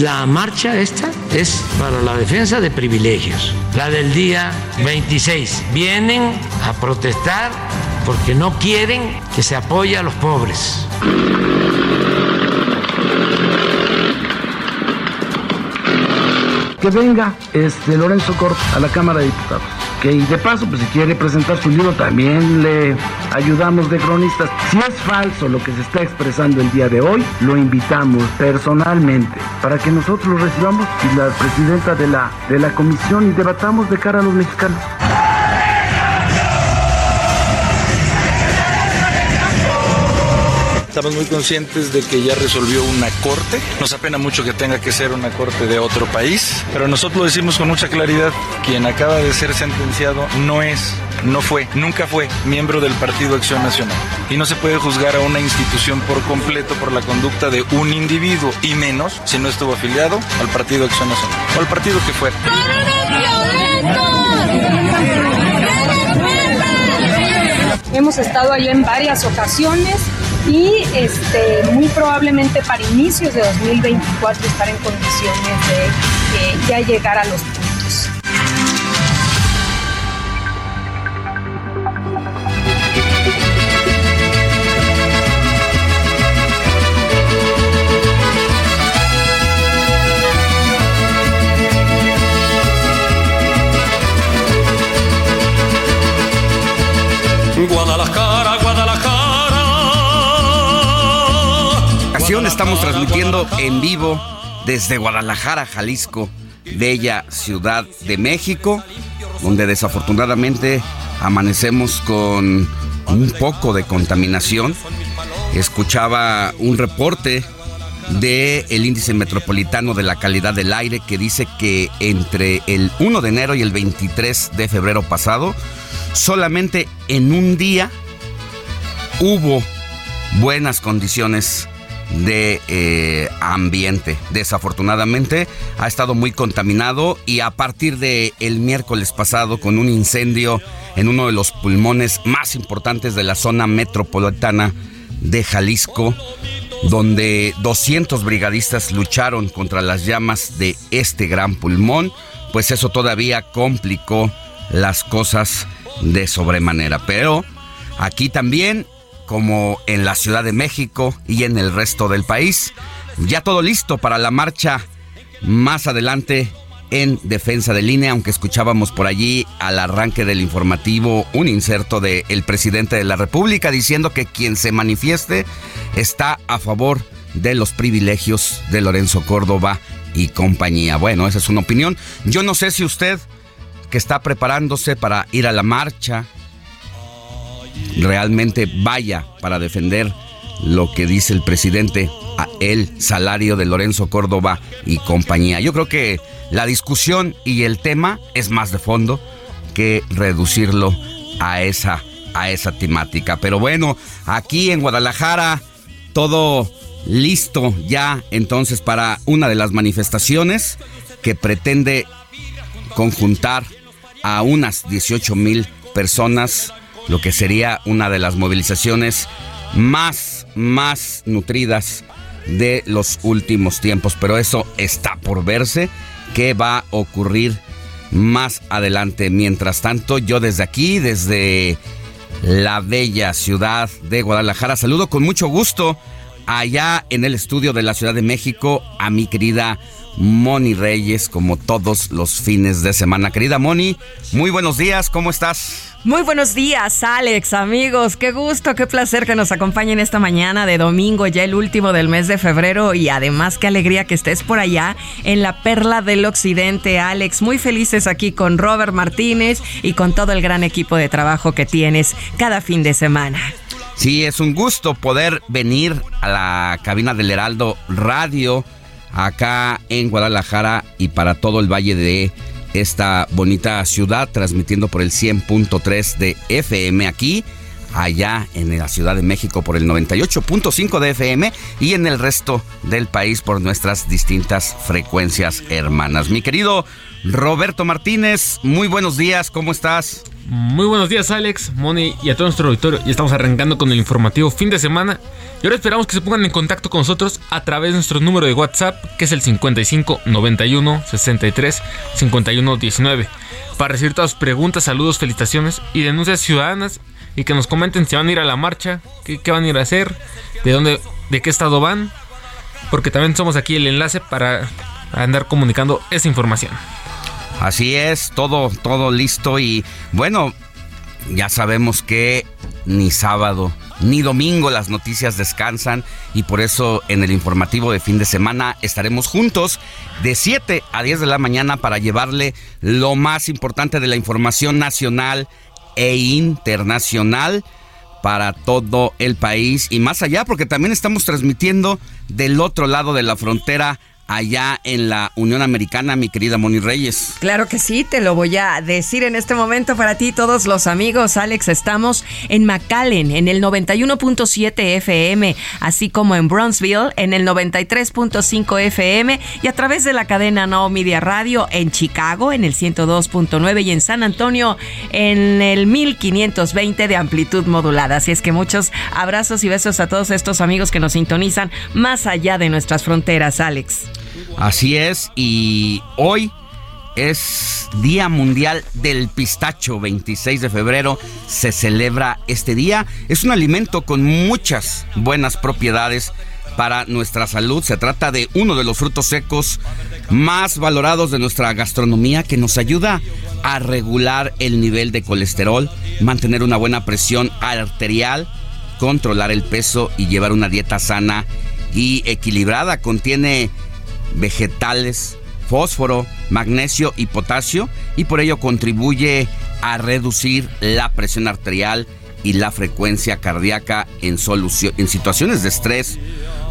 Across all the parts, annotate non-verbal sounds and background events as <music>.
La marcha esta es para la defensa de privilegios. La del día 26. Vienen a protestar porque no quieren que se apoye a los pobres. Que venga este Lorenzo Cort a la Cámara de Diputados. Que y de paso, pues si quiere presentar su libro, también le ayudamos de cronistas. Si es falso lo que se está expresando el día de hoy, lo invitamos personalmente para que nosotros lo recibamos y la presidenta de la, de la comisión y debatamos de cara a los mexicanos. Estamos muy conscientes de que ya resolvió una corte. Nos apena mucho que tenga que ser una corte de otro país, pero nosotros lo decimos con mucha claridad. Quien acaba de ser sentenciado no es, no fue, nunca fue miembro del Partido Acción Nacional. Y no se puede juzgar a una institución por completo por la conducta de un individuo, y menos si no estuvo afiliado al Partido Acción Nacional o al partido que fuera. Hemos estado allí en varias ocasiones y este, muy probablemente para inicios de 2024 estar en condiciones de eh, ya llegar a los puntos. Estamos transmitiendo en vivo desde Guadalajara, Jalisco, bella ciudad de México, donde desafortunadamente amanecemos con un poco de contaminación. Escuchaba un reporte del el índice metropolitano de la calidad del aire que dice que entre el 1 de enero y el 23 de febrero pasado, solamente en un día hubo buenas condiciones de eh, ambiente. Desafortunadamente ha estado muy contaminado y a partir de el miércoles pasado con un incendio en uno de los pulmones más importantes de la zona metropolitana de Jalisco, donde 200 brigadistas lucharon contra las llamas de este gran pulmón, pues eso todavía complicó las cosas de sobremanera. Pero aquí también como en la Ciudad de México y en el resto del país. Ya todo listo para la marcha más adelante en defensa del INE, aunque escuchábamos por allí al arranque del informativo un inserto del el presidente de la República diciendo que quien se manifieste está a favor de los privilegios de Lorenzo Córdoba y compañía. Bueno, esa es una opinión. Yo no sé si usted que está preparándose para ir a la marcha, realmente vaya para defender lo que dice el presidente, a el salario de Lorenzo Córdoba y compañía. Yo creo que la discusión y el tema es más de fondo que reducirlo a esa, a esa temática. Pero bueno, aquí en Guadalajara todo listo ya entonces para una de las manifestaciones que pretende conjuntar a unas 18 mil personas, lo que sería una de las movilizaciones más, más nutridas de los últimos tiempos. Pero eso está por verse. ¿Qué va a ocurrir más adelante? Mientras tanto, yo desde aquí, desde la bella ciudad de Guadalajara, saludo con mucho gusto allá en el estudio de la Ciudad de México a mi querida Moni Reyes, como todos los fines de semana. Querida Moni, muy buenos días, ¿cómo estás? Muy buenos días, Alex, amigos. Qué gusto, qué placer que nos acompañen esta mañana de domingo, ya el último del mes de febrero. Y además, qué alegría que estés por allá en la Perla del Occidente, Alex. Muy felices aquí con Robert Martínez y con todo el gran equipo de trabajo que tienes cada fin de semana. Sí, es un gusto poder venir a la cabina del Heraldo Radio acá en Guadalajara y para todo el valle de esta bonita ciudad, transmitiendo por el 100.3 de FM aquí, allá en la Ciudad de México por el 98.5 de FM y en el resto del país por nuestras distintas frecuencias hermanas. Mi querido Roberto Martínez, muy buenos días, ¿cómo estás? Muy buenos días Alex, Moni y a todo nuestro auditorio. Ya estamos arrancando con el informativo fin de semana. Y ahora esperamos que se pongan en contacto con nosotros a través de nuestro número de WhatsApp, que es el 55 91 63 51 19, para recibir todas preguntas, saludos, felicitaciones y denuncias ciudadanas y que nos comenten si van a ir a la marcha, qué, qué van a ir a hacer, de dónde, de qué estado van, porque también somos aquí el enlace para andar comunicando esa información. Así es, todo, todo listo y bueno, ya sabemos que ni sábado ni domingo las noticias descansan y por eso en el informativo de fin de semana estaremos juntos de 7 a 10 de la mañana para llevarle lo más importante de la información nacional e internacional para todo el país y más allá porque también estamos transmitiendo del otro lado de la frontera allá en la Unión Americana, mi querida Moni Reyes. Claro que sí, te lo voy a decir en este momento para ti, todos los amigos. Alex, estamos en McAllen, en el 91.7 FM, así como en Bronzeville, en el 93.5 FM, y a través de la cadena No Media Radio en Chicago, en el 102.9, y en San Antonio, en el 1520 de amplitud modulada. Así es que muchos abrazos y besos a todos estos amigos que nos sintonizan más allá de nuestras fronteras, Alex. Así es, y hoy es Día Mundial del Pistacho, 26 de febrero se celebra este día. Es un alimento con muchas buenas propiedades para nuestra salud. Se trata de uno de los frutos secos más valorados de nuestra gastronomía que nos ayuda a regular el nivel de colesterol, mantener una buena presión arterial, controlar el peso y llevar una dieta sana y equilibrada. Contiene vegetales, fósforo, magnesio y potasio y por ello contribuye a reducir la presión arterial y la frecuencia cardíaca en, en situaciones de estrés.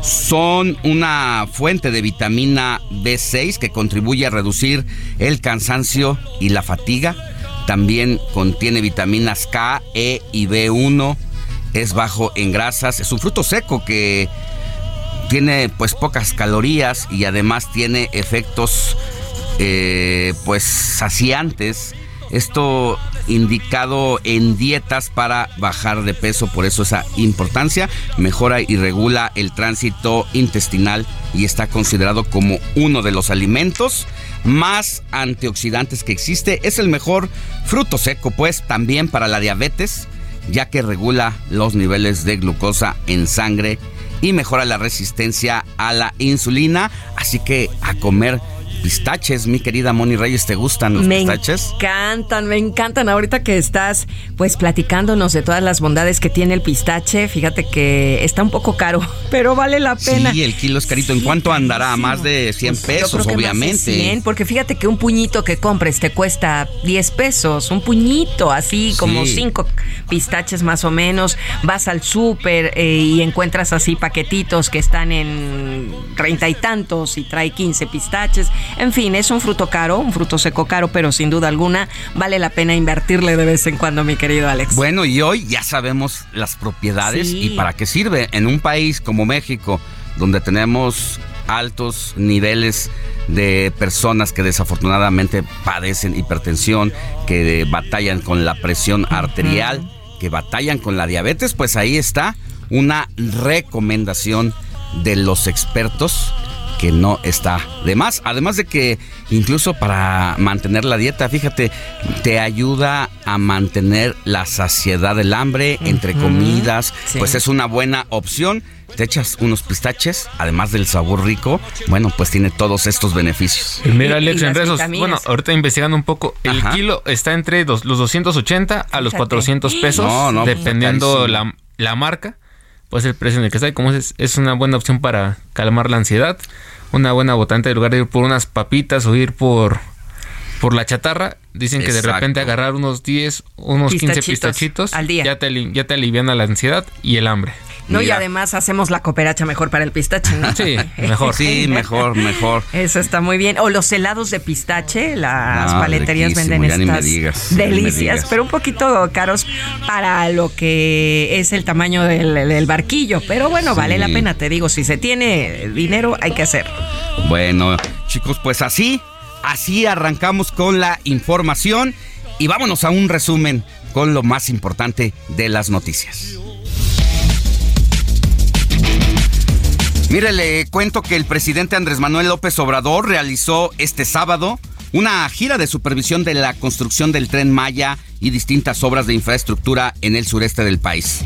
Son una fuente de vitamina B6 que contribuye a reducir el cansancio y la fatiga. También contiene vitaminas K, E y B1. Es bajo en grasas. Es un fruto seco que tiene pues pocas calorías y además tiene efectos eh, pues saciantes. Esto indicado en dietas para bajar de peso, por eso esa importancia. Mejora y regula el tránsito intestinal y está considerado como uno de los alimentos más antioxidantes que existe. Es el mejor fruto seco, pues también para la diabetes, ya que regula los niveles de glucosa en sangre y mejora la resistencia a la insulina. Así que a comer pistaches, mi querida Moni Reyes, ¿te gustan los pistaches? Me encantan, me encantan. Ahorita que estás pues platicándonos de todas las bondades que tiene el pistache, fíjate que está un poco caro, <laughs> pero vale la pena. Sí, el kilo es carito. ¿En cuánto andará? Más de 100 pues pesos, obviamente. 100, porque fíjate que un puñito que compres te cuesta 10 pesos, un puñito, así como 5 pistaches más o menos. Vas al súper eh, y encuentras así paquetitos que están en treinta y tantos y trae 15 pistaches. En fin, es un fruto caro, un fruto seco caro, pero sin duda alguna vale la pena invertirle de vez en cuando, mi querido Alex. Bueno, y hoy ya sabemos las propiedades y para qué sirve. En un país como México, donde tenemos altos niveles de personas que desafortunadamente padecen hipertensión, que batallan con la presión arterial, que batallan con la diabetes, pues ahí está una recomendación de los expertos que no está de más. Además de que incluso para mantener la dieta, fíjate, te ayuda a mantener la saciedad del hambre entre comidas, pues es una buena opción. Te echas unos pistaches, además del sabor rico, bueno, pues tiene todos estos beneficios. Mira, Alex, en redes, bueno, ahorita investigando un poco, el kilo está entre los 280 a los 400 pesos, pues dependiendo la, la marca pues el precio en el que está. Y como es, es una buena opción para calmar la ansiedad. Una buena botante en lugar de ir por unas papitas o ir por, por la chatarra. Dicen que de repente agarrar unos 10, unos 15 pistachitos al día. Ya te, ya te aliviana la ansiedad y el hambre. No, y además hacemos la cooperacha mejor para el pistache. Sí, <laughs> mejor. Sí, mejor, mejor. Eso está muy bien. O los helados de pistache, las ah, paleterías venden estas delicias, pero un poquito caros para lo que es el tamaño del, barquillo. Pero bueno, vale la pena, te digo, si se tiene dinero hay que hacer. Bueno, chicos, pues así, así arrancamos con la información y vámonos a un resumen con lo más importante de las noticias. Mire, le cuento que el presidente Andrés Manuel López Obrador realizó este sábado una gira de supervisión de la construcción del tren Maya y distintas obras de infraestructura en el sureste del país.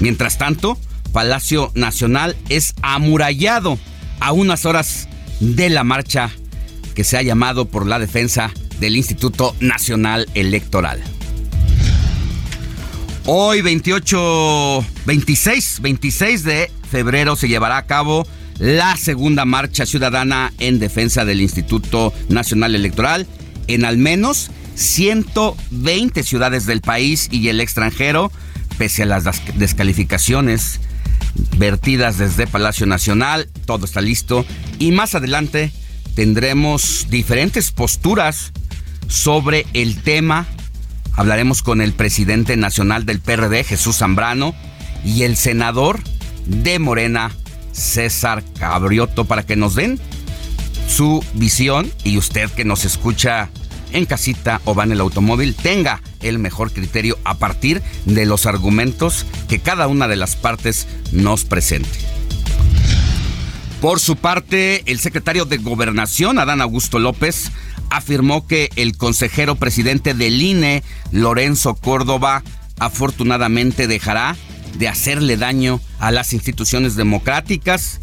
Mientras tanto, Palacio Nacional es amurallado a unas horas de la marcha que se ha llamado por la defensa del Instituto Nacional Electoral. Hoy 28, 26, 26 de febrero se llevará a cabo la segunda marcha ciudadana en defensa del Instituto Nacional Electoral en al menos 120 ciudades del país y el extranjero, pese a las descalificaciones vertidas desde Palacio Nacional, todo está listo y más adelante tendremos diferentes posturas sobre el tema. Hablaremos con el presidente nacional del PRD, Jesús Zambrano, y el senador de Morena, César Cabrioto, para que nos den su visión y usted que nos escucha en casita o va en el automóvil tenga el mejor criterio a partir de los argumentos que cada una de las partes nos presente. Por su parte, el secretario de Gobernación, Adán Augusto López, afirmó que el consejero presidente del INE, Lorenzo Córdoba, afortunadamente dejará de hacerle daño a las instituciones democráticas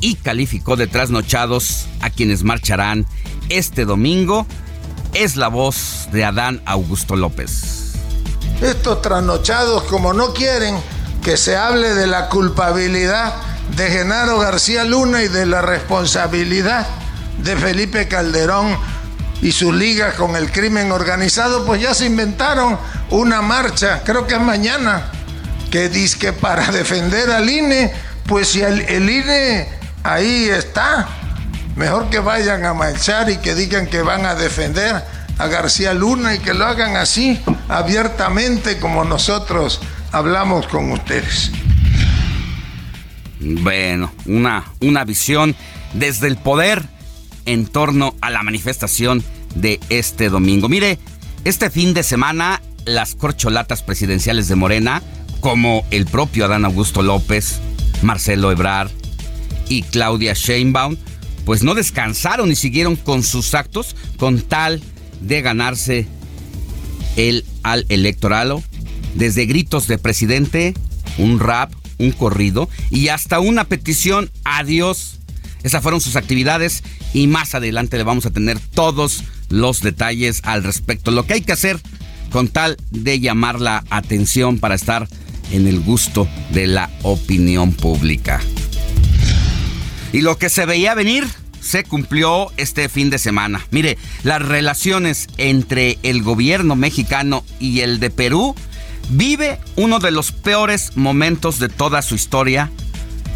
y calificó de trasnochados a quienes marcharán este domingo. Es la voz de Adán Augusto López. Estos trasnochados, como no quieren que se hable de la culpabilidad de Genaro García Luna y de la responsabilidad de Felipe Calderón y sus ligas con el crimen organizado, pues ya se inventaron una marcha, creo que es mañana, que dice que para <laughs> defender al INE, pues si el, INE ahí está, mejor que vayan a marchar y que digan que van a defender a García Luna y que lo hagan así, abiertamente como nosotros hablamos con ustedes. Bueno, una, una visión desde el poder en torno a la manifestación de este domingo. Mire, este fin de semana las corcholatas presidenciales de Morena como el propio Adán Augusto López, Marcelo Ebrard y Claudia Sheinbaum, pues no descansaron y siguieron con sus actos con tal de ganarse el al electoralo, desde gritos de presidente, un rap, un corrido y hasta una petición a Dios. Esas fueron sus actividades y más adelante le vamos a tener todos los detalles al respecto. Lo que hay que hacer con tal de llamar la atención para estar en el gusto de la opinión pública. Y lo que se veía venir se cumplió este fin de semana. Mire, las relaciones entre el gobierno mexicano y el de Perú vive uno de los peores momentos de toda su historia.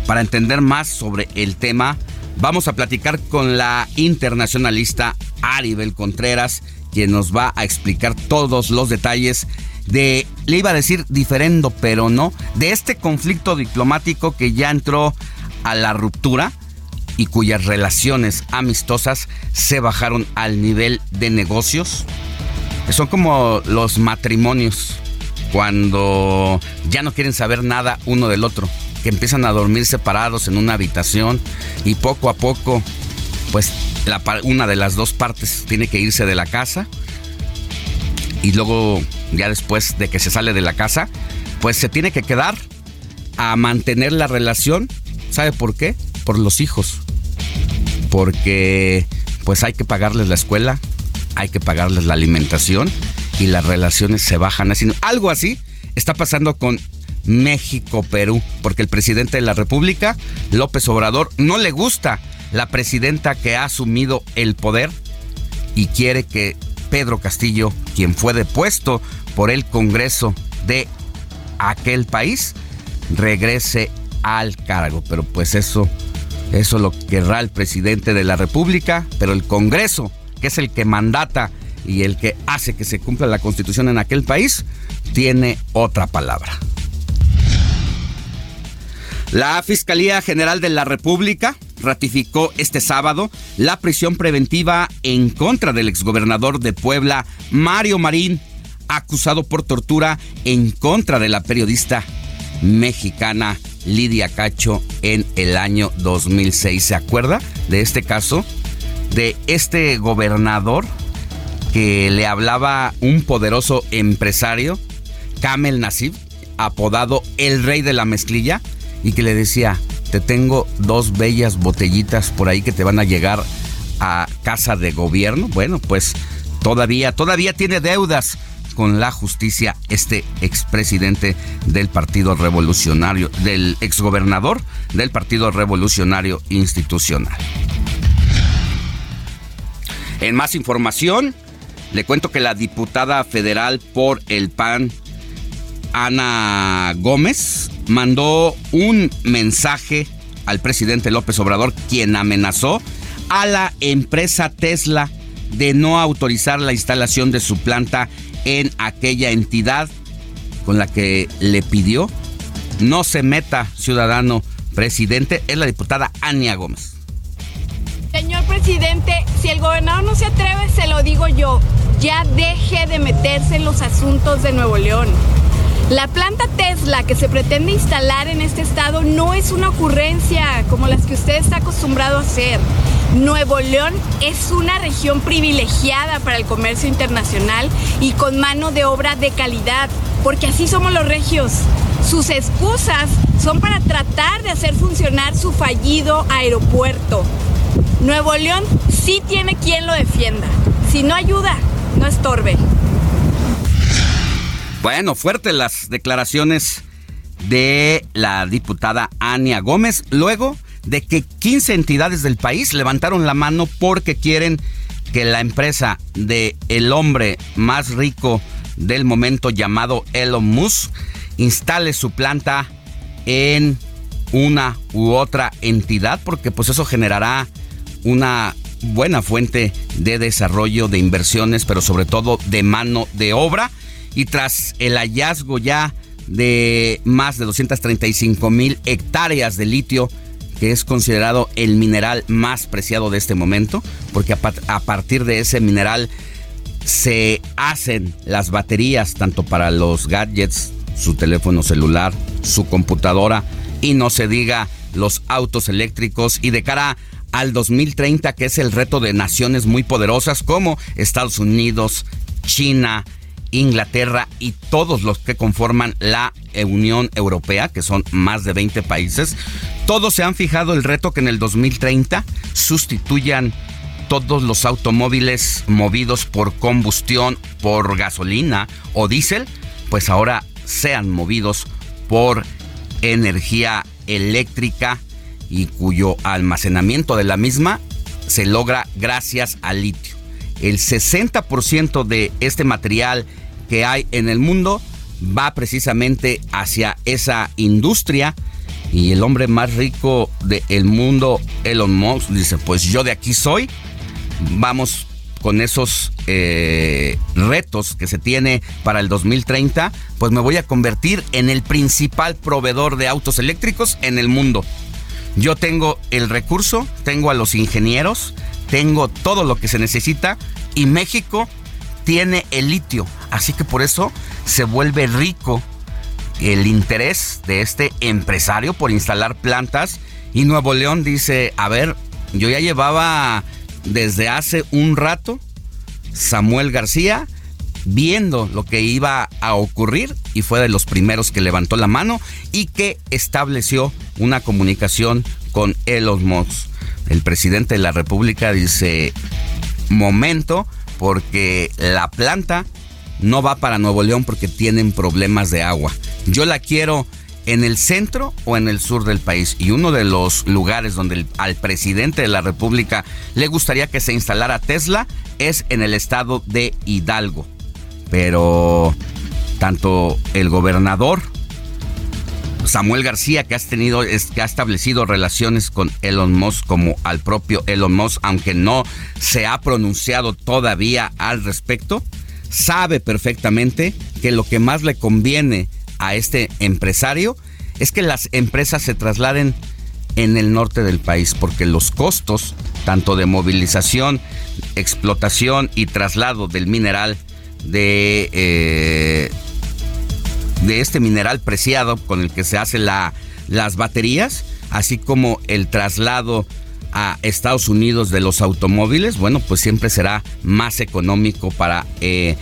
Para entender más sobre el tema, vamos a platicar con la internacionalista Aribel Contreras, quien nos va a explicar todos los detalles de, le iba a decir diferendo, pero no, de este conflicto diplomático que ya entró a la ruptura y cuyas relaciones amistosas se bajaron al nivel de negocios. Son como los matrimonios, cuando ya no quieren saber nada uno del otro, que empiezan a dormir separados en una habitación y poco a poco, pues una de las dos partes tiene que irse de la casa y luego ya después de que se sale de la casa, pues se tiene que quedar a mantener la relación. ¿Sabe por qué? Por los hijos. Porque pues hay que pagarles la escuela, hay que pagarles la alimentación y las relaciones se bajan así. Algo así está pasando con México-Perú, porque el presidente de la República, López Obrador, no le gusta la presidenta que ha asumido el poder y quiere que Pedro Castillo, quien fue depuesto por el Congreso de aquel país, regrese al cargo. Pero pues eso, eso lo querrá el presidente de la República, pero el Congreso, que es el que mandata y el que hace que se cumpla la constitución en aquel país, tiene otra palabra. La Fiscalía General de la República ratificó este sábado la prisión preventiva en contra del exgobernador de Puebla, Mario Marín, acusado por tortura en contra de la periodista mexicana Lidia Cacho en el año 2006. ¿Se acuerda de este caso? De este gobernador que le hablaba un poderoso empresario, Kamel Nasib, apodado el rey de la mezclilla, y que le decía, te tengo dos bellas botellitas por ahí que te van a llegar a casa de gobierno. Bueno, pues todavía, todavía tiene deudas con la justicia este expresidente del Partido Revolucionario, del exgobernador del Partido Revolucionario Institucional. En más información, le cuento que la diputada federal por el PAN, Ana Gómez, mandó un mensaje al presidente López Obrador, quien amenazó a la empresa Tesla de no autorizar la instalación de su planta en aquella entidad con la que le pidió no se meta ciudadano presidente, es la diputada Ania Gómez. Señor presidente, si el gobernador no se atreve, se lo digo yo, ya deje de meterse en los asuntos de Nuevo León. La planta Tesla que se pretende instalar en este estado no es una ocurrencia como las que usted está acostumbrado a hacer. Nuevo León es una región privilegiada para el comercio internacional y con mano de obra de calidad, porque así somos los regios. Sus excusas son para tratar de hacer funcionar su fallido aeropuerto. Nuevo León sí tiene quien lo defienda. Si no ayuda, no estorbe. Bueno, fuertes las declaraciones de la diputada Ania Gómez, luego de que 15 entidades del país levantaron la mano porque quieren que la empresa de el hombre más rico del momento llamado Elon Musk instale su planta en una u otra entidad porque pues eso generará una buena fuente de desarrollo de inversiones pero sobre todo de mano de obra y tras el hallazgo ya de más de 235 mil hectáreas de litio, que es considerado el mineral más preciado de este momento, porque a, partir de ese mineral se hacen las baterías tanto para los gadgets, su teléfono celular, su computadora y no se diga los autos eléctricos y de cara al 2030 que es el reto de naciones muy poderosas como Estados Unidos, China, Inglaterra y todos los que conforman la Unión Europea, que son más de 20 países, todos se han fijado el reto que en el 2030 sustituyan todos los automóviles movidos por combustión, por gasolina o diésel, pues ahora sean movidos por energía eléctrica y cuyo almacenamiento de la misma se logra gracias al litio. El 60% de este material que hay en el mundo va precisamente hacia esa industria. Y el hombre más rico del mundo, Elon Musk, dice, pues yo de aquí soy, vamos con esos eh, retos que se tiene para el 2030, pues me voy a convertir en el principal proveedor de autos eléctricos en el mundo. yo tengo el recurso, tengo a los ingenieros, tengo todo lo que se necesita y México tiene el litio. Así que por eso se vuelve rico el interés de este empresario por instalar plantas. Y Nuevo León dice, a ver, yo ya llevaba desde hace un rato Samuel García viendo lo que iba a ocurrir y fue de los primeros que levantó la mano y que estableció una comunicación con Elon Musk. El presidente de la República dice, momento, porque la planta no va para Nuevo León porque tienen problemas de agua. Yo la quiero en el centro o en el sur del país. Y uno de los lugares donde al presidente de la República le gustaría que se instalara Tesla es en el estado de Hidalgo pero tanto el gobernador Samuel García, que, ha establecido relaciones con Elon Musk, como al propio Elon Musk, aunque no se ha pronunciado todavía al respecto, sabe perfectamente que lo que más le conviene a este empresario es que las empresas se trasladen en el norte del país, porque los costos, tanto de movilización, explotación y traslado del mineral, de, eh, de este mineral preciado con el que se hacen las baterías, así como el traslado a Estados Unidos de los automóviles, bueno, pues siempre será más económico para eh,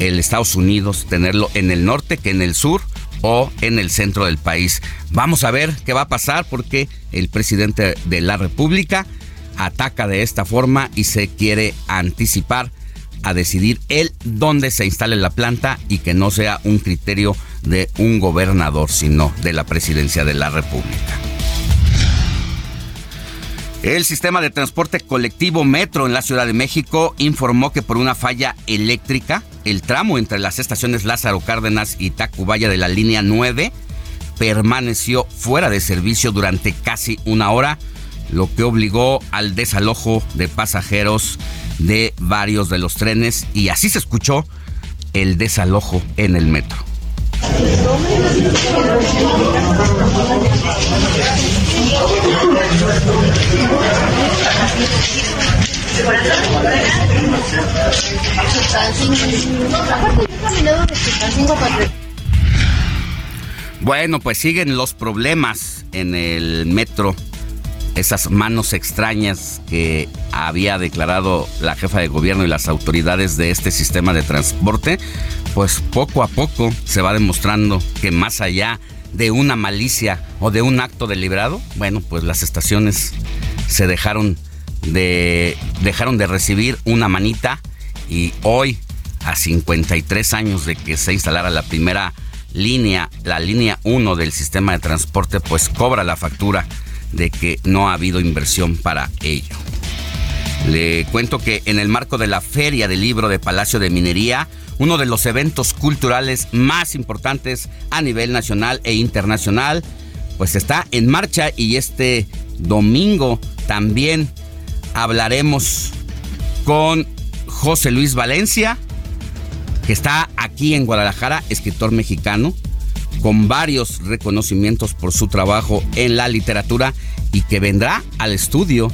el Estados Unidos tenerlo en el norte que en el sur o en el centro del país. Vamos a ver qué va a pasar porque el presidente de la República ataca de esta forma y se quiere anticipar a decidir él dónde se instale la planta y que no sea un criterio de un gobernador, sino de la presidencia de la República. El sistema de transporte colectivo Metro en la Ciudad de México informó que por una falla eléctrica, el tramo entre las estaciones Lázaro Cárdenas y Tacubaya de la línea 9 permaneció fuera de servicio durante casi una hora, lo que obligó al desalojo de pasajeros de varios de los trenes y así se escuchó el desalojo en el metro. Bueno, pues siguen los problemas en el metro esas manos extrañas que había declarado la jefa de gobierno y las autoridades de este sistema de transporte, pues poco a poco se va demostrando que más allá de una malicia o de un acto deliberado, bueno, pues las estaciones se dejaron de dejaron de recibir una manita y hoy a 53 años de que se instalara la primera línea, la línea 1 del sistema de transporte, pues cobra la factura de que no ha habido inversión para ello. Le cuento que en el marco de la Feria del Libro de Palacio de Minería, uno de los eventos culturales más importantes a nivel nacional e internacional, pues está en marcha y este domingo también hablaremos con José Luis Valencia, que está aquí en Guadalajara, escritor mexicano, con varios reconocimientos por su trabajo en la literatura y que vendrá al estudio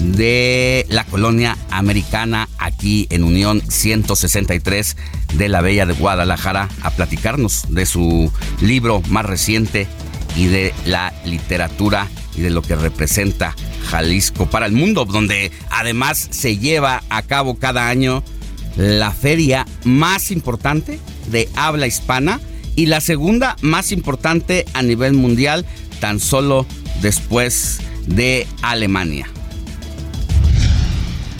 de la colonia americana aquí en Unión 163 de la Bella de Guadalajara a platicarnos de su libro más reciente y de la literatura y de lo que representa Jalisco para el mundo, donde además se lleva a cabo cada año la feria más importante de habla hispana y la segunda más importante a nivel mundial, tan solo después de Alemania.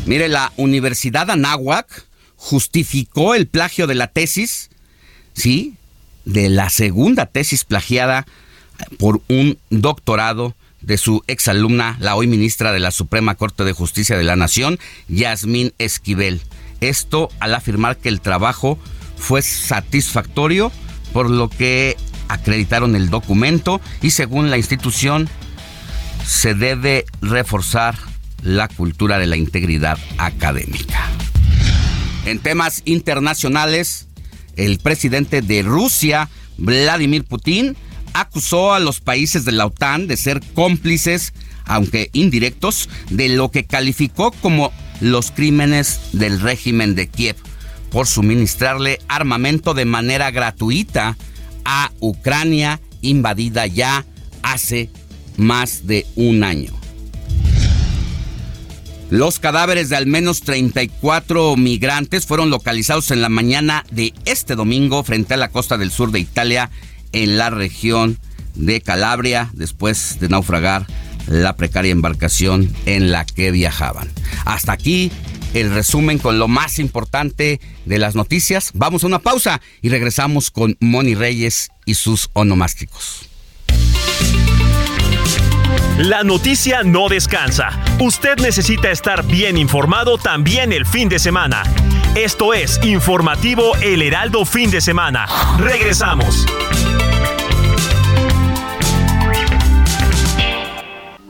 Mire, la Universidad Anáhuac justificó el plagio de la tesis, ¿sí? De la segunda tesis plagiada por un doctorado de su exalumna, la hoy ministra de la Suprema Corte de Justicia de la Nación, Yasmín Esquivel. Esto al afirmar que el trabajo fue satisfactorio por lo que acreditaron el documento y según la institución se debe reforzar la cultura de la integridad académica. En temas internacionales, el presidente de Rusia, Vladimir Putin, acusó a los países de la OTAN de ser cómplices, aunque indirectos, de lo que calificó como los crímenes del régimen de Kiev por suministrarle armamento de manera gratuita a Ucrania invadida ya hace más de un año. Los cadáveres de al menos 34 migrantes fueron localizados en la mañana de este domingo frente a la costa del sur de Italia, en la región de Calabria, después de naufragar la precaria embarcación en la que viajaban. Hasta aquí el resumen con lo más importante de las noticias. Vamos a una pausa y regresamos con Moni Reyes y sus onomásticos. La noticia no descansa. Usted necesita estar bien informado también el fin de semana. Esto es Informativo El Heraldo Fin de Semana. Regresamos.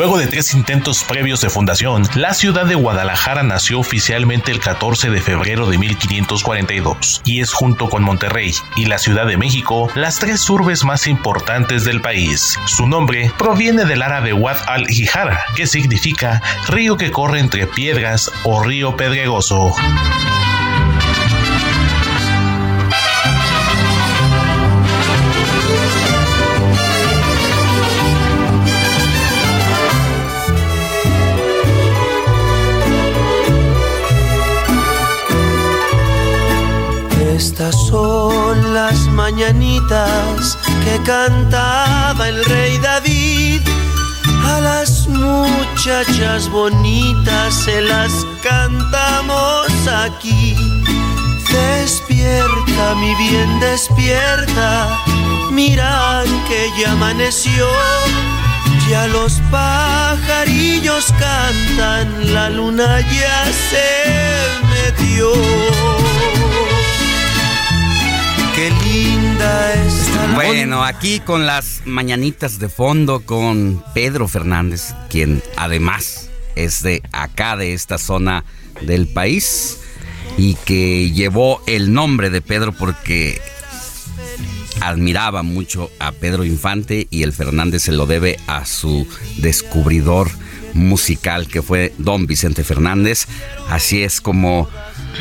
Luego de tres intentos previos de fundación, la ciudad de Guadalajara nació oficialmente el 14 de febrero de 1542 y es junto con Monterrey y la Ciudad de México las tres urbes más importantes del país. Su nombre proviene del árabe Wad al-Hijara, que significa río que corre entre piedras o río pedregoso. Estas son las mañanitas que cantaba el rey David. A las muchachas bonitas se las cantamos aquí. Despierta, mi bien, despierta. Mira que ya amaneció. Ya los pajarillos cantan, la luna ya se metió. Qué linda está Bueno, aquí con las mañanitas de fondo con Pedro Fernández, quien además es de acá, de esta zona del país, y que llevó el nombre de Pedro porque admiraba mucho a Pedro Infante y el Fernández se lo debe a su descubridor musical que fue don Vicente Fernández. Así es como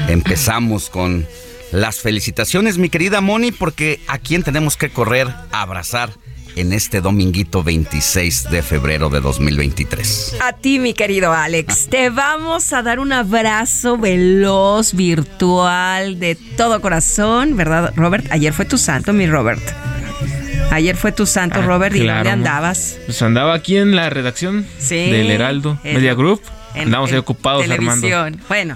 empezamos con las felicitaciones, mi querida Moni, porque a quién tenemos que correr a abrazar en este dominguito 26 de febrero de 2023. A ti, mi querido Alex, te vamos a dar un abrazo veloz, virtual, de todo corazón, ¿verdad, Robert? Ayer fue tu santo, mi Robert. Ayer fue tu santo, Ah, Robert, ¿y claro, dónde andabas? Pues andaba aquí en la redacción Sí, del Heraldo Media Group. en- Andamos ahí en ocupados armando. televisión. Bueno,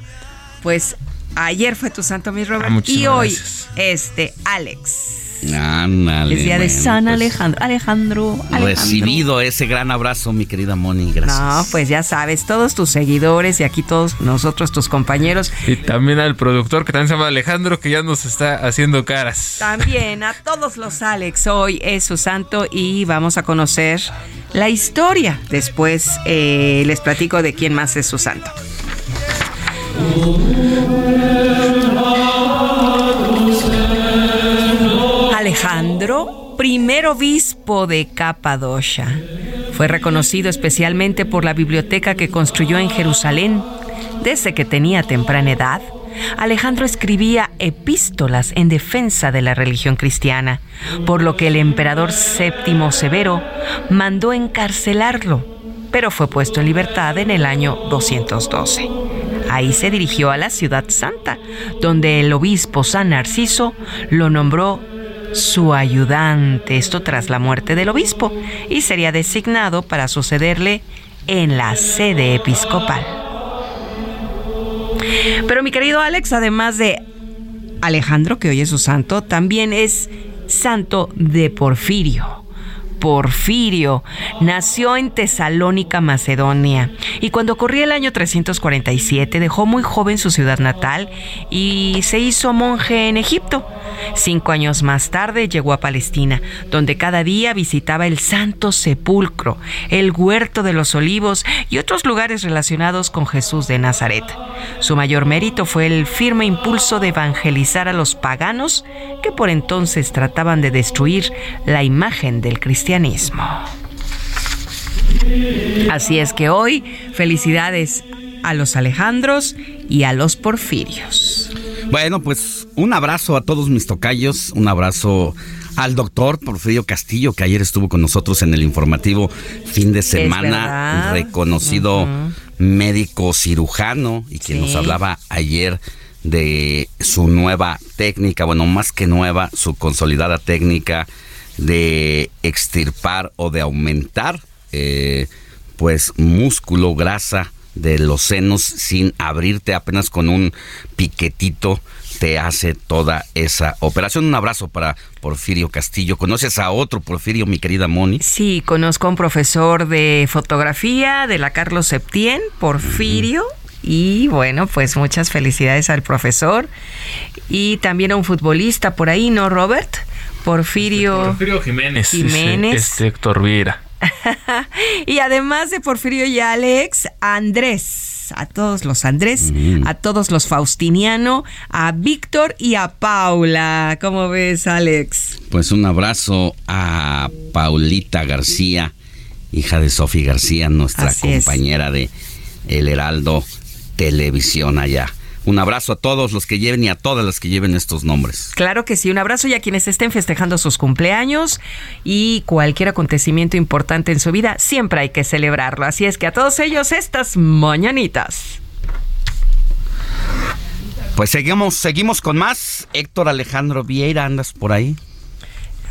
pues ayer fue tu santo, mi Robert, Ah, y hoy, gracias. este, Alex. Ándale, es día de bueno, San pues, Alejandro. Alejandro, Alejandro. Recibido ese gran abrazo, mi querida Moni, gracias. No, pues ya sabes, todos tus seguidores y aquí todos nosotros, tus compañeros, Y también al productor que también se llama Alejandro, que ya nos está haciendo caras. también a todos los Alex, hoy es su santo y vamos a conocer la historia. Después eh, les platico de quién más es su santo. Alejandro, primer obispo de Capadocia. Fue reconocido especialmente por la biblioteca que construyó en Jerusalén. Desde que tenía temprana edad, Alejandro escribía epístolas en defensa de la religión cristiana, por lo que el emperador séptimo Severo mandó encarcelarlo, pero fue puesto en libertad en el año 212. Ahí se dirigió a la ciudad santa, donde el obispo San Narciso lo nombró su ayudante, esto tras la muerte del obispo, y sería designado para sucederle en la sede episcopal. Pero mi querido Alex, además de Alejandro, que hoy es su santo, también es santo de Porfirio. Porfirio. Nació en Tesalónica, Macedonia, y cuando corría el año 347 dejó muy joven su ciudad natal y se hizo monje en Egipto. Cinco años más tarde llegó a Palestina, donde cada día visitaba el Santo Sepulcro, el Huerto de los Olivos y otros lugares relacionados con Jesús de Nazaret. Su mayor mérito fue el firme impulso de evangelizar a los paganos que por entonces trataban de destruir la imagen del cristianismo. Así es que hoy, felicidades a los Alejandros y a los Porfirios. Bueno, pues un abrazo a todos mis tocayos, un abrazo al doctor Porfirio Castillo, que ayer estuvo con nosotros en el informativo fin de semana, reconocido médico cirujano y quien nos hablaba ayer de su nueva técnica, bueno, más que nueva, su consolidada técnica de extirpar o de aumentar eh, pues músculo, grasa de los senos sin abrirte apenas con un piquetito te hace toda esa operación. Un abrazo para Porfirio Castillo. ¿Conoces a otro Porfirio, mi querida Moni? Sí, conozco a un profesor de fotografía de la Carlos Septién, Porfirio. Y bueno, pues muchas felicidades al profesor y también a un futbolista por ahí, ¿no, Robert? Porfirio, Porfirio Jiménez. Jiménez. Este, Héctor Viera. <laughs> y además de Porfirio y Alex, Andrés. A todos los Andrés, Mm. a todos los Faustiniano, a Víctor y a Paula. ¿Cómo ves, Alex? Pues un abrazo a Paulita García, hija de Sofi García, nuestra Así es. compañera de El Heraldo Televisión allá. Un abrazo a todos los que lleven y a todas las que lleven estos nombres. Claro que sí, un abrazo y a quienes estén festejando sus cumpleaños y cualquier acontecimiento importante en su vida, siempre hay que celebrarlo. Así es que a todos ellos estas mañanitas. Pues seguimos, seguimos con más. Héctor Alejandro Vieira, ¿andas por ahí?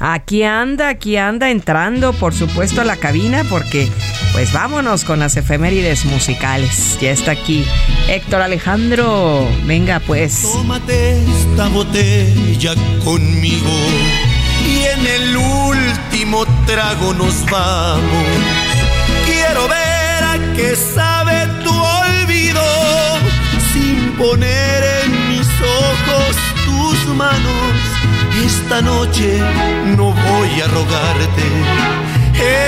Aquí anda, aquí anda entrando, por supuesto, a la cabina porque pues vámonos con las efemérides musicales. Ya está aquí Héctor Alejandro. Venga pues. Tómate esta botella conmigo y en el último trago nos vamos. Quiero ver a qué sabe tu olvido sin poner en mis ojos tus manos. Esta noche no voy a rogarte.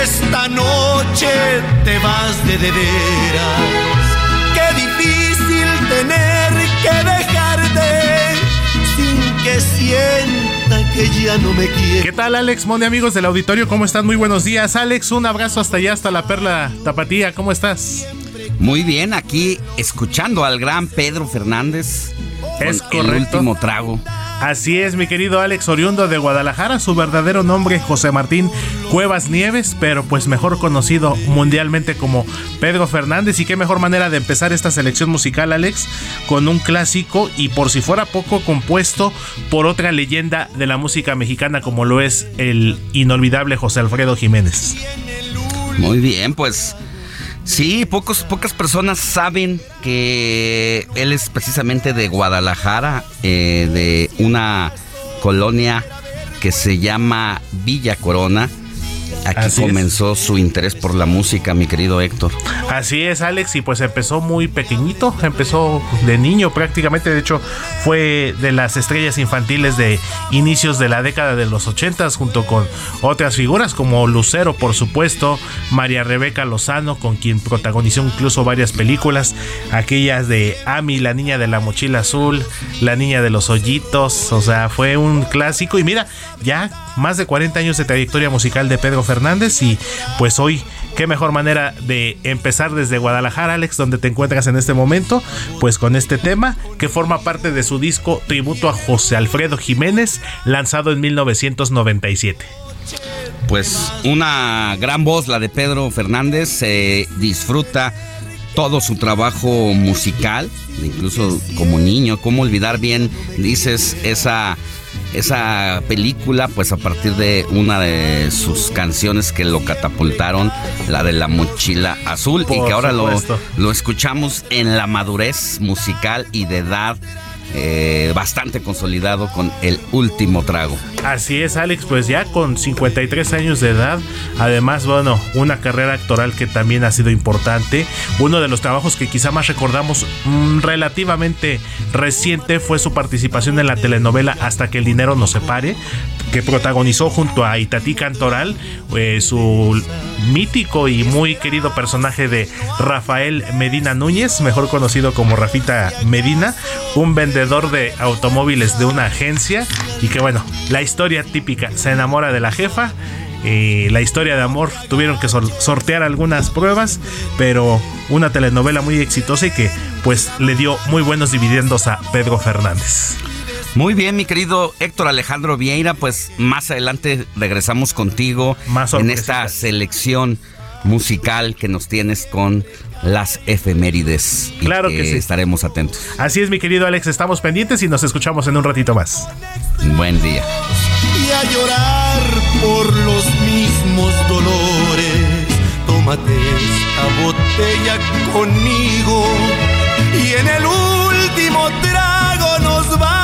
Esta noche te vas de de veras. Qué difícil tener que dejarte sin que sienta que ya no me quiere. ¿Qué tal, Alex Monde, amigos del auditorio? ¿Cómo están? Muy buenos días. Alex, un abrazo hasta allá, hasta la Perla Tapatía. ¿Cómo estás? Muy bien, aquí escuchando al gran Pedro Fernández. con Es El último trago. Así es, mi querido Alex Oriundo de Guadalajara, su verdadero nombre José Martín Cuevas Nieves, pero pues mejor conocido mundialmente como Pedro Fernández. Y qué mejor manera de empezar esta selección musical, Alex, con un clásico y por si fuera poco compuesto por otra leyenda de la música mexicana como lo es el inolvidable José Alfredo Jiménez. Muy bien, pues sí, pocos, pocas personas saben que él es precisamente de Guadalajara, eh, de una colonia que se llama Villa Corona. Aquí Así es. comenzó su interés por la música, mi querido Héctor. Así es, Alex, y pues empezó muy pequeñito, empezó de niño prácticamente, de hecho fue de las estrellas infantiles de inicios de la década de los ochentas, junto con otras figuras como Lucero, por supuesto, María Rebeca Lozano, con quien protagonizó incluso varias películas, aquellas de Ami, la niña de la mochila azul, la niña de los hoyitos, o sea, fue un clásico, y mira, ya más de 40 años de trayectoria musical de Pedro Fernández, y pues hoy qué mejor manera de empezar desde Guadalajara, Alex, donde te encuentras en este momento, pues con este tema que forma parte de su disco Tributo a José Alfredo Jiménez, lanzado en 1997. Pues una gran voz, la de Pedro Fernández, se disfruta todo su trabajo musical, incluso como niño, cómo olvidar bien, dices, esa esa película, pues a partir de una de sus canciones que lo catapultaron, la de la mochila azul, y que ahora lo, lo escuchamos en la madurez musical y de edad eh, bastante consolidado con el último trago. Así es, Alex, pues ya con 53 años de edad, además, bueno, una carrera actoral que también ha sido importante. Uno de los trabajos que quizá más recordamos mm, relativamente reciente fue su participación en la telenovela Hasta que el dinero nos separe, que protagonizó junto a Itatí Cantoral eh, su mítico y muy querido personaje de Rafael Medina Núñez, mejor conocido como Rafita Medina, un vendedor de automóviles de una agencia y que bueno, la historia típica, se enamora de la jefa. y la historia de amor tuvieron que sortear algunas pruebas, pero una telenovela muy exitosa y que pues le dio muy buenos dividendos a Pedro Fernández. Muy bien, mi querido Héctor Alejandro Vieira, pues más adelante regresamos contigo en esta selección musical que nos tienes con las efemérides. claro que, sí. Estaremos atentos. Así es, mi querido Alex, estamos pendientes y nos escuchamos en un ratito más. Buen día. Y a llorar por los mismos dolores, tómate esta botella conmigo y en el último trago nos vamos.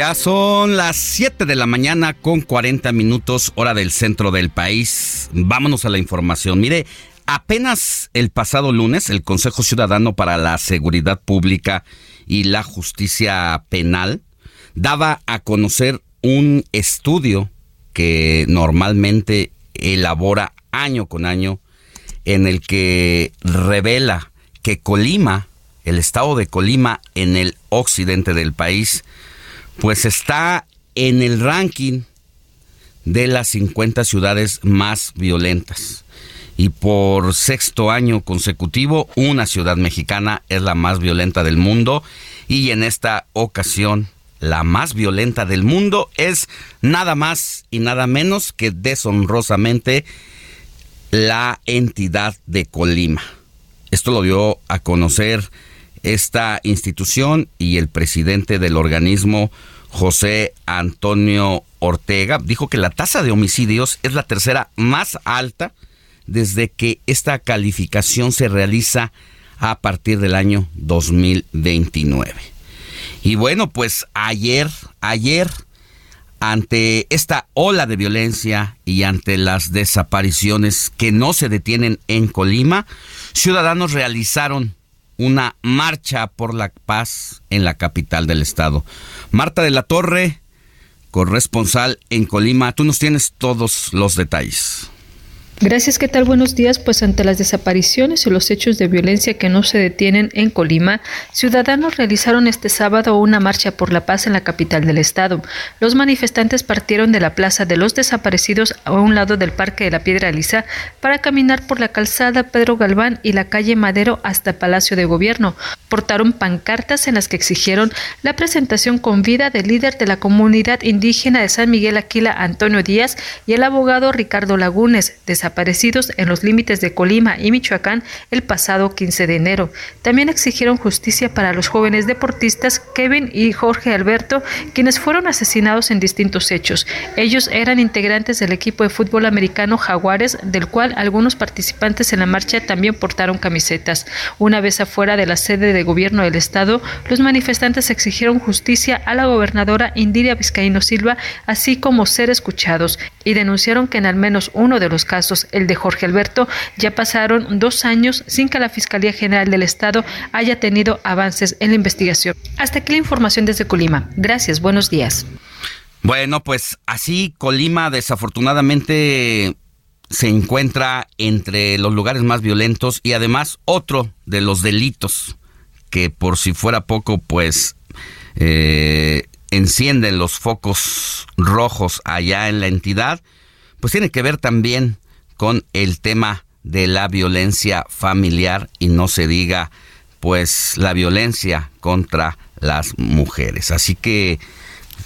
Ya son las 7 de la mañana con 40 minutos hora del centro del país. Vámonos a la información. Mire, apenas el pasado lunes el Consejo Ciudadano para la Seguridad Pública y la Justicia Penal daba a conocer un estudio que normalmente elabora año con año en el que revela que Colima, el estado de Colima en el occidente del país, pues está en el ranking de las 50 ciudades más violentas. Y por sexto año consecutivo, una ciudad mexicana es la más violenta del mundo. Y en esta ocasión, la más violenta del mundo es nada más y nada menos que deshonrosamente la entidad de Colima. Esto lo dio a conocer esta institución y el presidente del organismo, José Antonio Ortega, dijo que la tasa de homicidios es la tercera más alta desde que esta calificación se realiza a partir del año 2029. Y bueno, pues ayer, ayer, ante esta ola de violencia y ante las desapariciones que no se detienen en Colima, ciudadanos realizaron una marcha por la paz en la capital del estado. Marta de la Torre, corresponsal en Colima, tú nos tienes todos los detalles. Gracias, ¿qué tal? Buenos días. Pues ante las desapariciones y los hechos de violencia que no se detienen en Colima, ciudadanos realizaron este sábado una marcha por la paz en la capital del estado. Los manifestantes partieron de la Plaza de los Desaparecidos a un lado del Parque de la Piedra Lisa para caminar por la calzada Pedro Galván y la calle Madero hasta Palacio de Gobierno. Portaron pancartas en las que exigieron la presentación con vida del líder de la comunidad indígena de San Miguel Aquila, Antonio Díaz, y el abogado Ricardo Lagunes, desaparecidos en los límites de Colima y Michoacán el pasado 15 de enero. También exigieron justicia para los jóvenes deportistas Kevin y Jorge Alberto, quienes fueron asesinados en distintos hechos. Ellos eran integrantes del equipo de fútbol americano Jaguares, del cual algunos participantes en la marcha también portaron camisetas. Una vez afuera de la sede de gobierno del estado, los manifestantes exigieron justicia a la gobernadora Indiria Vizcaíno Silva, así como ser escuchados, y denunciaron que en al menos uno de los casos el de Jorge Alberto, ya pasaron dos años sin que la Fiscalía General del Estado haya tenido avances en la investigación. Hasta aquí la información desde Colima. Gracias, buenos días. Bueno, pues así Colima desafortunadamente se encuentra entre los lugares más violentos y además otro de los delitos que por si fuera poco, pues eh, encienden los focos rojos allá en la entidad, pues tiene que ver también con el tema de la violencia familiar y no se diga pues la violencia contra las mujeres. Así que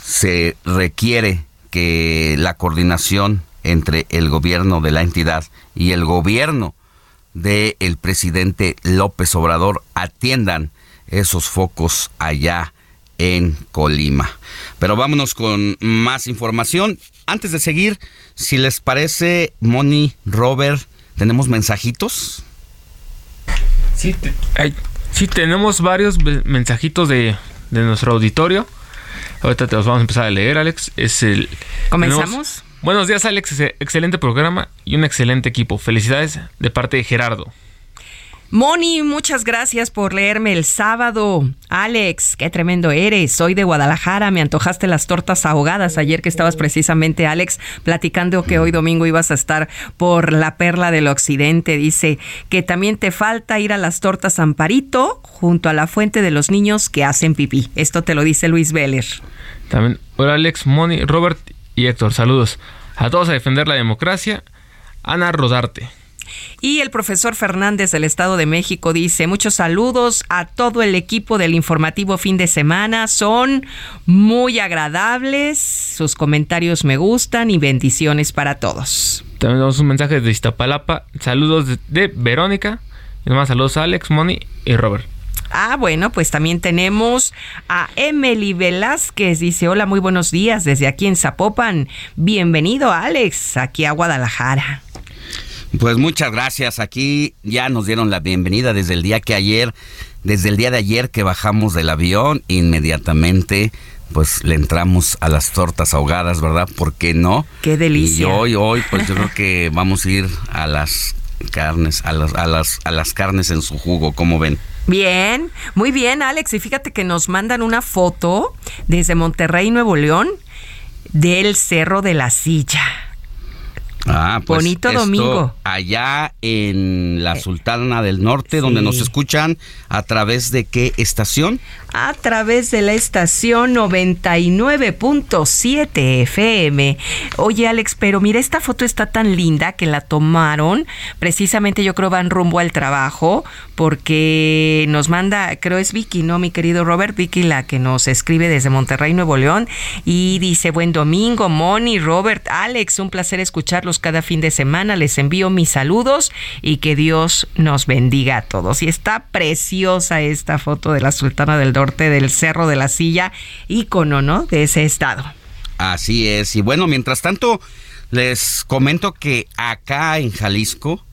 se requiere que la coordinación entre el gobierno de la entidad y el gobierno del el presidente López Obrador atiendan esos focos allá en Colima. Pero vámonos con más información. Antes de seguir, si les parece, Moni, Robert, ¿tenemos mensajitos? Sí, sí tenemos varios mensajitos de, de, nuestro auditorio. Ahorita te los vamos a empezar a leer, Alex. Es el. ¿Comenzamos? buenos días, Alex. Excelente programa y un excelente equipo. Felicidades de parte de Gerardo. Moni, muchas gracias por leerme el sábado. Alex, qué tremendo eres. Soy de Guadalajara. Me antojaste las tortas ahogadas ayer que estabas precisamente, Alex, platicando que hoy domingo ibas a estar por la perla del occidente. Dice que también te falta ir a las tortas Amparito junto a la fuente de los niños que hacen pipí. Esto te lo dice Luis Veller. También, hola Alex, Moni, Robert y Héctor. Saludos. A todos a defender la democracia. Ana Rodarte. Y el profesor Fernández del Estado de México dice, muchos saludos a todo el equipo del informativo fin de semana, son muy agradables, sus comentarios me gustan y bendiciones para todos. También tenemos un mensaje de Iztapalapa, saludos de, Verónica, y nomás saludos a Alex, Moni y Robert. Ah, bueno, pues también tenemos a Emily Velázquez. Dice, hola, muy buenos días desde aquí en Zapopan. Bienvenido, Alex, aquí a Guadalajara. Pues muchas gracias. Aquí ya nos dieron la bienvenida desde el día que ayer, desde el día de ayer que bajamos del avión, inmediatamente pues le entramos a las tortas ahogadas, ¿verdad? ¿Por qué no? Qué delicia. Y hoy, hoy, pues yo creo <laughs> que vamos a ir a las carnes, a las, a las, a las carnes en su jugo, ¿cómo ven? Bien, muy bien, Alex. Y fíjate que nos mandan una foto desde Monterrey, Nuevo León, del Cerro de la Silla. Ah, pues Bonito domingo. Allá en la eh, Sultana del Norte, donde nos escuchan a través de qué estación? a través de la estación 99.7 FM. Oye, Alex, pero mira, esta foto está tan linda que la tomaron. Precisamente yo creo van rumbo al trabajo porque nos manda, creo es Vicky, ¿no? Mi querido Robert, Vicky, la que nos escribe desde Monterrey, Nuevo León. Y dice, buen domingo, Moni, Robert, Alex, un placer escucharlos cada fin de semana. Les envío mis saludos y que Dios nos bendiga a todos. Y está preciosa esta foto de la Sultana del Dorado del Cerro de la Silla, ícono, ¿no? De ese estado. Así es. Y bueno, mientras tanto, les comento que acá en Jalisco,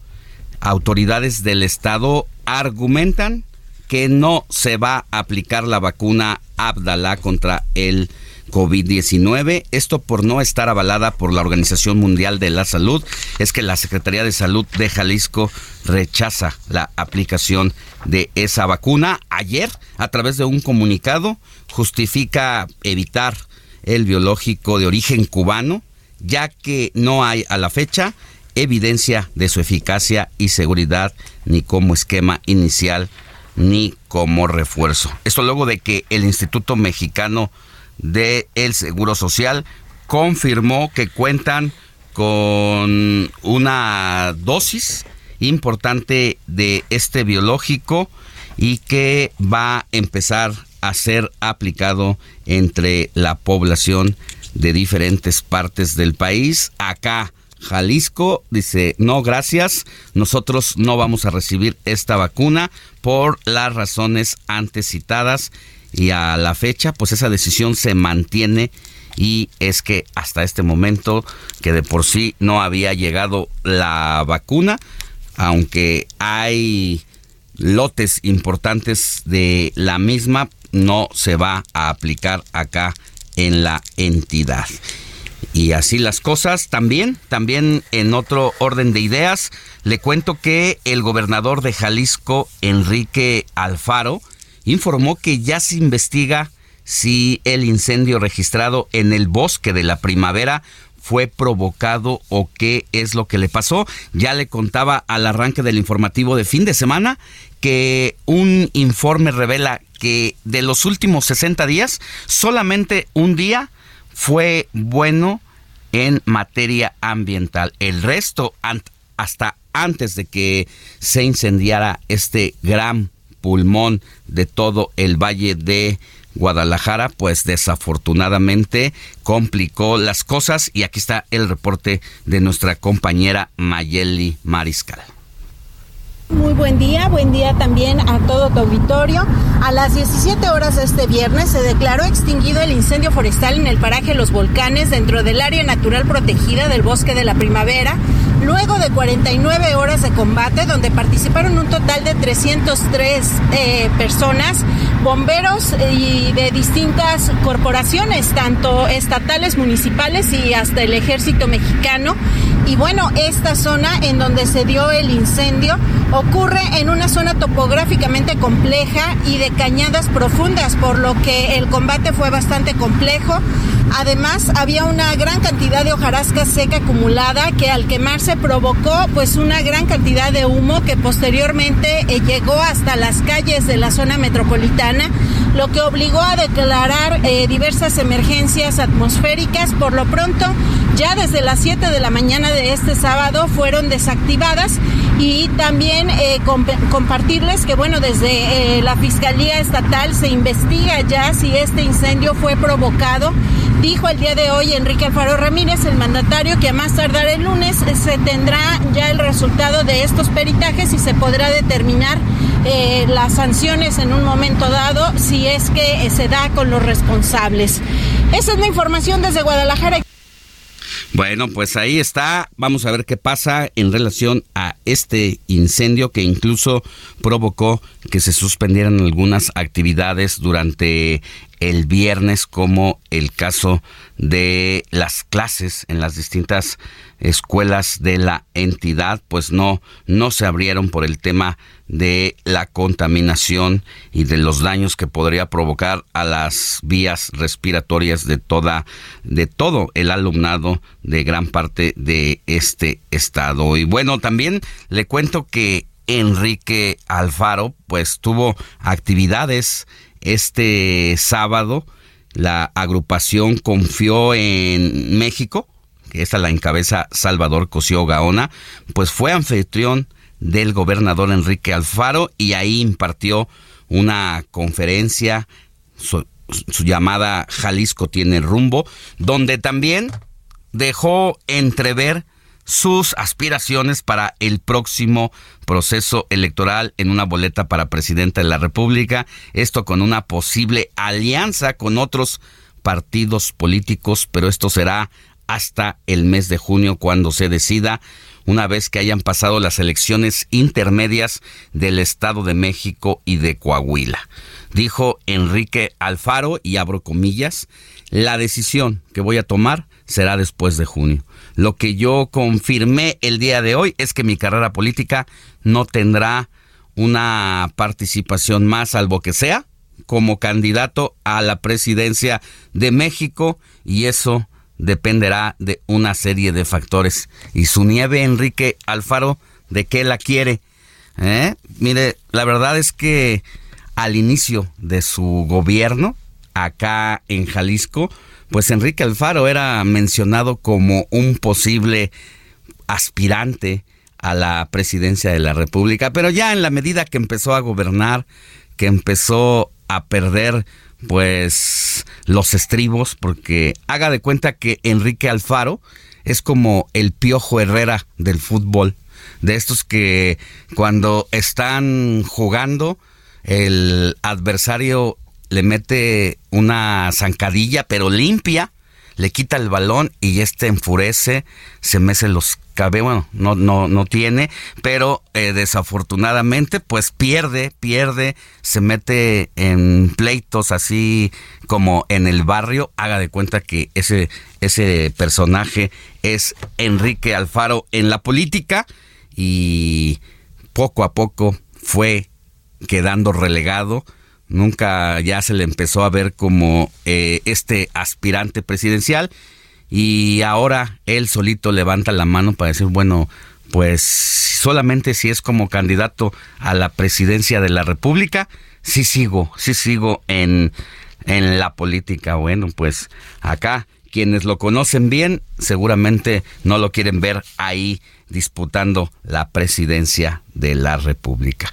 autoridades del estado argumentan que no se va a aplicar la vacuna Abdala contra el COVID-19. Esto por no estar avalada por la Organización Mundial de la Salud. Es que la Secretaría de Salud de Jalisco rechaza la aplicación de esa vacuna. Ayer, a través de un comunicado, justifica evitar el biológico de origen cubano, ya que no hay a la fecha evidencia de su eficacia y seguridad ni como esquema inicial ni como refuerzo. Esto luego de que el Instituto Mexicano del el Seguro Social confirmó que cuentan con una dosis importante de este biológico y que va a empezar a ser aplicado entre la población de diferentes partes del país. Acá, Jalisco dice, no, gracias, nosotros no vamos a recibir esta vacuna por las razones antes citadas y a la fecha pues esa decisión se mantiene y es que hasta este momento que de por sí no había llegado la vacuna, aunque hay lotes importantes de la misma, no se va a aplicar acá en la entidad. Y así las cosas también, también en otro orden de ideas, le cuento que el gobernador de Jalisco, Enrique Alfaro, informó que ya se investiga si el incendio registrado en el bosque de la primavera fue provocado o qué es lo que le pasó. Ya le contaba al arranque del informativo de fin de semana que un informe revela que de los últimos 60 días, solamente un día fue bueno en materia ambiental. El resto, hasta antes de que se incendiara este gran pulmón de todo el valle de Guadalajara, pues desafortunadamente complicó las cosas y aquí está el reporte de nuestra compañera Mayeli Mariscal. Muy buen día, buen día también a todo tu auditorio. A las 17 horas de este viernes se declaró extinguido el incendio forestal en el paraje Los Volcanes dentro del área natural protegida del Bosque de la Primavera, luego de 49 horas de combate donde participaron un total de 303 eh, personas, bomberos y de distintas corporaciones, tanto estatales, municipales y hasta el ejército mexicano. Y bueno, esta zona en donde se dio el incendio ocurre en una zona topográficamente compleja y de cañadas profundas, por lo que el combate fue bastante complejo. Además, había una gran cantidad de hojarasca seca acumulada que al quemarse provocó pues una gran cantidad de humo que posteriormente eh, llegó hasta las calles de la zona metropolitana, lo que obligó a declarar eh, diversas emergencias atmosféricas. Por lo pronto, ya desde las 7 de la mañana de este sábado fueron desactivadas y también eh, compartirles que bueno, desde la Fiscalía Estatal se investiga ya si este incendio fue provocado Dijo el día de hoy Enrique Alfaro Ramírez, el mandatario, que a más tardar el lunes se tendrá ya el resultado de estos peritajes y se podrá determinar eh, las sanciones en un momento dado si es que se da con los responsables. Esa es la información desde Guadalajara. Bueno, pues ahí está. Vamos a ver qué pasa en relación a este incendio que incluso provocó que se suspendieran algunas actividades durante el viernes, como el caso de las clases en las distintas escuelas de la entidad, pues no, no se abrieron por el tema de la contaminación y de los daños que podría provocar a las vías respiratorias de toda, de todo el alumnado de gran parte de este estado. Y bueno, también le cuento que Enrique Alfaro, pues tuvo actividades este sábado. La agrupación confió en México, que esta la encabeza Salvador Cosío Gaona, pues fue anfitrión del gobernador Enrique Alfaro y ahí impartió una conferencia, su, su llamada Jalisco tiene rumbo, donde también dejó entrever sus aspiraciones para el próximo proceso electoral en una boleta para presidenta de la República, esto con una posible alianza con otros partidos políticos, pero esto será hasta el mes de junio cuando se decida una vez que hayan pasado las elecciones intermedias del Estado de México y de Coahuila. Dijo Enrique Alfaro, y abro comillas, la decisión que voy a tomar será después de junio. Lo que yo confirmé el día de hoy es que mi carrera política no tendrá una participación más, salvo que sea como candidato a la presidencia de México y eso dependerá de una serie de factores. Y su nieve, Enrique Alfaro, ¿de qué la quiere? ¿Eh? Mire, la verdad es que al inicio de su gobierno, acá en Jalisco, pues Enrique Alfaro era mencionado como un posible aspirante a la presidencia de la República, pero ya en la medida que empezó a gobernar, que empezó a perder pues los estribos, porque haga de cuenta que Enrique Alfaro es como el piojo Herrera del fútbol, de estos que cuando están jugando el adversario le mete una zancadilla, pero limpia, le quita el balón y este enfurece, se mece los cabellos, bueno, no, no, no tiene, pero eh, desafortunadamente pues pierde, pierde, se mete en pleitos así como en el barrio, haga de cuenta que ese, ese personaje es Enrique Alfaro en la política y poco a poco fue quedando relegado nunca ya se le empezó a ver como eh, este aspirante presidencial y ahora él solito levanta la mano para decir, bueno, pues solamente si es como candidato a la presidencia de la República, sí sigo, sí sigo en, en la política. Bueno, pues acá quienes lo conocen bien seguramente no lo quieren ver ahí disputando la presidencia de la República.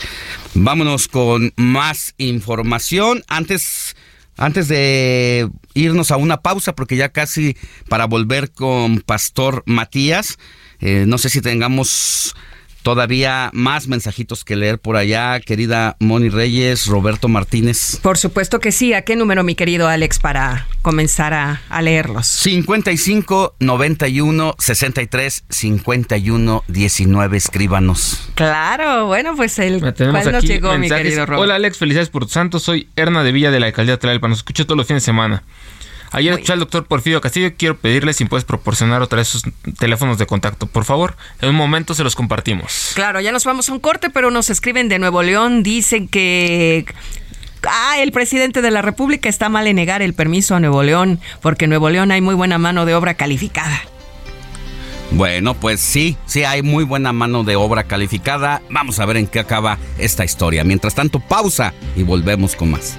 Vámonos con más información. Antes, antes de irnos a una pausa, porque ya casi para volver con Pastor Matías, eh, no sé si tengamos todavía más mensajitos que leer por allá, querida Moni Reyes, Roberto Martínez. Por supuesto que sí. ¿A qué número, mi querido Alex, para comenzar a, leerlos? 55 91 63 51 19. Escríbanos. Claro, bueno, pues el cuál nos llegó, mi querido Roberto. Hola, Alex, felicidades por tu santo. Soy Erna de Villa de la alcaldía de Tlalpan. Nos escucho todos los fines de semana. Ayer escuché al doctor Porfirio Castillo. Quiero pedirle si puedes proporcionar otra vez sus teléfonos de contacto. Por favor, en un momento se los compartimos. Claro, ya nos vamos a un corte, pero nos escriben de Nuevo León. Dicen que ah, el presidente de la República está mal en negar el permiso a Nuevo León, porque en Nuevo León hay muy buena mano de obra calificada. Bueno, pues sí, sí hay muy buena mano de obra calificada. Vamos a ver en qué acaba esta historia. Mientras tanto, pausa y volvemos con más.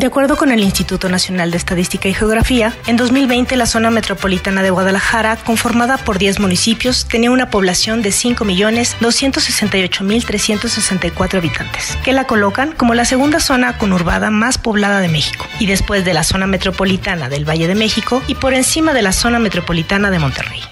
De acuerdo con el Instituto Nacional de Estadística y Geografía, en 2020 la zona metropolitana de Guadalajara, conformada por 10 municipios, tenía una población de 5.268.364 habitantes, que la colocan como la segunda zona conurbada más poblada de México, y después de la zona metropolitana del Valle de México y por encima de la zona metropolitana de Monterrey.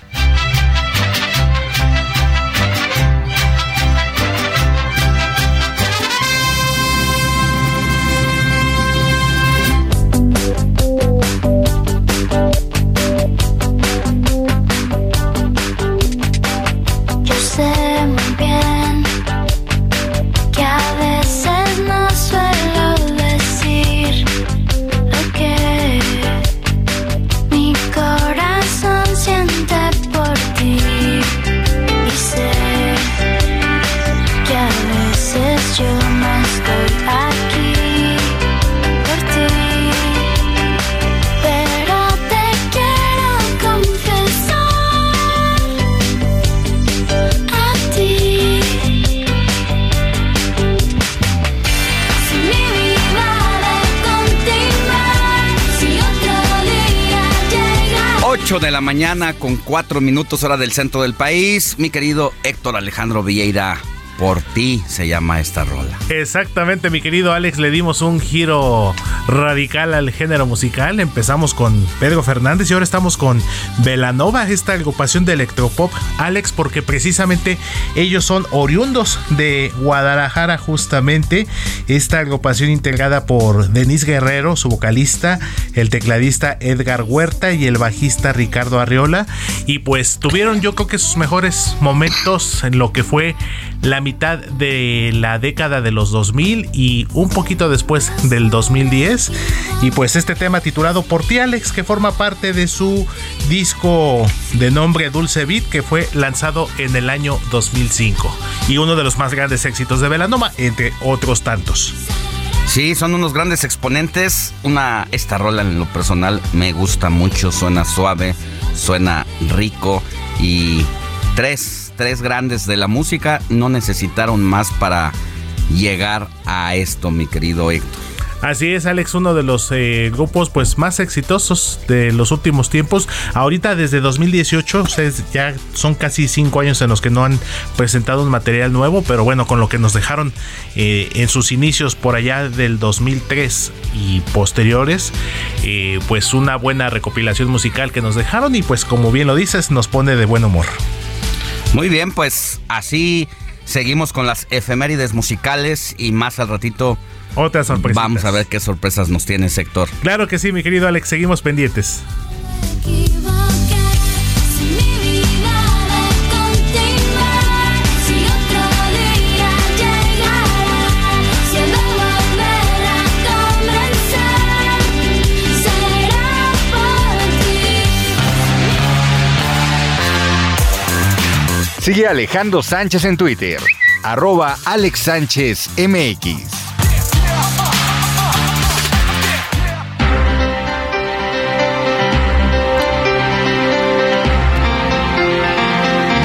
De la mañana con cuatro minutos hora del centro del país. Mi querido Héctor Alejandro Vieira, por ti se llama esta rola. Exactamente, mi querido Alex, le dimos un giro radical al género musical. Empezamos con Pedro Fernández y ahora estamos con Velanova, esta agrupación de electropop. Alex, porque precisamente ellos son oriundos de Guadalajara, justamente. Esta agrupación integrada por Denise Guerrero, su vocalista, el tecladista Edgar Huerta y el bajista Ricardo Arriola. Y pues tuvieron, yo creo que sus mejores momentos en lo que fue la mitad de la década de los 2000 y un poquito después del 2010. Y pues este tema titulado Por ti Alex, que forma parte de su disco de nombre Dulce Beat, que fue lanzado en el año 2005. Y uno de los más grandes éxitos de Velanoma, entre otros tantos. Sí, son unos grandes exponentes. Una, esta rola en lo personal me gusta mucho, suena suave, suena rico y tres tres grandes de la música no necesitaron más para llegar a esto, mi querido Héctor. Así es, Alex, uno de los eh, grupos pues más exitosos de los últimos tiempos. Ahorita desde 2018, ya son casi cinco años en los que no han presentado un material nuevo, pero bueno, con lo que nos dejaron eh, en sus inicios por allá del 2003 y posteriores, eh, pues una buena recopilación musical que nos dejaron y pues como bien lo dices, nos pone de buen humor. Muy bien, pues así seguimos con las efemérides musicales y más al ratito otra sorpresa. Vamos a ver qué sorpresas nos tiene sector. Claro que sí, mi querido Alex, seguimos pendientes. Sigue Alejandro Sánchez en Twitter, arroba Alex Sánchez.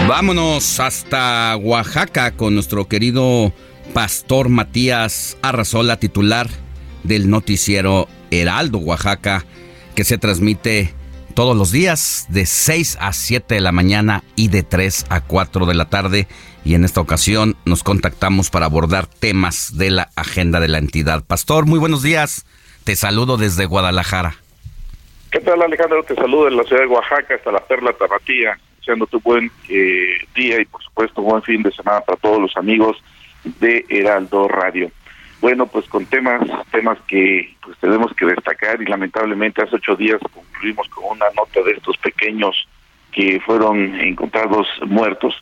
Vámonos hasta Oaxaca con nuestro querido pastor Matías Arrazola, titular del noticiero Heraldo Oaxaca, que se transmite todos los días de 6 a 7 de la mañana y de 3 a 4 de la tarde. Y en esta ocasión nos contactamos para abordar temas de la agenda de la entidad. Pastor, muy buenos días. Te saludo desde Guadalajara. ¿Qué tal Alejandro? Te saludo de la ciudad de Oaxaca hasta la Perla Tapatía deseándote un buen eh, día y por supuesto buen fin de semana para todos los amigos de Heraldo Radio. Bueno, pues con temas, temas que pues tenemos que destacar y lamentablemente hace ocho días concluimos con una nota de estos pequeños que fueron encontrados muertos.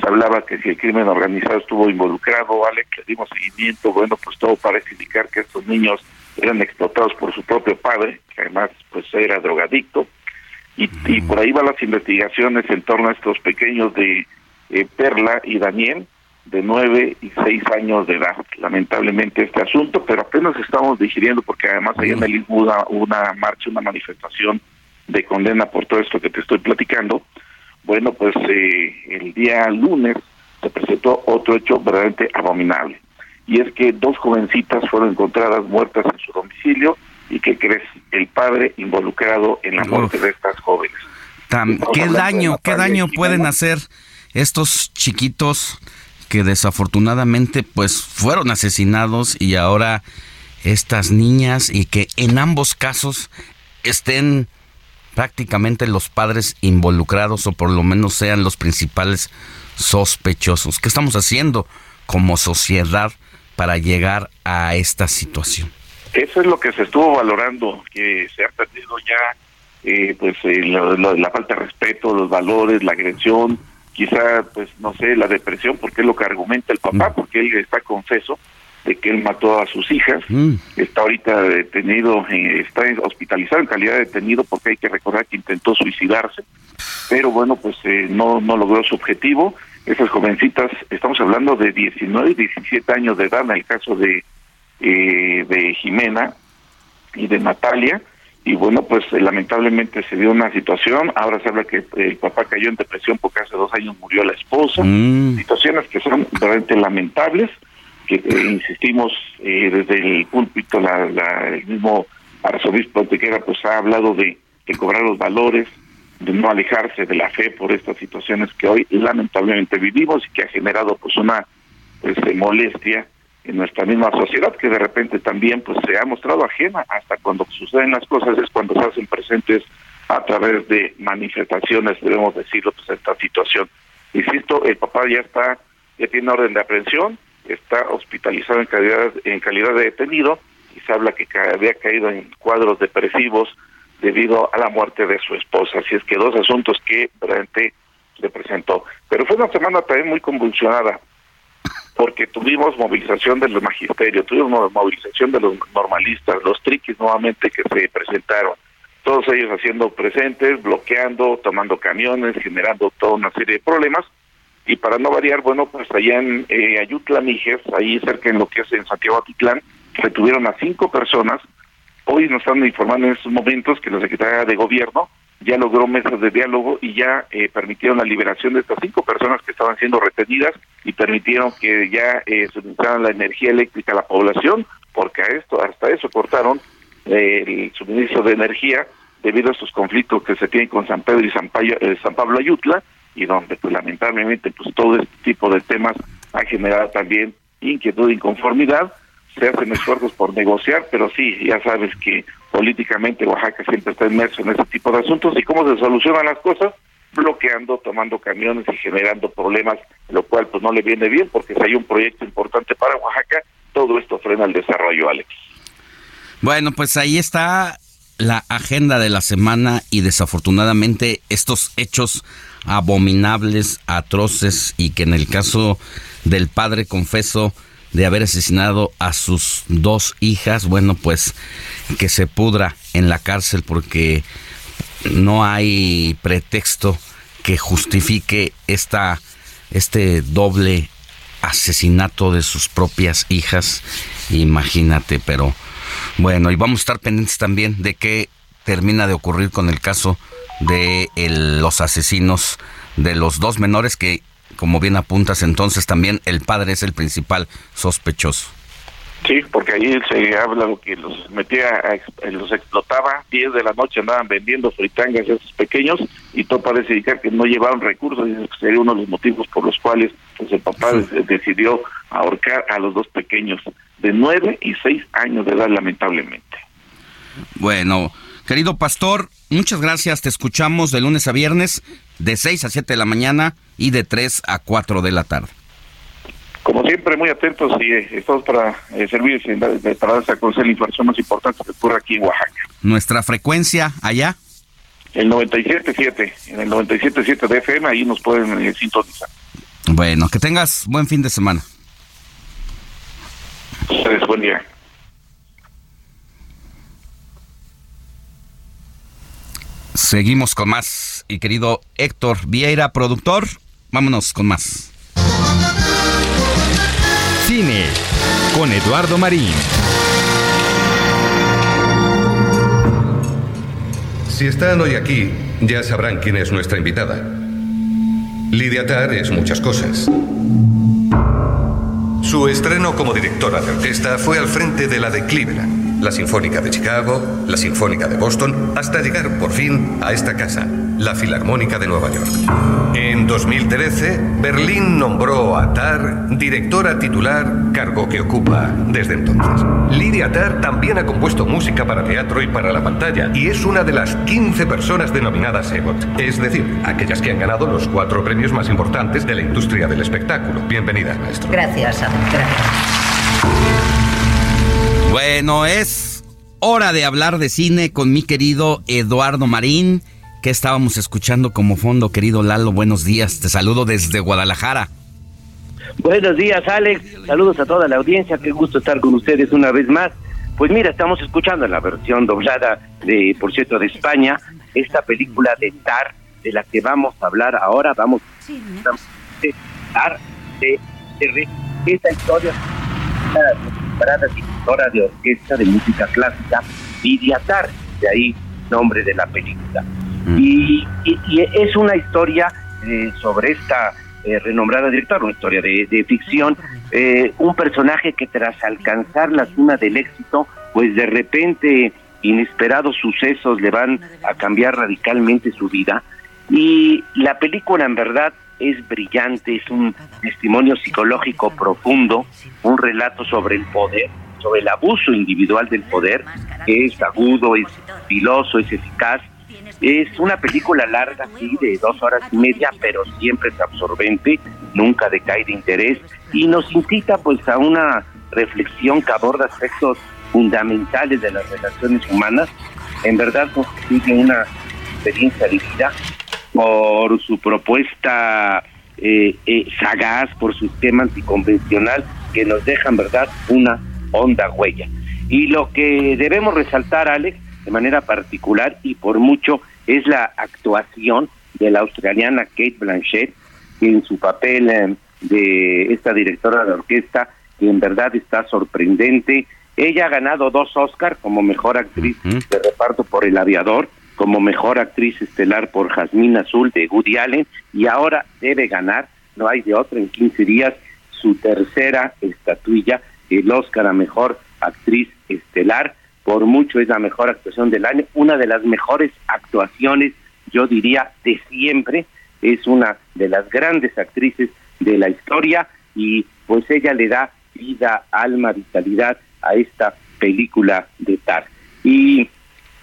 Se hablaba que si el crimen organizado estuvo involucrado, Alex, le dimos seguimiento, bueno, pues todo parece indicar que estos niños eran explotados por su propio padre, que además pues era drogadicto, y, por ahí van las investigaciones en torno a estos pequeños de eh, Perla y Daniel, de nueve y seis años de edad. Lamentablemente este asunto, pero apenas estamos digiriendo porque además hay en el Istmo una, marcha, una manifestación de condena por todo esto que te estoy platicando. Bueno, pues eh, el día lunes se presentó otro hecho verdaderamente abominable. Y es que dos jovencitas fueron encontradas muertas en su domicilio y que crees el padre involucrado en la muerte de estas jóvenes. ¿Qué daño, qué daño pueden hacer estos chiquitos que desafortunadamente pues fueron asesinados y ahora estas niñas y que en ambos casos estén prácticamente los padres involucrados o por lo menos sean los principales sospechosos. ¿Qué estamos haciendo como sociedad para llegar a esta situación? Eso es lo que se estuvo valorando, que se ha perdido ya eh, pues eh, la falta de respeto, los valores, la agresión, quizá pues no sé, la depresión, porque es lo que argumenta el papá, mm. porque él está confeso de que él mató a sus hijas, mm. está ahorita detenido, eh, está hospitalizado en calidad de detenido porque hay que recordar que intentó suicidarse, pero bueno, pues no, no logró su objetivo. Esas jovencitas, estamos hablando de 19 y 17 años de edad en el caso de eh, de Jimena y de Natalia. Y bueno, pues eh, lamentablemente se dio una situación. Ahora se habla que el papá cayó en depresión porque hace dos años murió la esposa. Mm. Situaciones que son realmente lamentables, que eh, insistimos desde el púlpito, la, el mismo arzobispo Antequera pues ha hablado de, de cobrar los valores, de no alejarse de la fe por estas situaciones que hoy lamentablemente vivimos y que ha generado pues una pues, molestia en nuestra misma sociedad que de repente también pues se ha mostrado ajena. Hasta cuando suceden las cosas es cuando se hacen presentes a través de manifestaciones debemos decirlo pues esta situación. Insisto el papá ya está ya tiene orden de aprehensión está hospitalizado en calidad en calidad de detenido y se habla que había caído en cuadros depresivos debido a la muerte de su esposa. Así es que dos asuntos que realmente le presentó. Pero fue una semana también muy convulsionada porque tuvimos movilización del magisterio, tuvimos movilización de los normalistas, los triquis nuevamente que se presentaron, todos ellos haciendo presentes, bloqueando, tomando camiones, generando toda una serie de problemas. Y para no variar, bueno, pues allá en eh, Ayutla, Mijes, ahí cerca en lo que es en Santiago Atitlán, retuvieron a cinco personas. Hoy nos están informando en estos momentos que la Secretaría de Gobierno ya logró mesas de diálogo y ya eh, permitieron la liberación de estas cinco personas que estaban siendo retenidas y permitieron que ya eh, suministraran la energía eléctrica a la población, porque a esto, hasta eso cortaron eh, el suministro de energía debido a estos conflictos que se tienen con San Pedro y San, eh, San Pablo Ayutla, y donde pues lamentablemente pues todo este tipo de temas ha generado también inquietud e inconformidad, se hacen esfuerzos por negociar, pero sí, ya sabes que políticamente Oaxaca siempre está inmerso en ese tipo de asuntos y cómo se solucionan las cosas, bloqueando, tomando camiones y generando problemas, lo cual pues no le viene bien porque si hay un proyecto importante para Oaxaca, todo esto frena el desarrollo, Alex. Bueno, pues ahí está la agenda de la semana y desafortunadamente estos hechos abominables, atroces y que en el caso del padre confeso de haber asesinado a sus dos hijas, bueno, pues que se pudra en la cárcel porque no hay pretexto que justifique esta este doble asesinato de sus propias hijas. Imagínate, pero bueno, y vamos a estar pendientes también de qué termina de ocurrir con el caso de los asesinos de los dos menores que, como bien apuntas, entonces también el padre es el principal sospechoso. Sí, porque ahí se habla que los metía, los explotaba, 10 de la noche andaban vendiendo fritangas a esos pequeños y todo parece indicar que no llevaron recursos y sería uno de los motivos por los cuales pues, el papá decidió ahorcar a los dos pequeños de 9 y 6 años de edad lamentablemente. Bueno, querido pastor, muchas gracias, te escuchamos de lunes a viernes de 6 a 7 de la mañana y de 3 a 4 de la tarde. Como siempre, muy atentos y eh, estamos para eh, servir para darse a conocer la información más importante que ocurre aquí en Oaxaca. ¿Nuestra frecuencia allá? El 97.7, en el 97.7 de FM, ahí nos pueden eh, sintonizar. Bueno, que tengas buen fin de semana. Ustedes, buen día. Seguimos con más. Y querido Héctor Vieira, productor, vámonos con más. Cine con Eduardo Marín. Si están hoy aquí, ya sabrán quién es nuestra invitada. Lidia Tar es muchas cosas. Su estreno como directora de orquesta fue al frente de la de Cleveland la Sinfónica de Chicago, la Sinfónica de Boston, hasta llegar por fin a esta casa, la Filarmónica de Nueva York. En 2013, Berlín nombró a Tar directora titular, cargo que ocupa desde entonces. Lidia Tar también ha compuesto música para teatro y para la pantalla y es una de las 15 personas denominadas EGOT, es decir, aquellas que han ganado los cuatro premios más importantes de la industria del espectáculo. Bienvenida, maestro. Gracias, Gracias. Bueno, es hora de hablar de cine con mi querido Eduardo Marín, que estábamos escuchando como fondo. Querido Lalo, buenos días. Te saludo desde Guadalajara. Buenos días, Alex. Saludos a toda la audiencia. Qué gusto estar con ustedes una vez más. Pues mira, estamos escuchando la versión doblada de, por cierto, de España, esta película de Tar, de la que vamos a hablar ahora. Vamos a Tar, de, de, esta historia directora de orquesta de música clásica, Lidia Tar, de ahí nombre de la película. Mm. Y, es una historia eh, sobre esta eh, renombrada directora, una historia de, ficción, eh, un personaje que tras alcanzar la cima del éxito, pues de repente inesperados sucesos le van a cambiar radicalmente su vida. Y la película en verdad es brillante, es un testimonio psicológico profundo, un relato sobre el poder, sobre el abuso individual del poder, que es agudo, es filoso, es eficaz. Es una película larga, sí, de dos horas y media, pero siempre es absorbente, nunca decae de interés y nos incita pues a una reflexión que aborda aspectos fundamentales de las relaciones humanas. En verdad constituye una experiencia de vida por su propuesta eh, eh, sagaz, por su tema anticonvencional, que nos dejan, ¿verdad?, una honda huella. Y lo que debemos resaltar, Alex, de manera particular y por mucho, es la actuación de la australiana Kate Blanchett, que en su papel eh, de esta directora de orquesta, que en verdad está sorprendente. Ella ha ganado dos Oscars como mejor actriz de reparto por El Aviador, como mejor actriz estelar por Jasmine Azul de Woody Allen y ahora debe ganar, no hay de otra, en 15 días, su tercera estatuilla, el Oscar a mejor actriz estelar, por mucho es la mejor actuación del año, una de las mejores actuaciones, yo diría, de siempre, es una de las grandes actrices de la historia y pues ella le da vida, alma, vitalidad a esta película de Tar. Y,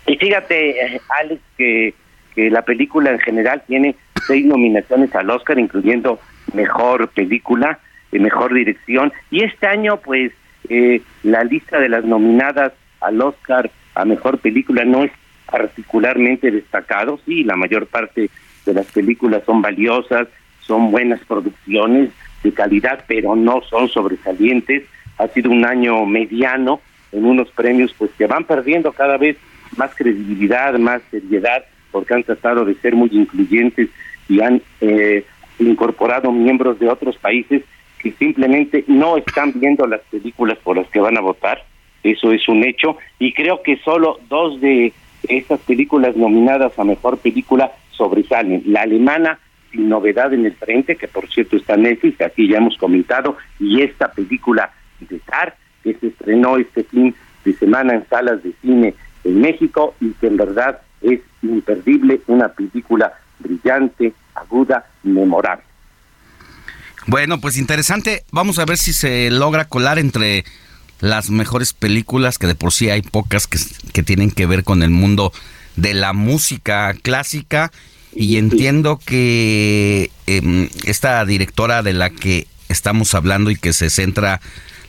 y fíjate, eh, Alex, que, que la película en general tiene seis nominaciones al Oscar, incluyendo mejor película, y mejor dirección. Y este año, pues, eh, la lista de las nominadas al Oscar a mejor película no es particularmente destacado. Sí, la mayor parte de las películas son valiosas, son buenas producciones de calidad, pero no son sobresalientes. Ha sido un año mediano en unos premios pues que van perdiendo cada vez más credibilidad, más seriedad, porque han tratado de ser muy incluyentes y han eh, incorporado miembros de otros países que simplemente no están viendo las películas por las que van a votar. Eso es un hecho. Y creo que solo dos de esas películas nominadas a mejor película sobresalen. La alemana, Sin Novedad en el Frente, que por cierto está en Netflix, aquí ya hemos comentado, y esta película de Tar, que se estrenó este fin de semana en salas de cine en México y que en verdad es imperdible, una película brillante, aguda, memorable. Bueno, pues interesante. Vamos a ver si se logra colar entre las mejores películas, que de por sí hay pocas que, que tienen que ver con el mundo de la música clásica. Y entiendo que em, esta directora de la que estamos hablando y que se centra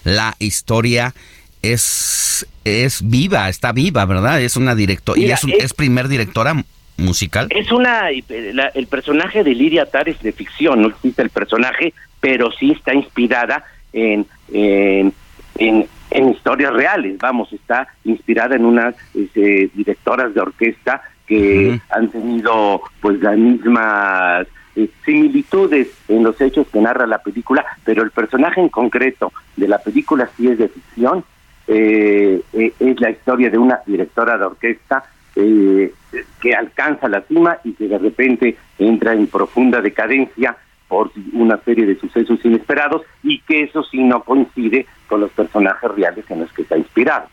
la historia es, es viva, está viva, ¿verdad? Es una directora, y es, es, primer directora musical. Es una, el personaje de Lidia Tar es de ficción, no existe el personaje, pero sí está inspirada en, en, en, historias reales, vamos, está inspirada en unas este, directoras de orquesta que han tenido pues las mismas eh, similitudes en los hechos que narra la película, pero el personaje en concreto de la película sí es de ficción, eh, eh, es la historia de una directora de orquesta que alcanza la cima y que de repente entra en profunda decadencia por una serie de sucesos inesperados y que eso sí no coincide con los personajes reales en los que está inspirado.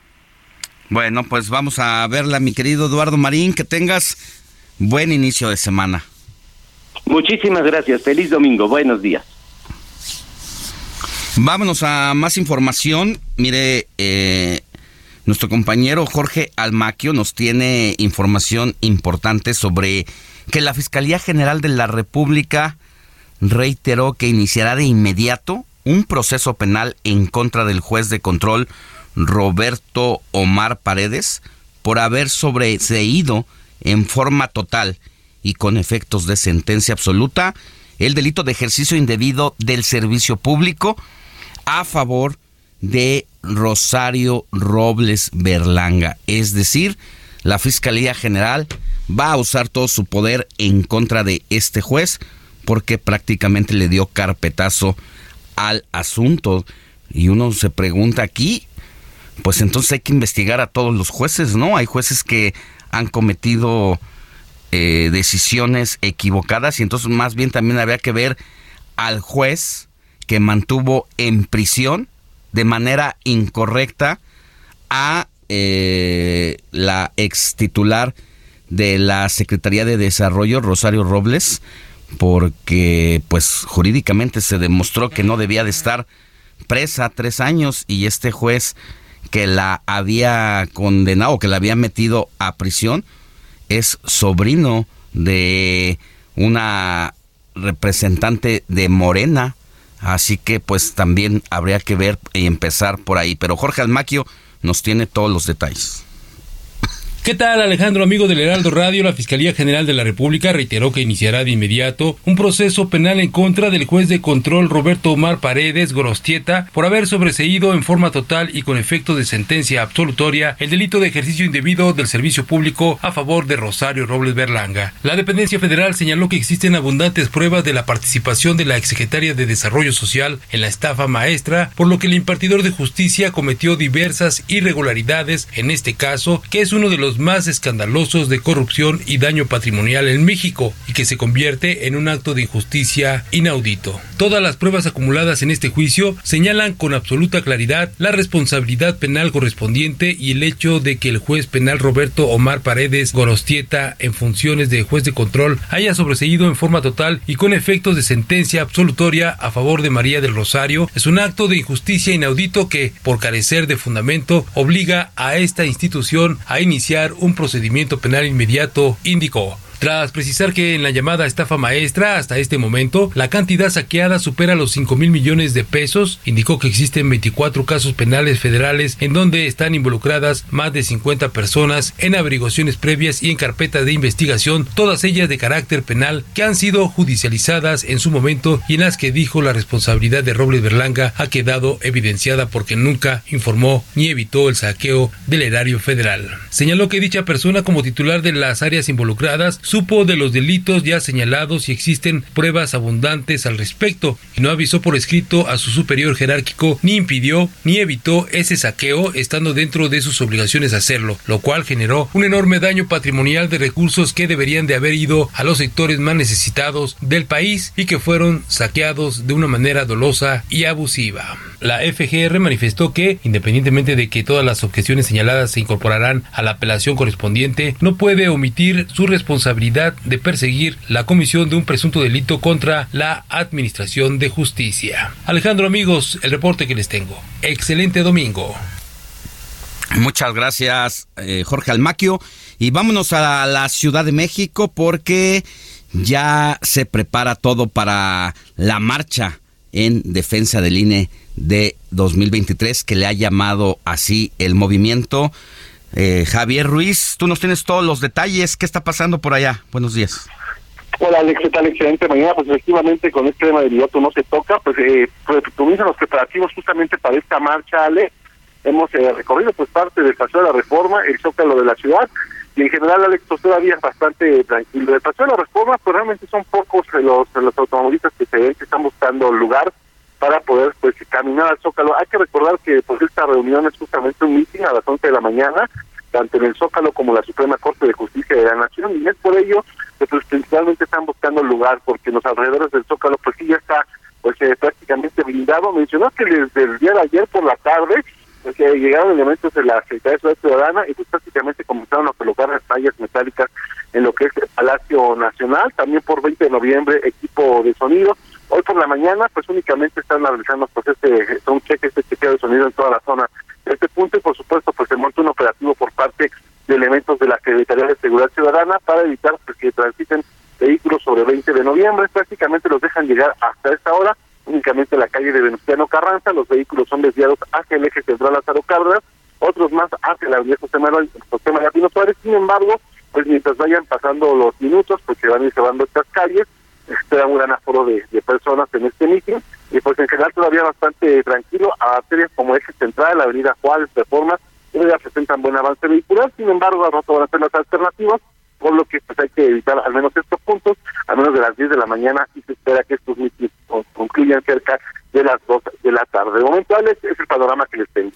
Bueno, pues vamos a verla, mi querido Eduardo Marín, que tengas buen inicio de semana. Muchísimas gracias, feliz domingo, buenos días. Vámonos a más información. Mire, eh, nuestro compañero Jorge Almaquio nos tiene información importante sobre que la Fiscalía General de la República reiteró que iniciará de inmediato un proceso penal en contra del juez de control Roberto Omar Paredes por haber sobreseído en forma total y con efectos de sentencia absoluta el delito de ejercicio indebido del servicio público a favor de Rosario Robles Berlanga. Es decir, la Fiscalía General va a usar todo su poder en contra de este juez porque prácticamente le dio carpetazo al asunto. Y uno se pregunta aquí, pues entonces hay que investigar a todos los jueces, ¿no? Hay jueces que han cometido eh, decisiones equivocadas y entonces más bien también había que ver al juez que mantuvo en prisión de manera incorrecta a eh, la ex titular de la Secretaría de Desarrollo, Rosario Robles, porque pues jurídicamente se demostró que no debía de estar presa tres años y este juez que la había condenado, que la había metido a prisión, es sobrino de una representante de Morena. Así que pues también habría que ver y empezar por ahí. Pero Jorge Almaquio nos tiene todos los detalles. ¿Qué tal Alejandro, amigo del Heraldo Radio? La Fiscalía General de la República reiteró que iniciará de inmediato un proceso penal en contra del juez de control Roberto Omar Paredes Gorostieta por haber sobreseído en forma total y con efecto de sentencia absolutoria el delito de ejercicio indebido del servicio público a favor de Rosario Robles Berlanga. La dependencia federal señaló que existen abundantes pruebas de la participación de la exsecretaria de Desarrollo Social en la estafa maestra, por lo que el impartidor de justicia cometió diversas irregularidades en este caso, que es uno de los más escandalosos de corrupción y daño patrimonial en México y que se convierte en un acto de injusticia inaudito. Todas las pruebas acumuladas en este juicio señalan con absoluta claridad la responsabilidad penal correspondiente y el hecho de que el juez penal Roberto Omar Paredes Gorostieta, en funciones de juez de control, haya sobreseído en forma total y con efectos de sentencia absolutoria a favor de María del Rosario es un acto de injusticia inaudito que, por carecer de fundamento, obliga a esta institución a iniciar un procedimiento penal inmediato, indicó. Tras precisar que en la llamada estafa maestra hasta este momento la cantidad saqueada supera los 5 mil millones de pesos, indicó que existen 24 casos penales federales en donde están involucradas más de 50 personas en averiguaciones previas y en carpetas de investigación, todas ellas de carácter penal que han sido judicializadas en su momento y en las que dijo la responsabilidad de Robles Berlanga ha quedado evidenciada porque nunca informó ni evitó el saqueo del erario federal. Señaló que dicha persona como titular de las áreas involucradas supo de los delitos ya señalados y existen pruebas abundantes al respecto y no avisó por escrito a su superior jerárquico ni impidió ni evitó ese saqueo estando dentro de sus obligaciones hacerlo, lo cual generó un enorme daño patrimonial de recursos que deberían de haber ido a los sectores más necesitados del país y que fueron saqueados de una manera dolosa y abusiva. La FGR manifestó que, independientemente de que todas las objeciones señaladas se incorporarán a la apelación correspondiente, no puede omitir su responsabilidad de perseguir la comisión de un presunto delito contra la Administración de Justicia. Alejandro amigos, el reporte que les tengo. Excelente domingo. Muchas gracias, eh, Jorge Almaquio. Y vámonos a la Ciudad de México porque ya se prepara todo para la marcha en defensa del INE de 2023 que le ha llamado así el movimiento. Eh, Javier Ruiz, tú nos tienes todos los detalles. ¿Qué está pasando por allá? Buenos días. Hola Alex, ¿qué tal? Excelente mañana. Pues efectivamente con este tema del piloto no se toca, pues, eh, pues comienzan los preparativos justamente para esta marcha, Ale. Hemos eh, recorrido pues parte del Paseo de la Reforma, el Zócalo de la ciudad, y en general, Alex, pues todavía es bastante tranquilo. El Paseo de la Reforma, pues realmente son pocos los, los automovilistas que se ven que están buscando lugar para poder pues caminar al Zócalo. Hay que recordar que pues esta reunión es justamente un meeting a las 11 de la mañana, tanto en el Zócalo como la Suprema Corte de Justicia de la Nación, y es por ello que pues principalmente están buscando lugar, porque los alrededores del Zócalo pues sí ya está pues eh, prácticamente blindado. Mencionó que desde el día de ayer por la tarde pues, llegaron elementos de la Secretaría de Ciudad Ciudadana y pues prácticamente comenzaron a colocar las tallas metálicas en lo que es el Palacio Nacional, también por 20 de noviembre equipo de sonido, Hoy por la mañana, pues únicamente están realizando pues este, un cheque, este chequeo de sonido en toda la zona este punto y por supuesto pues se monta un operativo por parte de elementos de la Secretaría de Seguridad Ciudadana para evitar pues, que transiten vehículos sobre 20 de noviembre, prácticamente los dejan llegar hasta esta hora, únicamente la calle de Venustiano Carranza, los vehículos son desviados hacia el eje central Lázaro Cárdenas, otros más hacia la avenida José Manuel, José María Suárez, sin embargo, pues mientras vayan pasando los minutos, pues se van ir estas calles, espera un gran aforo de, personas en este mitin y pues en general todavía bastante tranquilo a arterias como eje central, la avenida Juárez, Reforma, todavía presentan buen avance vehicular, sin embargo al rato van a ser las alternativas, por lo que pues hay que evitar al menos estos puntos, al menos de las 10 de la mañana y se espera que estos mítines concluyan cerca de las 2 de la tarde. De momento, Alex, es el panorama que les tengo.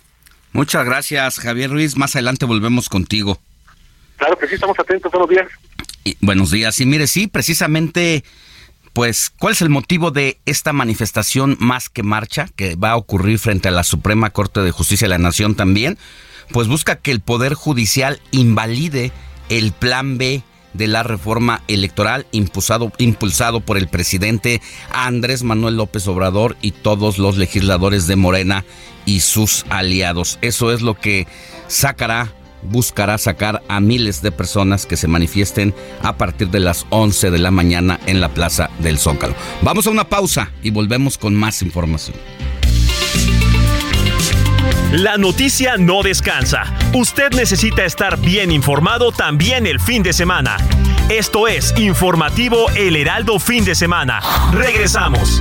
Muchas gracias, Javier Ruiz. Más adelante volvemos contigo. Claro que sí, estamos atentos. Buenos días. buenos días. Y mire, sí, precisamente pues, ¿cuál es el motivo de esta manifestación más que marcha que va a ocurrir frente a la Suprema Corte de Justicia de la Nación también? Pues busca que el Poder Judicial invalide el plan B de la reforma electoral impulsado, impulsado por el presidente Andrés Manuel López Obrador y todos los legisladores de Morena y sus aliados. Eso es lo que sacará buscará sacar a miles de personas que se manifiesten a partir de las 11 de la mañana en la Plaza del Zócalo. Vamos a una pausa y volvemos con más información. La noticia no descansa. Usted necesita estar bien informado también el fin de semana. Esto es Informativo El Heraldo Fin de Semana. Regresamos.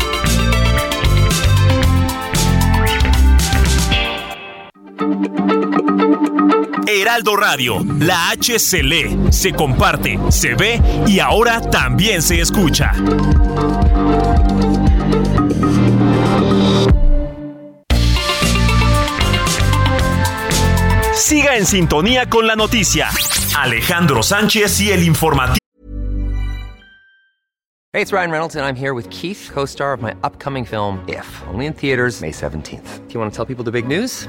Heraldo Radio, la H se lee, se comparte, se ve y ahora también se escucha. Siga en sintonía con la noticia. Alejandro Sánchez y el informativo. Hey, it's Ryan Reynolds, and I'm here with Keith, co star of my upcoming film, If, only in theaters, May 17th. Do you want to tell people the big news?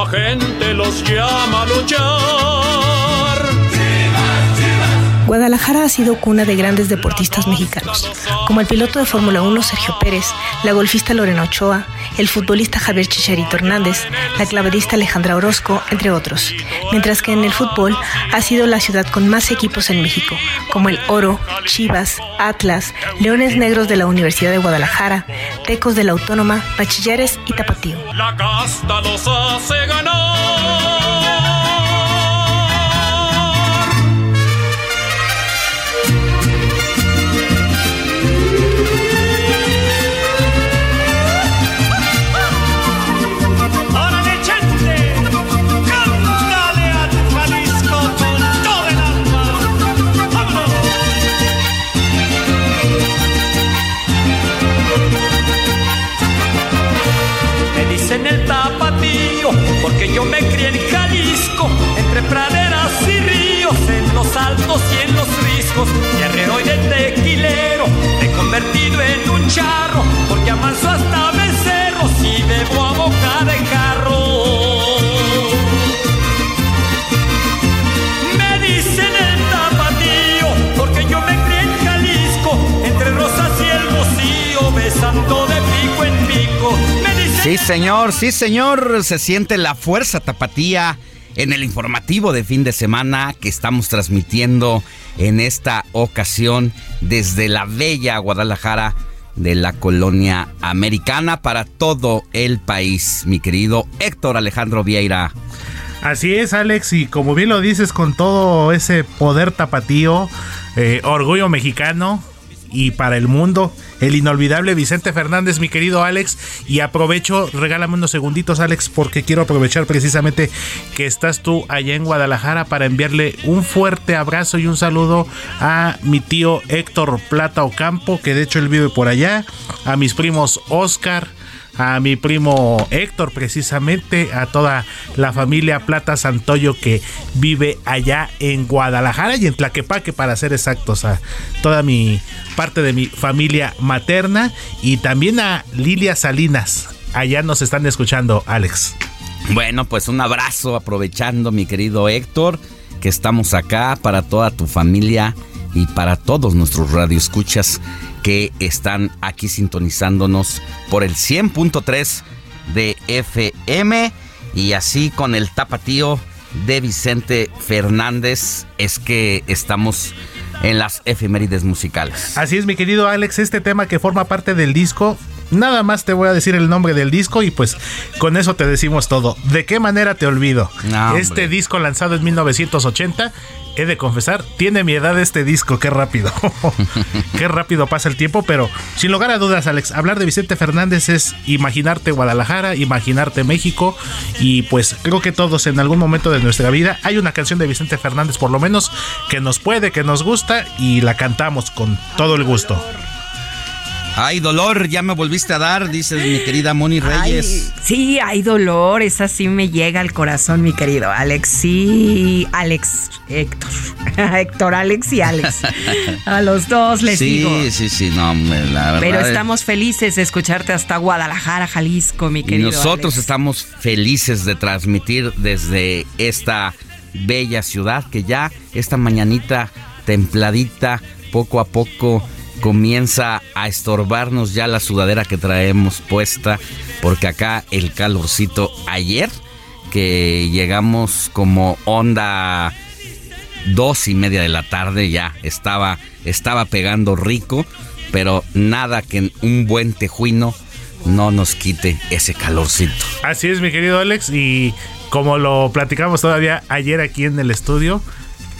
La gente los llama a luchar. Guadalajara ha sido cuna de grandes deportistas mexicanos, como el piloto de Fórmula 1 Sergio Pérez, la golfista Lorena Ochoa, el futbolista Javier Chicharito Hernández, la clavadista Alejandra Orozco, entre otros. Mientras que en el fútbol ha sido la ciudad con más equipos en México, como el Oro, Chivas, Atlas, Leones Negros de la Universidad de Guadalajara, Tecos de la Autónoma, Bachilleres y Tapatío. La casta los hace ganar. Yo me crié en Jalisco, entre praderas y ríos, en los altos y en los riscos, guerrero y de tequilero, me he convertido en un charro, porque amanso hasta becerros y bebo a boca de Sí, señor, sí, señor. Se siente la fuerza tapatía en el informativo de fin de semana que estamos transmitiendo en esta ocasión desde la bella Guadalajara de la colonia americana para todo el país, mi querido Héctor Alejandro Vieira. Así es, Alex, y como bien lo dices, con todo ese poder tapatío, eh, orgullo mexicano y para el mundo, el inolvidable Vicente Fernández, mi querido Alex, y aprovecho, regálame unos segunditos, Alex, porque quiero aprovechar precisamente que estás tú allá en Guadalajara para enviarle un fuerte abrazo y un saludo a mi tío Héctor Plata Ocampo, que de hecho él vive por allá, a mis primos Oscar, a mi primo Héctor precisamente, a toda la familia Plata Santoyo que vive allá en Guadalajara y en Tlaquepaque para ser exactos, a toda mi parte de mi familia materna y también a Lilia Salinas. Allá nos están escuchando, Alex. Bueno, pues un abrazo aprovechando, mi querido Héctor, que estamos acá para toda tu familia y para todos nuestros radioescuchas que están aquí sintonizándonos por el 100.3 de FM y así con el tapatío de Vicente Fernández es que estamos en las efemérides musicales. Así es, mi querido Alex, este tema que forma parte del disco. Nada más te voy a decir el nombre del disco y pues con eso te decimos todo. ¿De qué manera te olvido? No, este disco lanzado en 1980, he de confesar, tiene mi edad este disco, qué rápido. <laughs> qué rápido pasa el tiempo, pero sin lugar a dudas, Alex, hablar de Vicente Fernández es imaginarte Guadalajara, imaginarte México y pues creo que todos en algún momento de nuestra vida hay una canción de Vicente Fernández por lo menos que nos puede, que nos gusta y la cantamos con todo el gusto. Ay, dolor, ya me volviste a dar, dices mi querida Moni Reyes. Ay, sí, hay dolor, esa sí me llega al corazón, mi querido Alex. Sí, Alex, Héctor. <laughs> Héctor, Alex y Alex. A los dos les sí, digo. Sí, sí, sí, no, la verdad. Pero estamos felices de escucharte hasta Guadalajara, Jalisco, mi Y querido. nosotros Alex. estamos felices de transmitir desde esta bella ciudad que ya esta mañanita templadita, poco a poco comienza a estorbarnos ya la sudadera que traemos puesta, porque acá el calorcito ayer que llegamos como onda dos y media de la tarde ya estaba estaba pegando rico pero nada que un buen tejuino no nos quite ese calorcito. Así es, mi querido Alex, y como lo platicamos todavía ayer aquí en el estudio,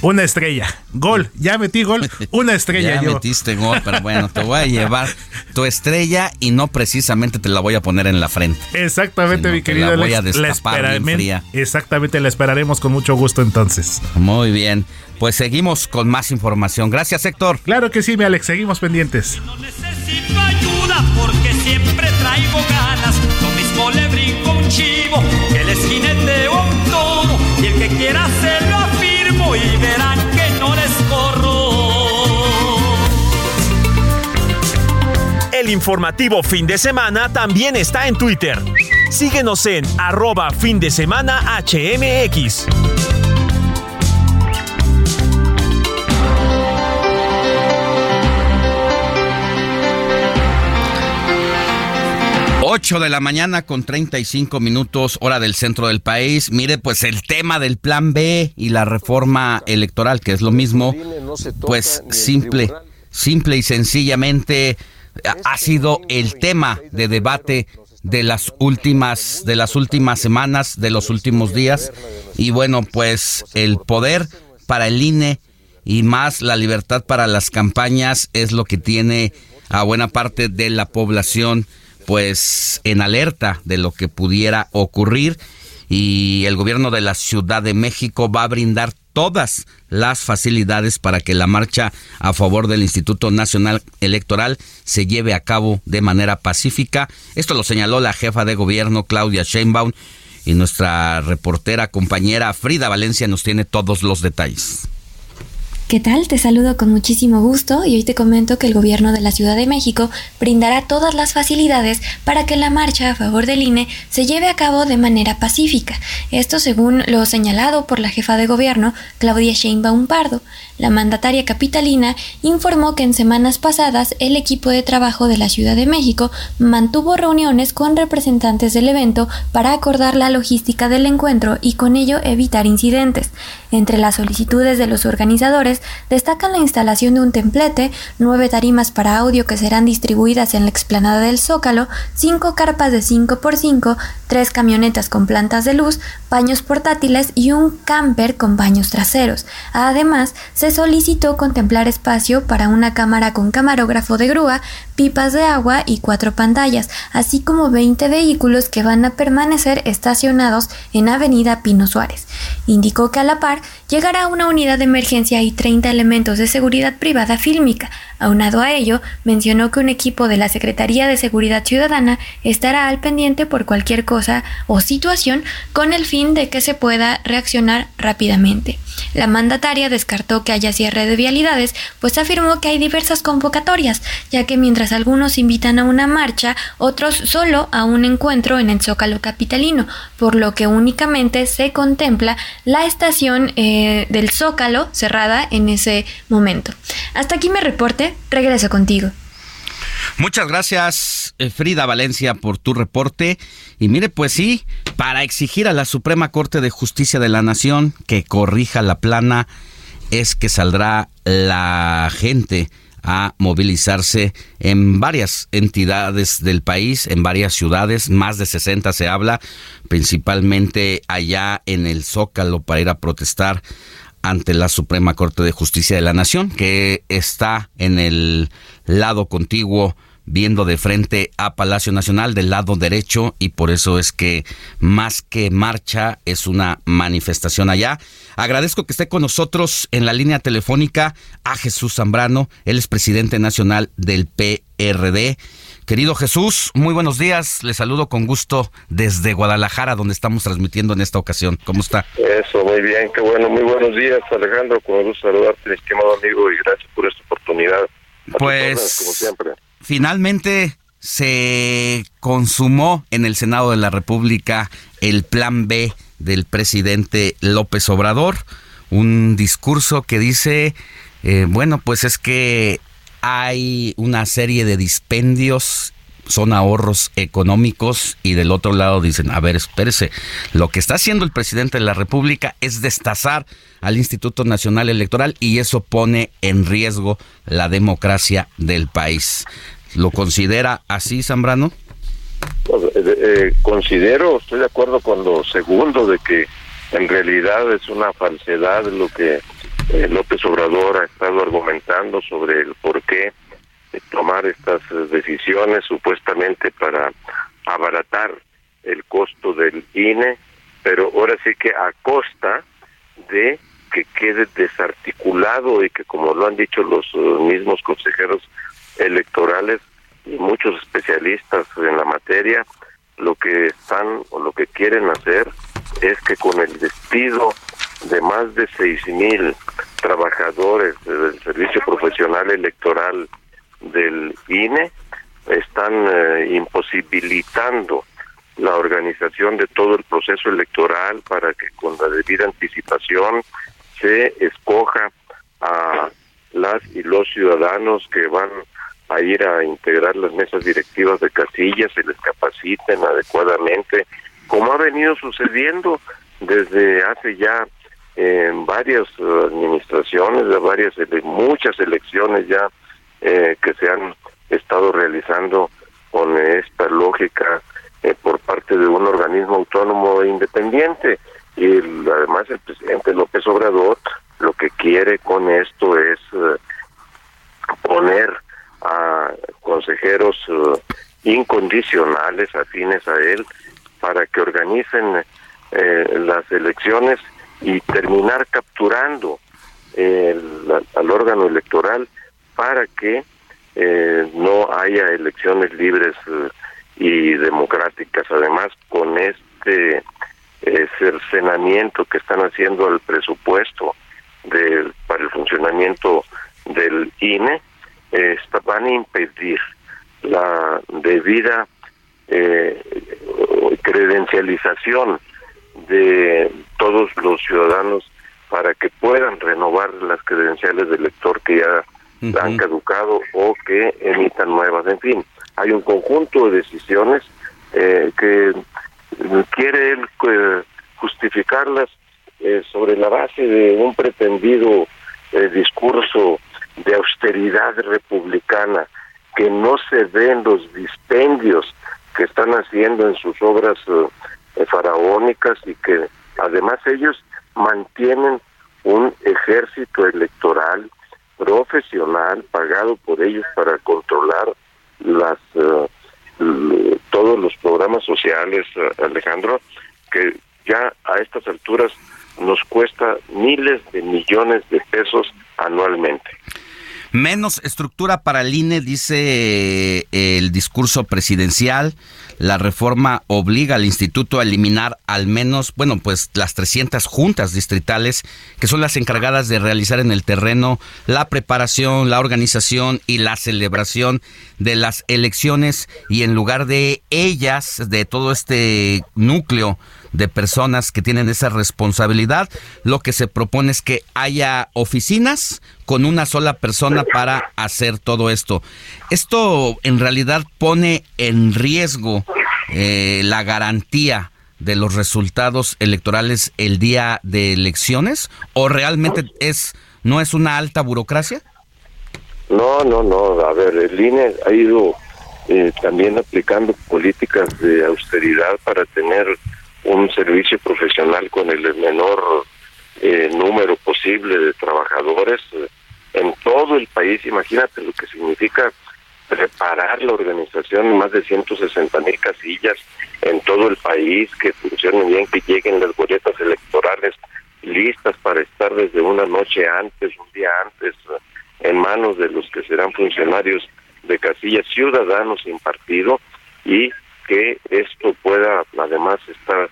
una estrella. Gol. Ya metí gol. Una estrella <laughs> ya metiste gol, pero <laughs> bueno, te voy a llevar tu estrella y no precisamente te la voy a poner en la frente. Exactamente, mi querido la voy a destapar la Exactamente, la esperaremos con mucho gusto entonces. Muy bien. Pues seguimos con más información. Gracias, Héctor. Claro que sí, mi Alex. Seguimos pendientes. No necesito ayuda porque siempre traigo ganas. Lo mismo le brinco un chivo que les jinete un toro. Y el que quiera hacerlo y verán que no les corro. El informativo fin de semana también está en Twitter. Síguenos en arroba fin de semana HMX. 8 de la mañana con 35 minutos hora del centro del país. Mire, pues el tema del plan B y la reforma electoral, que es lo mismo, pues simple, simple y sencillamente ha sido el tema de debate de las últimas de las últimas semanas, de los últimos días y bueno, pues el poder para el INE y más la libertad para las campañas es lo que tiene a buena parte de la población pues en alerta de lo que pudiera ocurrir y el gobierno de la Ciudad de México va a brindar todas las facilidades para que la marcha a favor del Instituto Nacional Electoral se lleve a cabo de manera pacífica. Esto lo señaló la jefa de gobierno Claudia Sheinbaum y nuestra reportera compañera Frida Valencia nos tiene todos los detalles. ¿Qué tal? Te saludo con muchísimo gusto y hoy te comento que el gobierno de la Ciudad de México brindará todas las facilidades para que la marcha a favor del INE se lleve a cabo de manera pacífica. Esto según lo señalado por la jefa de gobierno, Claudia Sheinbaum Pardo. La mandataria capitalina informó que en semanas pasadas el equipo de trabajo de la Ciudad de México mantuvo reuniones con representantes del evento para acordar la logística del encuentro y con ello evitar incidentes. Entre las solicitudes de los organizadores destacan la instalación de un templete, nueve tarimas para audio que serán distribuidas en la explanada del Zócalo, cinco carpas de 5x5, tres camionetas con plantas de luz, baños portátiles y un camper con baños traseros. Además, se solicitó contemplar espacio para una cámara con camarógrafo de grúa, pipas de agua y cuatro pantallas, así como 20 vehículos que van a permanecer estacionados en Avenida Pino Suárez. Indicó que a la par llegará una unidad de emergencia y 30 elementos de seguridad privada fílmica. Aunado a ello, mencionó que un equipo de la Secretaría de Seguridad Ciudadana estará al pendiente por cualquier cosa o situación con el fin de que se pueda reaccionar rápidamente. La mandataria descartó que haya cierre de vialidades, pues afirmó que hay diversas convocatorias, ya que mientras algunos invitan a una marcha, otros solo a un encuentro en el Zócalo Capitalino, por lo que únicamente se contempla la estación eh, del Zócalo cerrada en ese momento. Hasta aquí me reporte, regreso contigo. Muchas gracias, eh, Frida Valencia, por tu reporte. Y mire, pues sí, para exigir a la Suprema Corte de Justicia de la Nación que corrija la plana, es que saldrá la gente a movilizarse en varias entidades del país, en varias ciudades, más de 60 se habla, principalmente allá en el Zócalo para ir a protestar ante la Suprema Corte de Justicia de la Nación, que está en el lado contiguo viendo de frente a Palacio Nacional del lado derecho y por eso es que más que marcha es una manifestación allá. Agradezco que esté con nosotros en la línea telefónica a Jesús Zambrano, él es presidente nacional del PRD. Querido Jesús, muy buenos días. Le saludo con gusto desde Guadalajara, donde estamos transmitiendo en esta ocasión. ¿Cómo está? Eso, muy bien, qué bueno. Muy buenos días, Alejandro. Con gusto saludarte, estimado amigo, y gracias por esta oportunidad. pues, como siempre finalmente se consumó en el Senado de la República el plan B del presidente López Obrador, un discurso que dice, eh, bueno, pues es que hay una serie de dispendios son ahorros económicos y del otro lado dicen, a ver, espérese, lo que está haciendo el presidente de la República es destazar al Instituto Nacional Electoral y eso pone en riesgo la democracia del país. ¿Lo considera así, Zambrano? Pues, eh, eh, considero, estoy de acuerdo con lo segundo, de que en realidad es una falsedad lo que eh, López Obrador ha estado argumentando sobre el por qué tomar estas decisiones supuestamente para abaratar el costo del INE, pero ahora sí que a costa de que quede desarticulado y que como lo han dicho los mismos consejeros electorales y muchos especialistas en la materia, lo que están o lo que quieren hacer es que con el despido de más de seis mil trabajadores del servicio profesional electoral del INE están eh, imposibilitando la organización de todo el proceso electoral para que con la debida anticipación se escoja a las y los ciudadanos que van a ir a integrar las mesas directivas de casillas, se les capaciten adecuadamente, como ha venido sucediendo desde hace ya en varias administraciones, de varias muchas elecciones ya eh, que se han estado realizando con esta lógica eh, por parte de un organismo autónomo e independiente. Y además el presidente López Obrador lo que quiere con esto es eh, poner a consejeros incondicionales afines a él para que organicen las elecciones y terminar capturando al órgano electoral para que eh, no haya elecciones libres eh, y democráticas. Además, con este eh, cercenamiento que están haciendo al presupuesto del, para el funcionamiento del INE, van a impedir la debida credencialización de todos los ciudadanos para que puedan renovar las credenciales del elector que ya han caducado o que emitan nuevas. En fin, hay un conjunto de decisiones eh, que quiere él eh, justificarlas eh, sobre la base de un pretendido discurso de austeridad republicana que no se ve en los dispendios que están haciendo en sus obras faraónicas y que además ellos mantienen un ejército electoral profesional pagado por ellos para controlar las eh, todos los programas sociales, eh, Alejandro, que ya a estas alturas nos cuesta miles de millones de pesos anualmente. Menos estructura para el INE, dice eh, el discurso presidencial. La reforma obliga al instituto a eliminar al menos, bueno, pues las 300 juntas distritales que son las encargadas de realizar en el terreno la preparación, la organización y la celebración de las elecciones y en lugar de ellas, de todo este núcleo de personas que tienen esa responsabilidad. Lo que se propone es que haya oficinas con una sola persona para hacer todo esto. Esto en realidad pone en riesgo eh, la garantía de los resultados electorales el día de elecciones o realmente es no es una alta burocracia? No, no, no. A ver, el INE ha ido eh, también aplicando políticas de austeridad para tener un servicio profesional con el menor eh, número posible de trabajadores eh, en todo el país. Imagínate lo que significa preparar la organización más de 160 mil casillas en todo el país, que funcionen bien, que lleguen las boletas electorales listas para estar desde una noche antes, un día antes, eh, en manos de los que serán funcionarios de casillas, ciudadanos sin partido, y que esto pueda además estar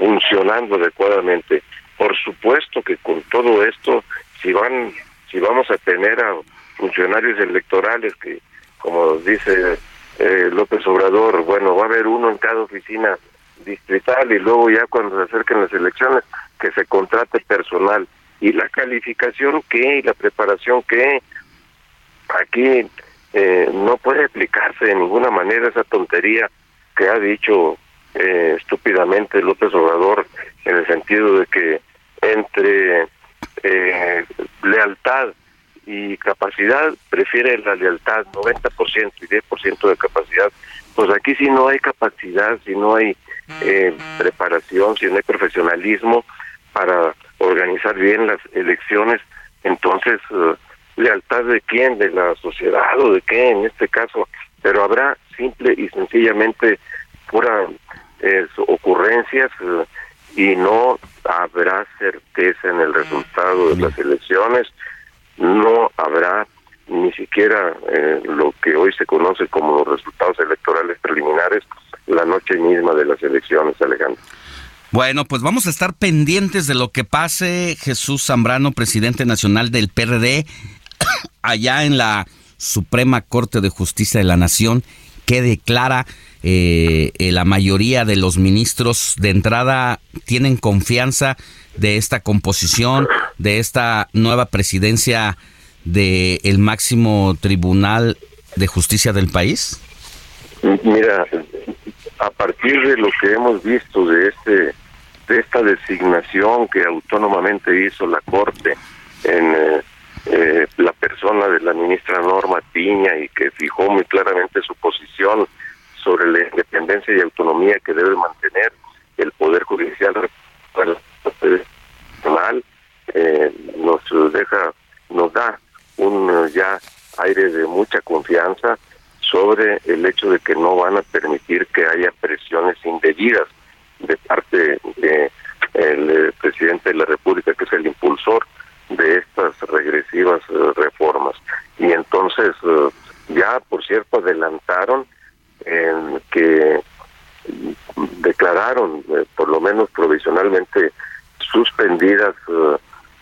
funcionando adecuadamente. Por supuesto que con todo esto, si van, si vamos a tener a funcionarios electorales que, como dice eh, López Obrador, bueno, va a haber uno en cada oficina distrital y luego ya cuando se acerquen las elecciones que se contrate personal y la calificación que y la preparación que aquí eh, no puede aplicarse de ninguna manera esa tontería que ha dicho eh, estúpidamente López Obrador en el sentido de que entre eh, lealtad y capacidad prefiere la lealtad 90% y 10% de capacidad pues aquí si no hay capacidad si no hay eh, preparación si no hay profesionalismo para organizar bien las elecciones. Entonces eh, lealtad de quién de la sociedad o de qué en este caso pero habrá simple y sencillamente pura eh, ocurrencias eh, y no habrá certeza en el resultado de las elecciones, no habrá ni siquiera eh, lo que hoy se conoce como los resultados electorales preliminares la noche misma de las elecciones, Alejandro. Bueno, pues vamos a estar pendientes de lo que pase Jesús Zambrano, presidente nacional del PRD, <coughs> allá en la Suprema Corte de Justicia de la Nación, que declara eh, eh, la mayoría de los ministros de entrada tienen confianza de esta composición, de esta nueva presidencia del el máximo tribunal de justicia del país? Mira, a partir de lo que hemos visto de este de esta designación que autónomamente hizo la Corte en eh, eh, la persona de la ministra Norma Piña y que fijó muy claramente su posición sobre la independencia y autonomía que debe mantener el Poder Judicial Nacional, eh, nos deja, nos da un eh, ya aire de mucha confianza sobre el hecho de que no van a permitir que haya presiones indebidas de parte del eh, presidente de la República, que es el impulsor de estas regresivas reformas. Y entonces, ya, por cierto, adelantaron en que declararon, eh, por lo menos provisionalmente, suspendidas eh,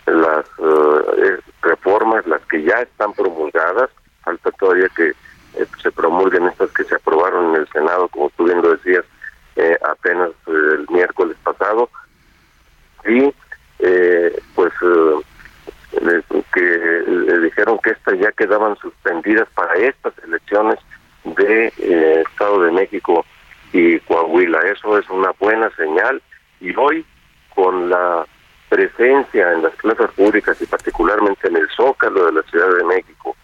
las eh, reformas, las que ya están promulgadas, falta todavía que se promulguen estas que se aprobaron en el Senado, como tú bien lo decías, apenas el miércoles pasado, y pues que le dijeron que estas ya quedaban suspendidas para estas elecciones de eh, Estado de México y Coahuila. Eso es una buena señal y hoy con la presencia en las plazas públicas y particularmente en el Zócalo de la Ciudad de México,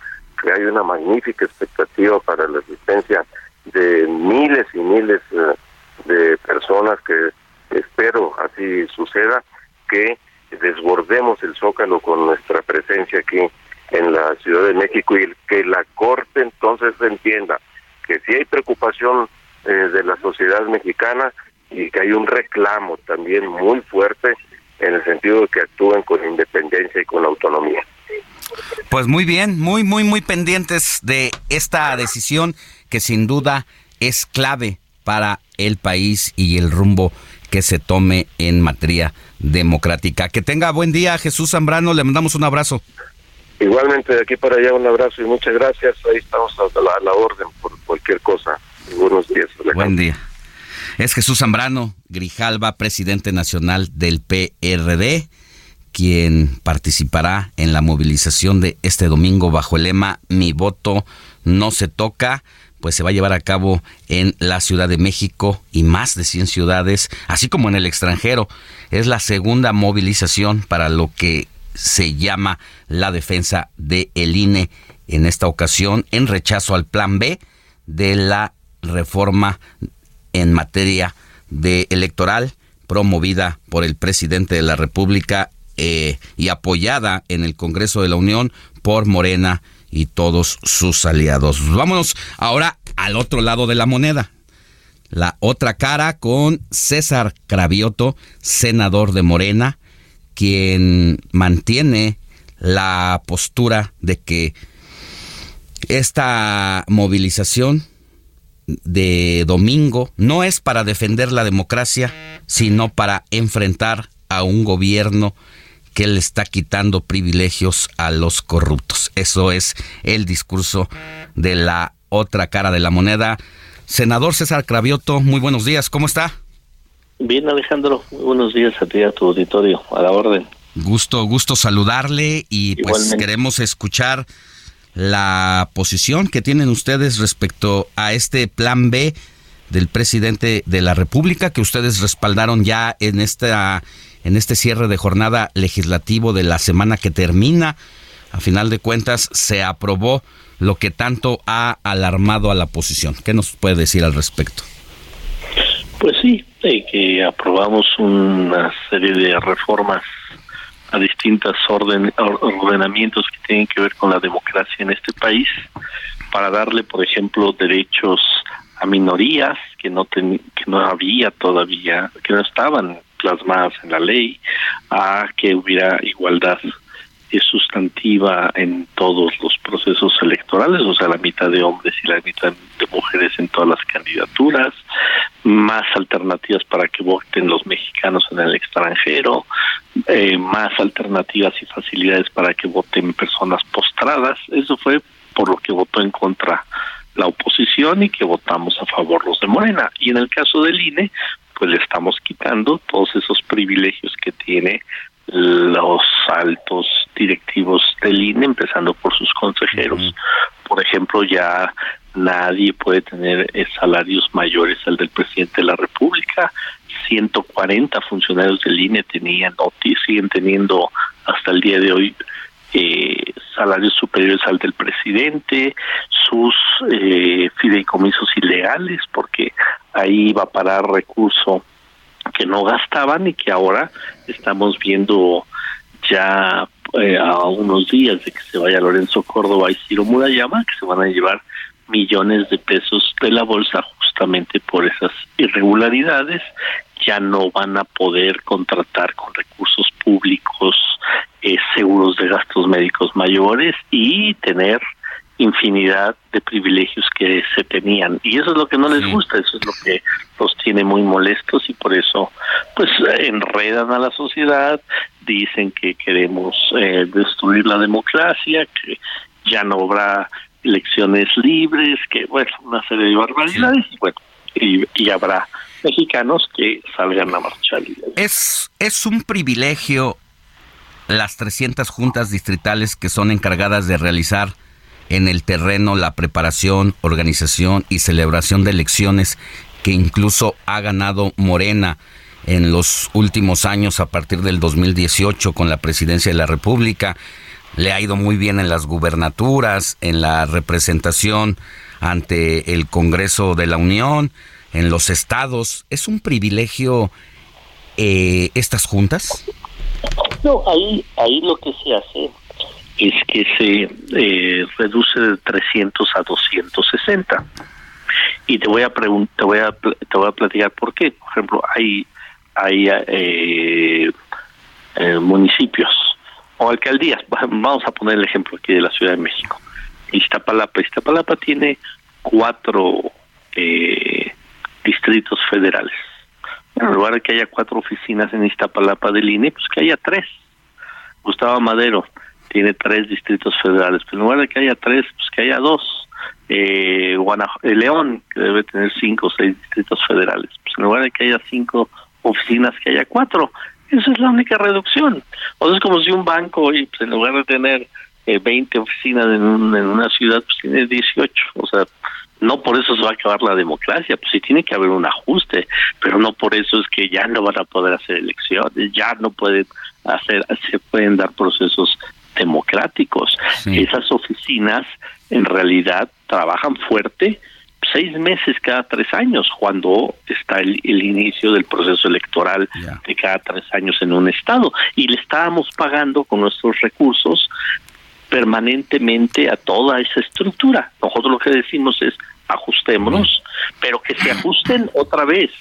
que hay una magnífica expectativa para la asistencia de miles y miles eh, de personas que espero así suceda, que desbordemos el Zócalo con nuestra presencia aquí en la Ciudad de México y que la Corte entonces entienda que si hay preocupación eh, de la sociedad mexicana y que hay un reclamo también muy fuerte en el sentido de que actúen con independencia y con autonomía. Pues muy bien, muy, muy, muy pendientes de esta decisión que sin duda es clave para el país y el rumbo que se tome en materia democrática. Que tenga buen día, Jesús Zambrano, le mandamos un abrazo. Igualmente de aquí para allá un abrazo y muchas gracias. Ahí estamos a la, orden por cualquier cosa. Buenos días. Buen día. Es Jesús Zambrano Grijalva, presidente nacional del PRD, quien participará en la movilización de este domingo bajo el lema Mi voto no se toca pues se va a llevar a cabo en la Ciudad de México y más de 100 ciudades, así como en el extranjero. Es la segunda movilización para lo que se llama la defensa de el INE en esta ocasión en rechazo al plan B de la reforma en materia de electoral promovida por el presidente de la República eh, y apoyada en el Congreso de la Unión por Morena y todos sus aliados. Vámonos ahora al otro lado de la moneda. La otra cara con César Cravioto, senador de Morena, quien mantiene la postura de que esta movilización de domingo no es para defender la democracia, sino para enfrentar a un gobierno que le está quitando privilegios a los corruptos. Eso es el discurso de la otra cara de la moneda. Senador César Cravioto, muy buenos días, ¿cómo está? Bien, Alejandro, buenos días a ti a tu auditorio, a la orden. Gusto, gusto saludarle y pues queremos escuchar la posición que tienen ustedes respecto a este plan B del presidente de la República que ustedes respaldaron ya en esta en este cierre de jornada legislativo de la semana que termina. A final de cuentas se aprobó lo que tanto ha alarmado a la oposición. ¿Qué nos puede decir al respecto? Pues sí, que aprobamos una serie de reformas a distintos orden, ordenamientos que tienen que ver con la democracia en este país para darle, por ejemplo, derechos a minorías que no que no había todavía, que no estaban plasmadas en la ley, a que hubiera igualdad sustantiva en todos los procesos electorales, o sea, la mitad de hombres y la mitad de mujeres en todas las candidaturas, más alternativas para que voten los mexicanos en el extranjero, eh, más alternativas y facilidades para que voten personas postradas. Eso fue por lo que votó en contra la oposición y que votamos a favor los de Morena. Y en el caso del INE, pues le estamos quitando todos esos privilegios que tiene los altos directivos del INE, empezando por sus consejeros. Por ejemplo, ya nadie puede tener eh, salarios mayores al del presidente de la República. 140 funcionarios del INE tenían o siguen teniendo hasta el día de hoy eh, salarios superiores al del presidente, sus eh, fideicomisos ilegales, porque ahí va a parar recurso que no gastaban y que ahora estamos viendo ya eh, a unos días de que se vaya Lorenzo Córdoba y Ciro Murayama, que se van a llevar millones de pesos de la bolsa justamente por esas irregularidades. Ya no van a poder contratar con recursos públicos eh, seguros de gastos médicos mayores y tener infinidad de privilegios que se tenían. Y eso es lo que no les gusta eso es lo que los tiene muy molestos y por eso pues enredan a la sociedad dicen que queremos eh, destruir la democracia que ya no habrá elecciones libres que bueno una serie de barbaridades y bueno y, habrá mexicanos que salgan a marchar. Es es un privilegio las 300 juntas distritales que son encargadas de realizar en el terreno la preparación, organización y celebración de elecciones que incluso ha ganado Morena en los últimos años a partir del 2018 con la presidencia de la República. Le ha ido muy bien en las gubernaturas, en la representación ante el Congreso de la Unión, en los estados. ¿Es un privilegio eh, estas juntas? No, ahí, ahí lo que se hace es que se eh, reduce de 300 a 260. Y te voy a te voy a te voy a platicar por qué. Por ejemplo, hay hay eh, eh, municipios o alcaldías. Vamos a poner el ejemplo aquí de la Ciudad de México. Iztapalapa. Iztapalapa tiene cuatro distritos federales. en lugar de que haya cuatro oficinas en Iztapalapa del INE, pues que haya tres. Gustavo Madero tiene tres distritos federales, pero en lugar de que haya tres, pues que haya dos. Eh, eh, León, que debe tener cinco o seis distritos federales, pues en lugar de que haya cinco oficinas, que haya cuatro. Esa es la única reducción. O sea, es como si un banco, y pues en lugar de tener eh, 20 oficinas en, en una ciudad, pues tiene 18. O sea, no por eso se va a acabar la democracia, pues sí tiene que haber un ajuste, pero no por eso es que ya no van a poder hacer elecciones, ya no pueden hacer, se pueden dar procesos democráticos. Esas oficinas en realidad trabajan fuerte seis meses cada tres años cuando está el, inicio del proceso electoral de cada tres años en un estado. Y le estábamos pagando con nuestros recursos permanentemente a toda esa estructura. Nosotros lo que decimos es ajustémonos, pero que se ajusten otra vez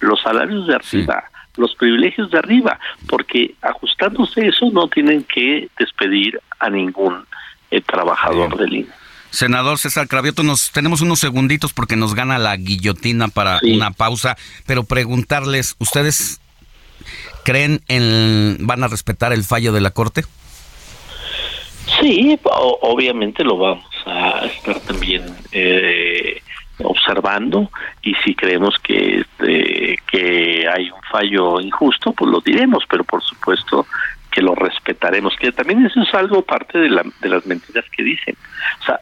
los salarios de arriba, los privilegios de arriba, porque ajustándose eso no tienen que despedir a ningún eh, trabajador del INE. Senador César Cravioto, nos tenemos unos segunditos porque nos gana la guillotina para una pausa, pero preguntarles, ¿ustedes creen en van a respetar el fallo de la Corte? Sí, obviamente lo vamos a estar también eh, observando y si creemos que este, que hay un fallo injusto pues lo diremos pero por supuesto que lo respetaremos, que también eso es algo parte de, la, de las mentiras que dicen. O sea,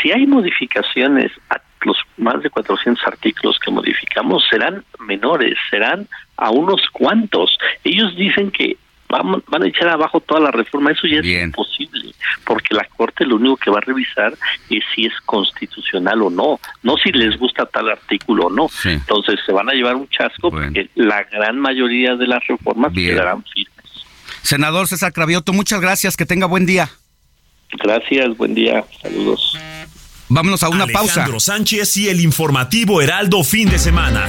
si hay modificaciones a los más de 400 artículos que modificamos serán menores, serán a unos cuantos. Ellos dicen que van, van a echar abajo toda la reforma, eso ya es imposible, porque la Corte lo único que va a revisar es si es constitucional o no, no si les gusta tal artículo o no. Entonces se van a llevar un chasco porque la gran mayoría de las reformas quedarán firmes. Senador César Cravioto, muchas gracias, que tenga buen día. Gracias, buen día, saludos. Vámonos a una pausa. Alejandro Sánchez y el informativo Heraldo fin de semana.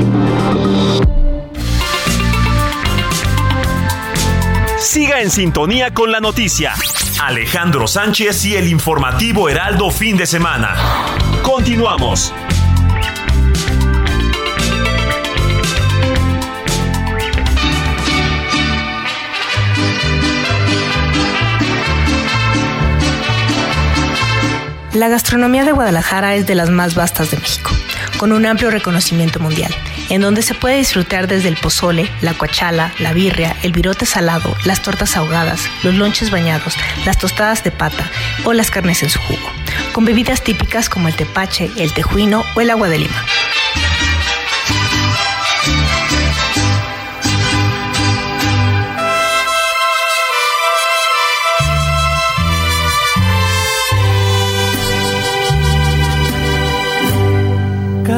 Siga en sintonía con la noticia. Alejandro Sánchez y el informativo Heraldo fin de semana. Continuamos. La gastronomía de Guadalajara es de las más vastas de México, con un amplio reconocimiento mundial, en donde se puede disfrutar desde el pozole, la coachala, la birria, el virote salado, las tortas ahogadas, los lonches bañados, las tostadas de pata o las carnes en su jugo, con bebidas típicas como el tepache, el tejuino o el agua de lima.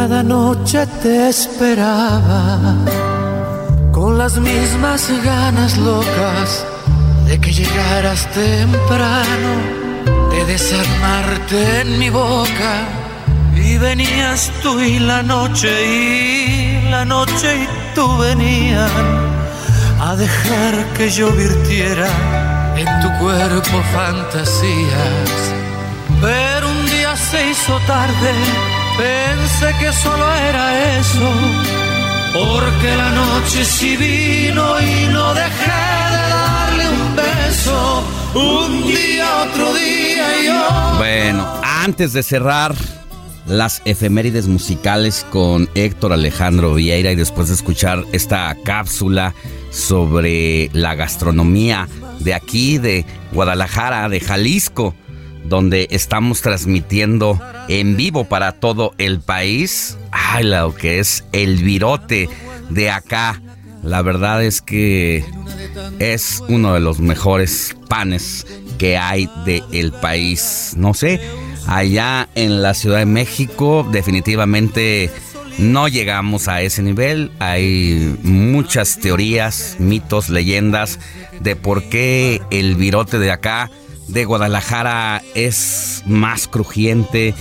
Cada noche te esperaba con las mismas ganas locas de que llegaras temprano, de desarmarte en mi boca. Y venías tú y la noche y la noche y tú venían a dejar que yo virtiera en tu cuerpo fantasías. Pero un día se hizo tarde Pensé que solo era eso, porque la noche sí vino y no dejé de darle un beso. Un día, otro día yo. Bueno, antes de cerrar las efemérides musicales con Héctor Alejandro Vieira y después de escuchar esta cápsula sobre la gastronomía de aquí, de Guadalajara, de Jalisco donde estamos transmitiendo en vivo para todo el país. Ay, lo que es el virote de acá. La verdad es que es uno de los mejores panes que hay del país. No sé, allá en la Ciudad de México definitivamente no llegamos a ese nivel. Hay muchas teorías, mitos, leyendas de por qué el virote de acá de Guadalajara es más crujiente.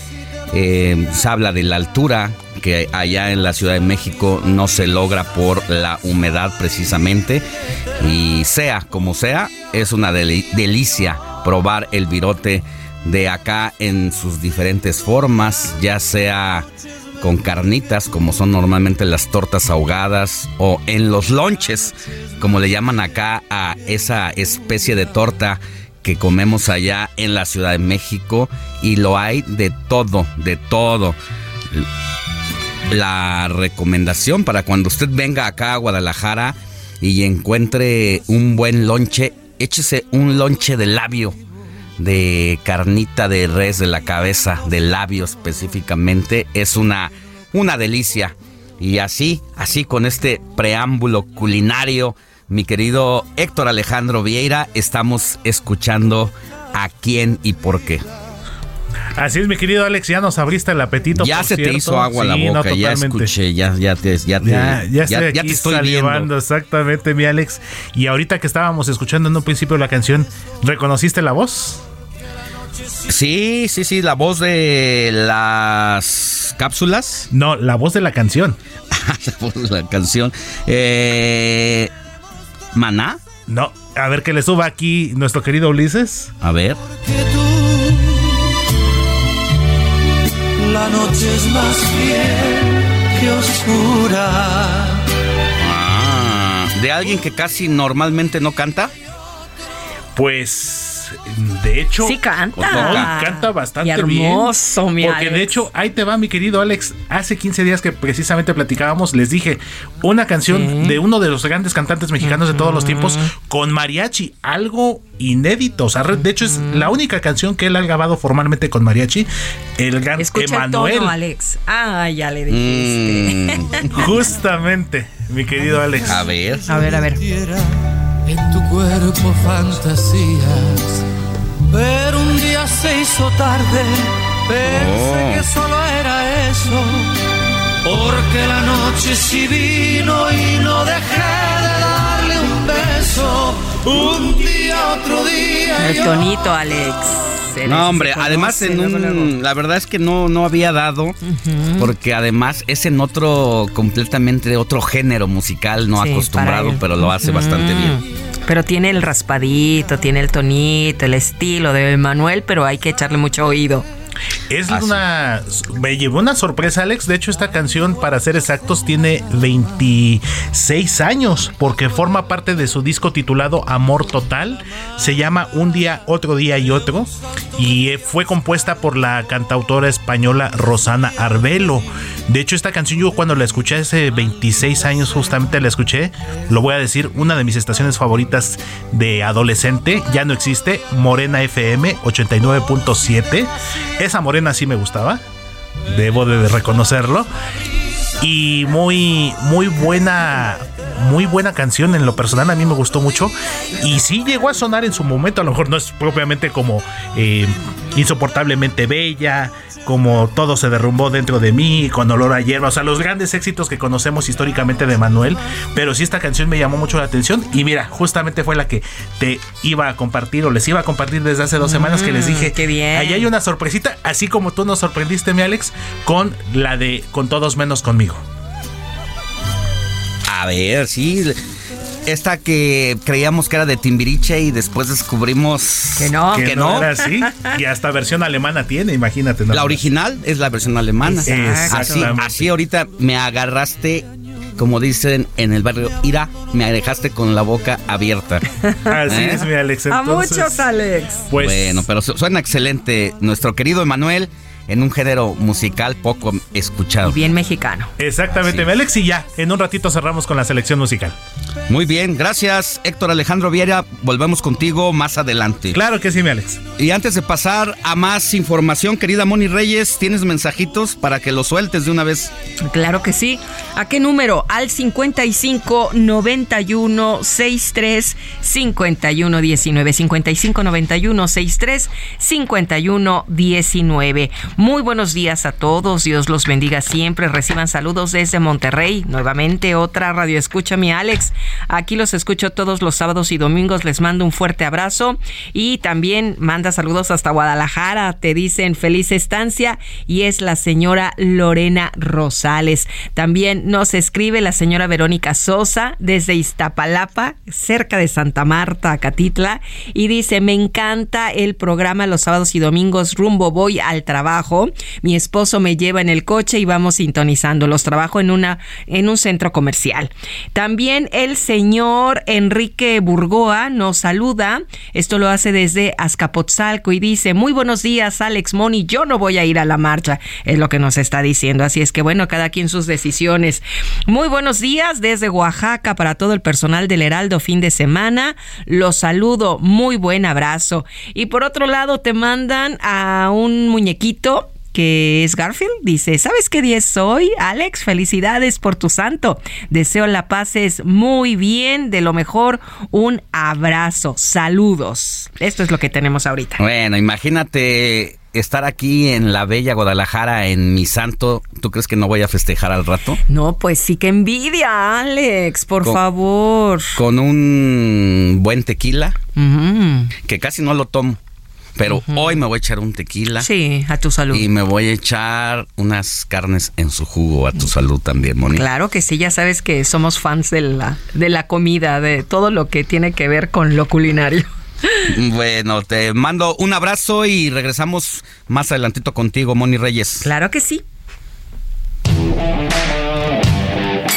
Eh, se habla de la altura, que allá en la Ciudad de México no se logra por la humedad precisamente. Y sea como sea, es una delicia probar el virote de acá en sus diferentes formas, ya sea con carnitas, como son normalmente las tortas ahogadas, o en los lonches, como le llaman acá a esa especie de torta que comemos allá en la Ciudad de México y lo hay de todo, de todo. La recomendación para cuando usted venga acá a Guadalajara y encuentre un buen lonche, échese un lonche de labio, de carnita de res de la cabeza, de labio específicamente, es una, una delicia. Y así, así con este preámbulo culinario, mi querido Héctor Alejandro Vieira, estamos escuchando a quién y por qué. Así es, mi querido Alex, ya nos abriste el apetito. Ya se te hizo agua la boca, ya escuché, ya, ya te, ya te, ya, ya, estoy ya, te estoy viendo. Exactamente, mi Alex. Y ahorita que estábamos escuchando en un principio la canción, ¿reconociste la voz? Sí, sí, sí, la voz de las cápsulas. No, la voz de la canción. <laughs> la voz de la canción. Eh, Maná. No, a ver que le suba aquí nuestro querido Ulises. A ver. La noche es más fiel que oscura. Ah, ¿De alguien que casi normalmente no canta? Pues de hecho, sí canta. canta bastante y hermoso, bien. Mi porque Alex. de hecho, ahí te va, mi querido Alex. Hace 15 días que precisamente platicábamos, les dije una canción de uno de los grandes cantantes mexicanos de todos los tiempos con mariachi, algo inédito. O sea, de hecho, es la única canción que él ha grabado formalmente con mariachi. El gran Escucha Emanuel. el tono, Alex. Ah, ya le dijiste. Mm, <laughs> justamente, mi querido Alex. A ver. A ver, a ver. En tu cuerpo fantasías. Pero un día se hizo tarde. Pensé Oh. que solo era eso. Porque la noche sí vino y no dejé de darle un beso. Un día, otro día. El tonito, Alex. No, hombre, además en un, la verdad es que no, no había dado, porque además es en otro, completamente otro género musical, no Sí, acostumbrado, pero lo hace bastante bien. Pero tiene el raspadito, tiene el tonito, el estilo de Manuel, pero hay que echarle mucho oído. Es Ah, una. Me llevó una sorpresa, Alex. De hecho, esta canción, para ser exactos, tiene 26 años, porque forma parte de su disco titulado Amor Total. Se llama Un día, otro día y otro. Y fue compuesta por la cantautora española Rosana Arbelo. De hecho, esta canción, yo cuando la escuché hace 26 años, justamente la escuché, lo voy a decir, una de mis estaciones favoritas de adolescente, ya no existe, Morena FM 89.7. Esa morena sí me gustaba, debo de reconocerlo. Y muy, muy buena, muy buena canción en lo personal, a mí me gustó mucho. Y sí llegó a sonar en su momento, a lo mejor no es propiamente como eh, insoportablemente bella, como todo se derrumbó dentro de mí, con olor a hierba, o sea, los grandes éxitos que conocemos históricamente de Manuel, pero sí esta canción me llamó mucho la atención y mira, justamente fue la que te iba a compartir o les iba a compartir desde hace dos semanas que les dije, Mm, qué bien. ahí hay una sorpresita, así como tú nos sorprendiste, mi Alex, con la de Con todos menos conmigo. A ver, sí. Esta que creíamos que era de Timbiriche y después descubrimos que no, que, no, era así. Y hasta versión alemana tiene, imagínate. La original es la versión alemana. Así, Exactamente. así ahorita me agarraste, como dicen en el barrio, Ira, me dejaste con la boca abierta. <laughs> Así ¿Eh? es, mi Alex. A entonces- muchos, Alex. Pues- bueno, pero su- suena excelente nuestro querido Emanuel en un género musical poco escuchado. Bien mexicano. Exactamente, mi Alex, y ya, en un ratito cerramos con la selección musical. Muy bien, gracias Héctor Alejandro Viera. Volvemos contigo más adelante. Claro que sí, mi Alex. Y antes de pasar a más información, querida Moni Reyes, ¿tienes mensajitos para que los sueltes de una vez? Claro que sí. ¿A qué número? Al 55 91 63 51 19. 55 91 63 51 19. Muy buenos días a todos. Dios los bendiga siempre. Reciban saludos desde Monterrey. Nuevamente otra radio escucha mi Alex. Aquí los escucho todos los sábados y domingos. Les mando un fuerte abrazo y también manda saludos hasta Guadalajara. Te dicen feliz estancia y es la señora Lorena Rosales. También nos escribe la señora Verónica Sosa desde Iztapalapa, cerca de Santa Marta, Catitla, y dice, me encanta el programa los sábados y domingos rumbo voy al trabajo. Mi esposo me lleva en el coche y vamos sintonizando. Los trabajo en una en un centro comercial. También el señor Enrique Burgoa nos saluda. Esto lo hace desde Azcapotzalco y dice, muy buenos días Alex Moni, yo no voy a ir a la marcha, es lo que nos está diciendo. Así es que bueno, cada quien sus decisiones. Muy buenos días desde Oaxaca para todo el personal del Heraldo fin de semana. Los saludo, muy buen abrazo. Y por otro lado te mandan a un muñequito que es Garfield, dice, ¿sabes qué día es hoy? Alex, felicidades por tu santo. Deseo la pases muy bien, de lo mejor, un abrazo, saludos. Esto es lo que tenemos ahorita. Bueno, imagínate estar aquí en la bella Guadalajara en mi santo. ¿Tú crees que no voy a festejar al rato? No, pues sí que envidia, Alex, por Con- favor. Con un buen tequila, que casi no lo tomo. Pero hoy me voy a echar un tequila. Sí, a tu salud. Y me voy a echar unas carnes en su jugo, a tu salud también, Moni. Claro que sí, ya sabes que somos fans de la, de la comida, de todo lo que tiene que ver con lo culinario. <laughs> Bueno, te mando un abrazo y regresamos más adelantito contigo, Moni Reyes. Claro que sí.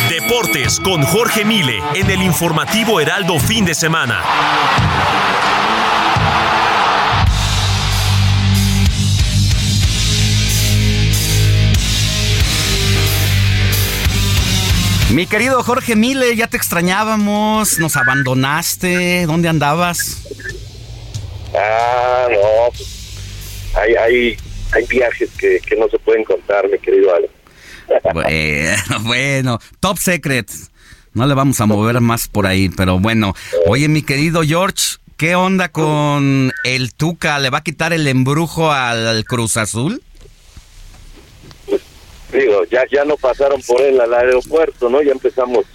Deportes con Jorge Mile en el informativo Heraldo fin de semana. Mi querido Jorge Mile, ya te extrañábamos, nos abandonaste, ¿dónde andabas? Ah, no, pues, hay, hay, hay viajes que, que no se pueden contar, mi querido Alex. <laughs> Bueno, bueno, top secret. No le vamos a mover más por ahí, pero bueno. Oye, mi querido George, ¿qué onda con el Tuca? ¿Le va a quitar el embrujo al Cruz Azul? Digo, ya, ya no pasaron por él al aeropuerto, ¿no? Ya empezamos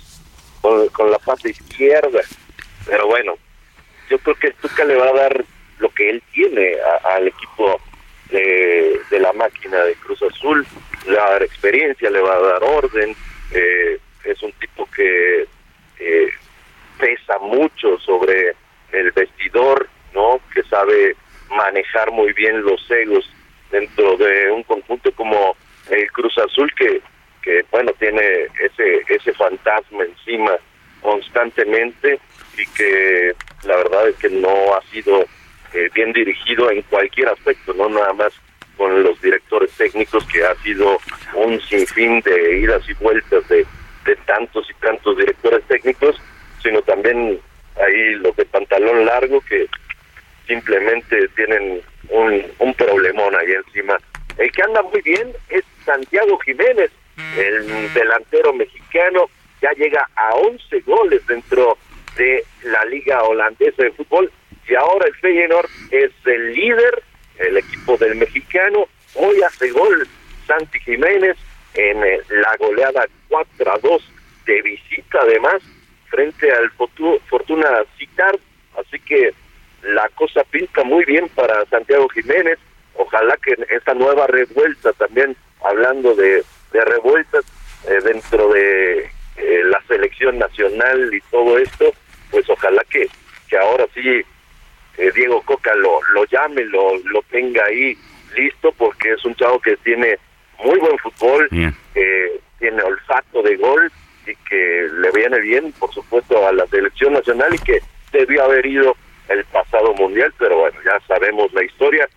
con, con la parte izquierda. Pero bueno, yo creo que el Tuca le va a dar lo que él tiene al equipo de, de la máquina de Cruz Azul, le va a dar experiencia, le va a dar orden, eh, es un tipo que eh, pesa mucho sobre el vestidor, ¿no? Que sabe manejar muy bien los egos dentro de un conjunto como el Cruz Azul que que bueno tiene ese ese fantasma encima constantemente y que la verdad es que no ha sido eh, bien dirigido en cualquier aspecto, no nada más con los directores técnicos que ha sido un sinfín de idas y vueltas de, de tantos y tantos directores técnicos, sino también ahí los de pantalón largo que simplemente tienen un, un problemón ahí encima. El que anda muy bien es Santiago Jiménez, el delantero mexicano, ya llega a 11 goles dentro de la liga holandesa de fútbol. Y ahora el Feyenoord es el líder, el equipo del mexicano, hoy hace gol Santi Jiménez en eh, la goleada 4 a 2 de visita además frente al Fortu- Fortuna Citar, así que la cosa pinta muy bien para Santiago Jiménez. Ojalá que en esta nueva revuelta, también hablando de, de revueltas eh, dentro de eh, la selección nacional y todo esto, pues ojalá que, que ahora sí eh, Diego Coca lo, lo llame, lo, lo tenga ahí listo, porque es un chavo que tiene muy buen fútbol, eh, tiene olfato de gol y que le viene bien, por supuesto, a la selección nacional y que debió haber ido el pasado mundial, pero bueno, ya sabemos la historia.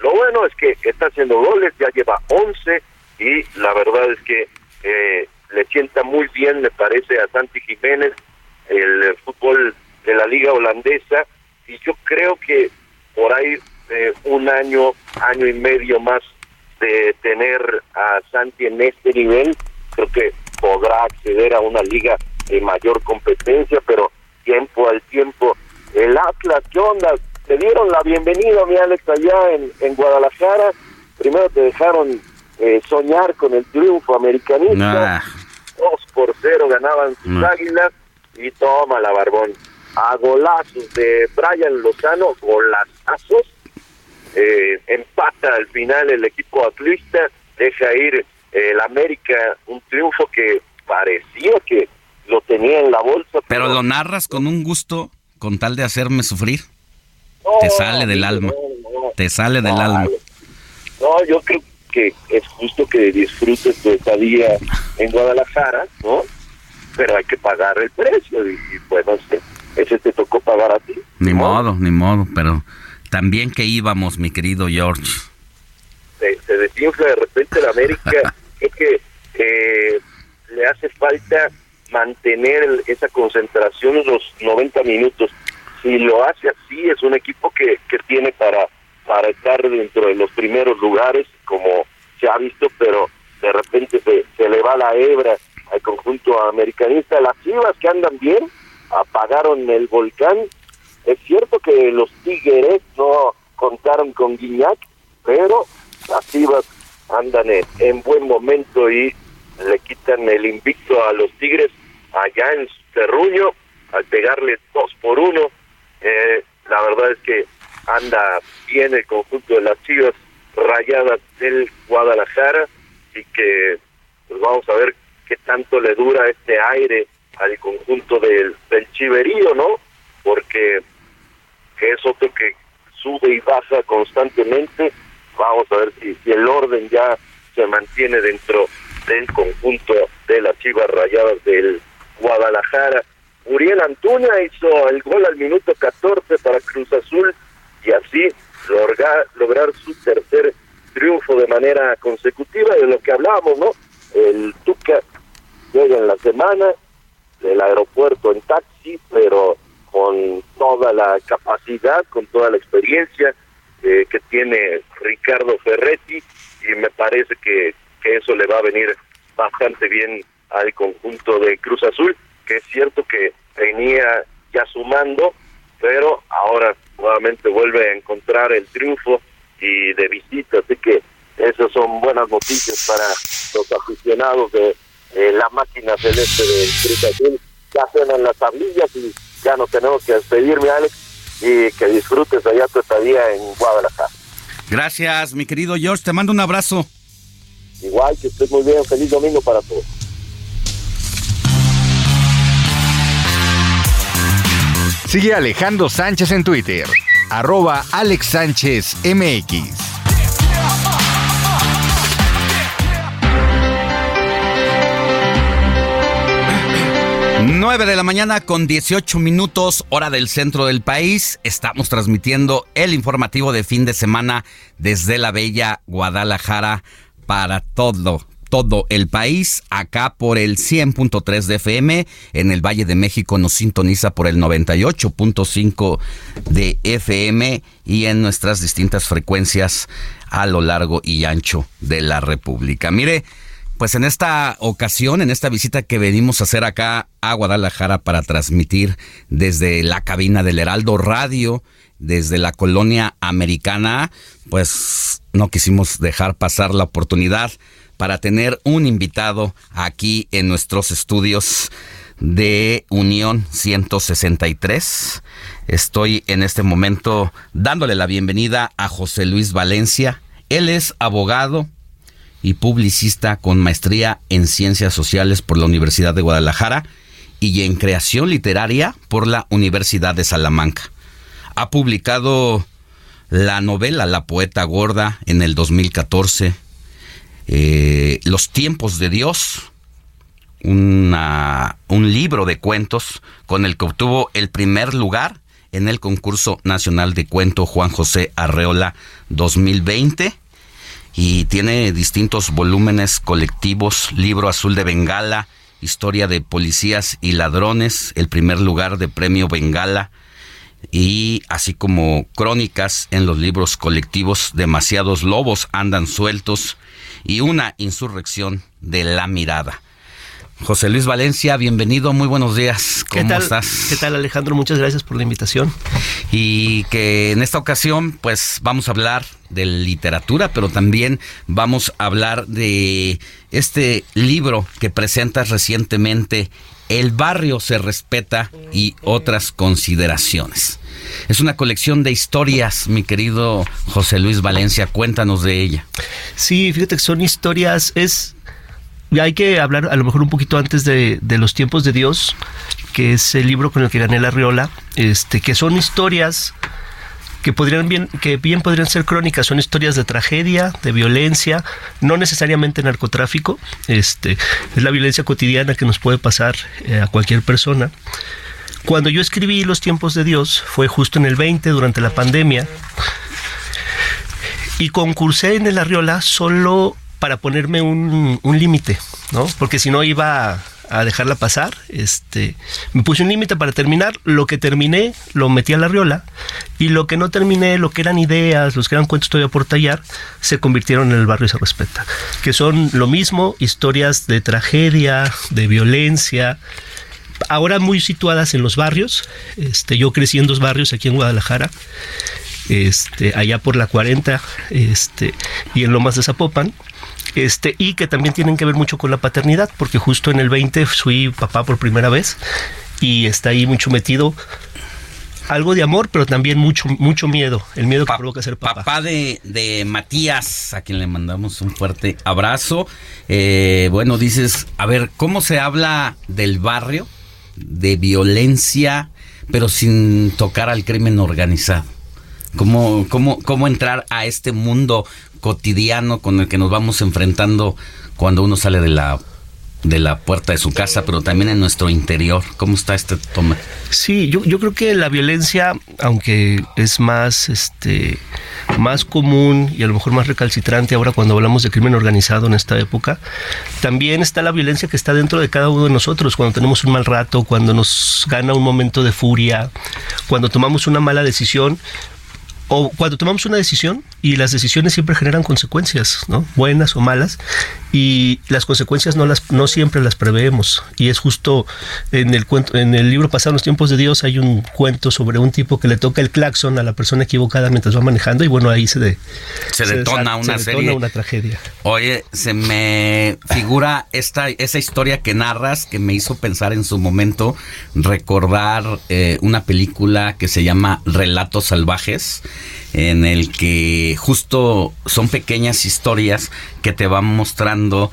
Lo bueno es que está haciendo goles, ya lleva 11 y la verdad es que eh, le sienta muy bien, me parece, a Santi Jiménez el, fútbol de la liga holandesa y yo creo que por ahí eh, un año, año y medio más de tener a Santi en este nivel, creo que podrá acceder a una liga de mayor competencia, pero tiempo al tiempo. El Atlas, ¿qué onda? Te dieron la bienvenida, mi Alex, allá en, en Guadalajara. Primero te dejaron eh, soñar con el triunfo americanista. Ah. Dos por cero ganaban sus águilas y toma la barbón. A golazos de Brian Lozano, golazazos. Eh, empata al final el equipo atlista, deja ir eh, el América un triunfo que parecía que lo tenía en la bolsa. Pero lo narras con un gusto con tal de hacerme sufrir. Te sale del alma. Te sale del alma. No, yo creo que es justo que disfrutes tu estadía en Guadalajara, ¿no? Pero hay que pagar el precio y, y bueno, ese, ese te tocó pagar a ti. Ni modo, ni modo, pero también que íbamos, mi querido George. se, se desinfla de repente la América. <laughs> Creo que eh, le hace falta mantener el- esa concentración los 90 minutos. Si lo hace así, es un equipo que, que tiene para, para estar dentro de los primeros lugares, como se ha visto, pero de repente se, se le va la hebra al conjunto americanista. Las Chivas que andan bien, apagaron el volcán. Es cierto que los Tigres no contaron con Guiñac, pero las Chivas andan en, en buen momento y le quitan el invicto a los Tigres allá en su terruño al pegarle dos por uno. Eh, la verdad es que anda bien el conjunto de las Chivas rayadas del Guadalajara y que pues vamos a ver qué tanto le dura este aire al conjunto del, del Chiverío, ¿no? Porque que es otro que sube y baja constantemente. Vamos a ver si, si el orden ya se mantiene dentro del conjunto de las Chivas Rayadas del Guadalajara. Uriel Antuña hizo el gol al minuto 14 para Cruz Azul y así lograr, lograr su tercer triunfo de manera consecutiva de lo que hablábamos, ¿no? El Tuca llega en la semana del aeropuerto en taxi, pero con toda la capacidad, con toda la experiencia eh, que tiene Ricardo Ferretti y me parece que eso le va a venir bastante bien al conjunto de Cruz Azul, que es cierto que venía ya sumando, pero ahora nuevamente vuelve a encontrar el triunfo y de visita, así que esas son buenas noticias para los aficionados de la máquina celeste del Cruz Azul. Ya suenan las tablillas y ya no tenemos que despedirme, Alex, y que disfrutes allá tu estadía en Guadalajara. Gracias, mi querido George, te mando un abrazo. Igual, que estés muy bien, feliz domingo para todos. Sigue Alejandro Sánchez en Twitter, arroba Alex Sánchez MX. 9 de la mañana con 18 minutos, hora del centro del país. Estamos transmitiendo el informativo de fin de semana desde la bella Guadalajara para todo, todo el país. Acá por el 100.3 de FM. En el Valle de México nos sintoniza por el 98.5 de FM y en nuestras distintas frecuencias a lo largo y ancho de la República. Mire, pues en esta ocasión, en esta visita que venimos a hacer acá a Guadalajara para transmitir desde la cabina del Heraldo Radio, desde la colonia americana, pues no quisimos dejar pasar la oportunidad para tener un invitado aquí en nuestros estudios de Unión 163. Estoy en este momento dándole la bienvenida a José Luis Valencia. Él es abogado, y publicista con maestría en Ciencias Sociales por la Universidad de Guadalajara y en Creación Literaria por la Universidad de Salamanca. Ha publicado la novela La Poeta Gorda en el 2014, eh, Los Tiempos de Dios, un libro de cuentos con el que obtuvo el primer lugar en el concurso nacional de cuento Juan José Arreola 2020 y tiene distintos volúmenes colectivos, Libro Azul de Bengala, Historia de Policías y Ladrones, el primer lugar de Premio Bengala, y así como crónicas en los libros colectivos Demasiados Lobos andan sueltos y una insurrección de la mirada. José Luis Valencia, bienvenido, muy buenos días. ¿Cómo estás? ¿Qué tal Alejandro? Muchas gracias por la invitación. Y que en esta ocasión pues vamos a hablar de literatura, pero también vamos a hablar de este libro que presentas recientemente, El barrio se respeta y otras consideraciones. Es una colección de historias, mi querido José Luis Valencia, cuéntanos de ella. Sí, fíjate que son historias, es hay que hablar a lo mejor un poquito antes de, los tiempos de Dios, que es el libro con el que gané la Riola, este, que son historias que podrían bien, que bien podrían ser crónicas, son historias de tragedia, de violencia, no necesariamente narcotráfico, este, es la violencia cotidiana que nos puede pasar eh, a cualquier persona. Cuando yo escribí Los tiempos de Dios, fue justo en el 20, durante la pandemia, y concursé en el Arriola solo para ponerme un, límite, ¿no? Porque si no iba a, dejarla pasar, este, me puse un límite para terminar, lo que terminé lo metí a la riola y lo que no terminé, lo que eran ideas, los que eran cuentos todavía por tallar, se convirtieron en el barrio y se respeta, que son lo mismo, historias de tragedia, de violencia, ahora muy situadas en los barrios, este, yo crecí en dos barrios aquí en Guadalajara, este, allá por la 40 este, y en Lomas de Zapopan, este, y que también tienen que ver mucho con la paternidad, porque justo en el 20 fui papá por primera vez y está ahí mucho metido algo de amor, pero también mucho, mucho miedo, el miedo que provoca ser papá. Papá de, de, Matías, a quien le mandamos un fuerte abrazo. Eh, bueno, dices, a ver, ¿cómo se habla del barrio, de violencia, pero sin tocar al crimen organizado? ¿Cómo, cómo, cómo entrar a este mundo cotidiano con el que nos vamos enfrentando cuando uno sale de la de la puerta de su casa, pero también en nuestro interior. ¿Cómo está este toma? Sí, yo, yo creo que la violencia, aunque es más, este, más común y a lo mejor más recalcitrante ahora cuando hablamos de crimen organizado en esta época, también está la violencia que está dentro de cada uno de nosotros, cuando tenemos un mal rato, cuando nos gana un momento de furia, cuando tomamos una mala decisión, o cuando tomamos una decisión y las decisiones siempre generan consecuencias, ¿no? Buenas o malas, y las consecuencias no las no siempre las preveemos y es justo en el cuento en el libro Pasado los tiempos de Dios hay un cuento sobre un tipo que le toca el claxon a la persona equivocada mientras va manejando y bueno ahí se de, se, detona una se detona una tragedia. Oye, se me figura esta esa historia que narras que me hizo pensar en su momento recordar eh, una película que se llama Relatos salvajes en el que justo son pequeñas historias que te van mostrando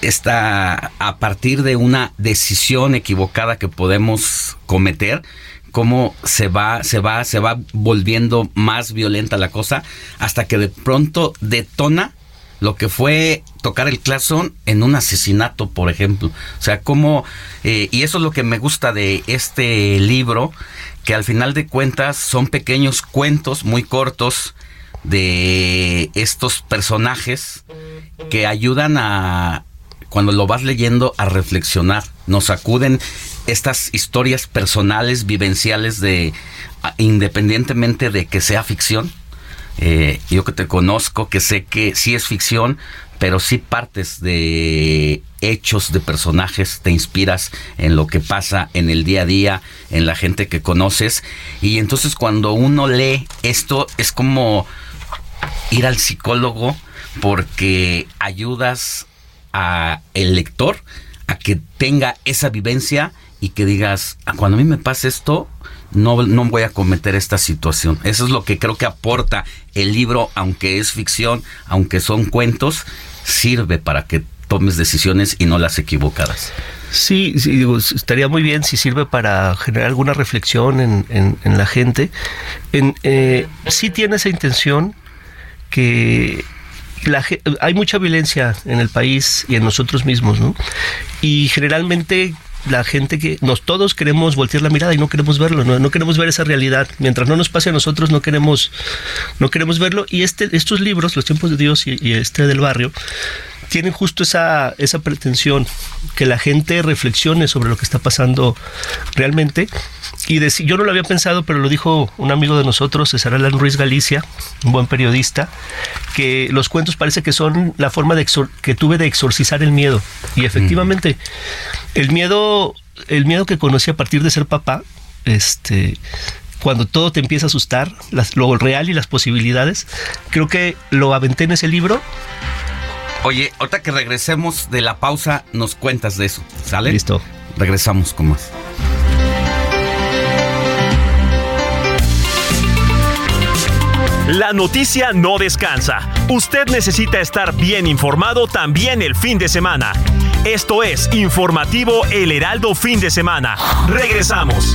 esta a partir de una decisión equivocada que podemos cometer cómo se va se va se va volviendo más violenta la cosa hasta que de pronto detona lo que fue tocar el claxon en un asesinato, por ejemplo. O sea, cómo, eh, y eso es lo que me gusta de este libro, que al final de cuentas son pequeños cuentos muy cortos de estos personajes que ayudan a, cuando lo vas leyendo, a reflexionar. Nos acuden estas historias personales, vivenciales de, independientemente de que sea ficción. Eh, yo que te conozco, que sé que sí es ficción, pero sí partes de hechos de personajes, te inspiras en lo que pasa en el día a día, en la gente que conoces. Y entonces cuando uno lee esto es como ir al psicólogo porque ayudas a el lector a que tenga esa vivencia y que digas, ah, cuando a mí me pasa esto, no, no voy a cometer esta situación. Eso es lo que creo que aporta el libro, aunque es ficción, aunque son cuentos, sirve para que tomes decisiones y no las equivocadas. Sí, sí estaría muy bien si sirve para generar alguna reflexión en, la gente. En, eh, sí tiene esa intención que la, hay mucha violencia en el país y en nosotros mismos, ¿no? Y generalmente la gente que nos todos queremos voltear la mirada y no queremos verlo, no, queremos ver esa realidad. Mientras no nos pase a nosotros, no queremos, no queremos verlo. Y este, estos libros, Los tiempos de Dios y, este del barrio, tienen justo esa, esa pretensión, que la gente reflexione sobre lo que está pasando realmente. Y yo no lo había pensado, pero lo dijo un amigo de nosotros, César Alan Ruiz Galicia, un buen periodista, que los cuentos parece que son la forma de que tuve de exorcizar el miedo. Y efectivamente, el miedo, el miedo que conocí a partir de ser papá, este, cuando todo te empieza a asustar, lo real y las posibilidades, creo que lo aventé en ese libro. Oye, ahorita que regresemos de la pausa, nos cuentas de eso, ¿sale? Listo. Regresamos con más. La noticia no descansa. Usted necesita estar bien informado también el fin de semana. Esto es Informativo El Heraldo Fin de Semana. Regresamos.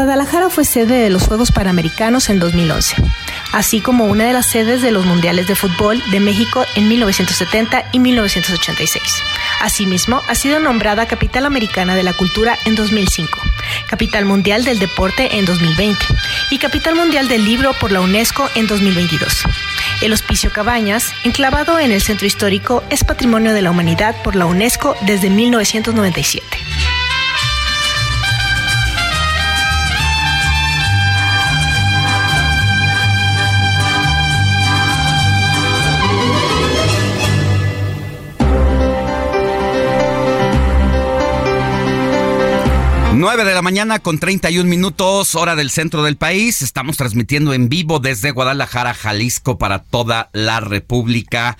Guadalajara fue sede de los Juegos Panamericanos en 2011. así como una de las sedes de los Mundiales de Fútbol de México en 1970 y 1986. Asimismo, ha sido nombrada Capital Americana de la Cultura en 2005, Capital Mundial del Deporte en 2020 y Capital Mundial del Libro por la UNESCO en 2022. El Hospicio Cabañas, enclavado en el centro histórico, es Patrimonio de la Humanidad por la UNESCO desde 1997. 9 de la mañana con 31 minutos, hora del centro del país. Estamos transmitiendo en vivo desde Guadalajara, Jalisco, para toda la República.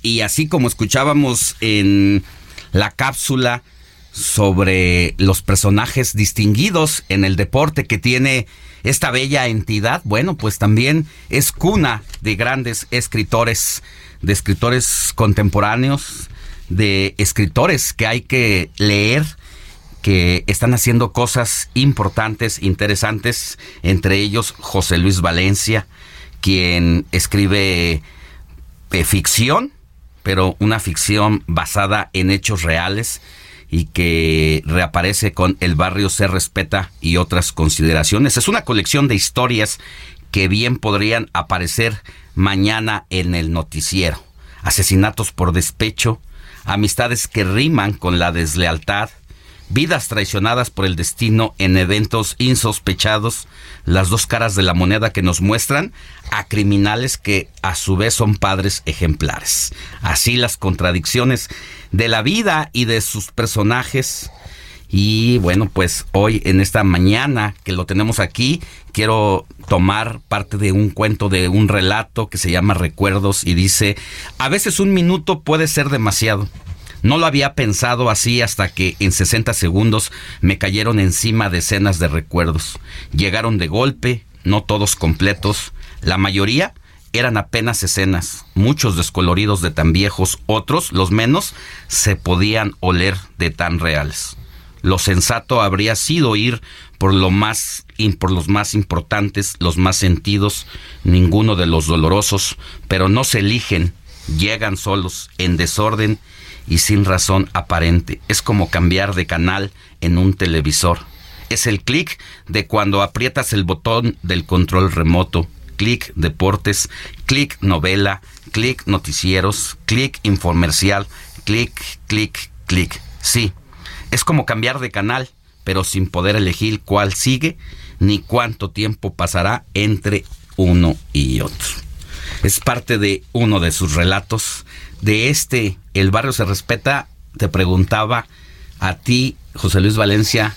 Y así como escuchábamos en la cápsula sobre los personajes distinguidos en el deporte que tiene esta bella entidad, bueno, pues también es cuna de grandes escritores, de escritores contemporáneos, de escritores que hay que leer que están haciendo cosas importantes, interesantes, entre ellos José Luis Valencia, quien escribe eh, ficción, pero una ficción basada en hechos reales y que reaparece con El barrio se respeta y otras consideraciones. Es una colección de historias que bien podrían aparecer mañana en el noticiero. Asesinatos por despecho, amistades que riman con la deslealtad, vidas traicionadas por el destino en eventos insospechados, las dos caras de la moneda que nos muestran a criminales que a su vez son padres ejemplares. Así las contradicciones de la vida y de sus personajes. Y bueno, pues hoy en esta mañana que lo tenemos aquí, quiero tomar parte de un cuento, de un relato que se llama Recuerdos y dice, a veces un minuto puede ser demasiado no lo había pensado así hasta que en 60 segundos me cayeron encima decenas de recuerdos. Llegaron de golpe, no todos completos, la mayoría eran apenas escenas, muchos descoloridos de tan viejos, otros, los menos, se podían oler de tan reales. Lo sensato habría sido ir por lo más por los más importantes, los más sentidos, ninguno de los dolorosos, pero no se eligen, llegan solos, en desorden y sin razón aparente. Es como cambiar de canal en un televisor. Es el clic de cuando aprietas el botón del control remoto. Clic deportes, clic novela, clic noticieros, clic infomercial, clic, clic, clic. Sí, es como cambiar de canal, pero sin poder elegir cuál sigue ni cuánto tiempo pasará entre uno y otro. Es parte de uno de sus relatos de este El barrio se respeta, te preguntaba a ti, José Luis Valencia,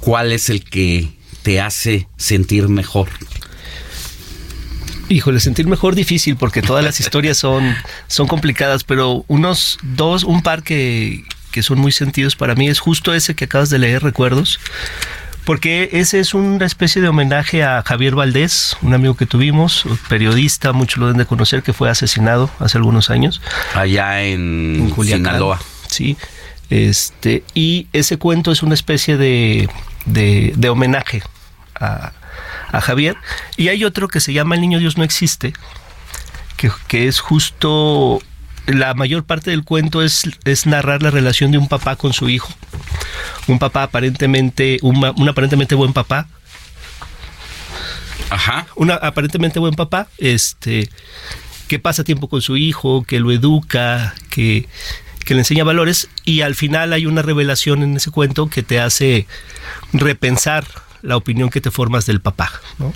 ¿cuál es el que te hace sentir mejor? Híjole, sentir mejor difícil porque todas las historias son, son complicadas, pero unos dos, un par que, que son muy sentidos para mí es justo ese que acabas de leer, Recuerdos, porque ese es una especie de homenaje a Javier Valdés, un amigo que tuvimos, periodista, muchos lo deben de conocer, que fue asesinado hace algunos años. Allá en, en Sinaloa. Sí. Este, y ese cuento es una especie de, de, homenaje a, a, Javier. Y hay otro que se llama El Niño Dios no existe, que, que es justo la mayor parte del cuento es, es narrar la relación de un papá con su hijo. Un papá aparentemente, un, aparentemente buen papá. Ajá. Un aparentemente buen papá, este, que pasa tiempo con su hijo, que lo educa, que, que le enseña valores y al final hay una revelación en ese cuento que te hace repensar la opinión que te formas del papá, ¿no?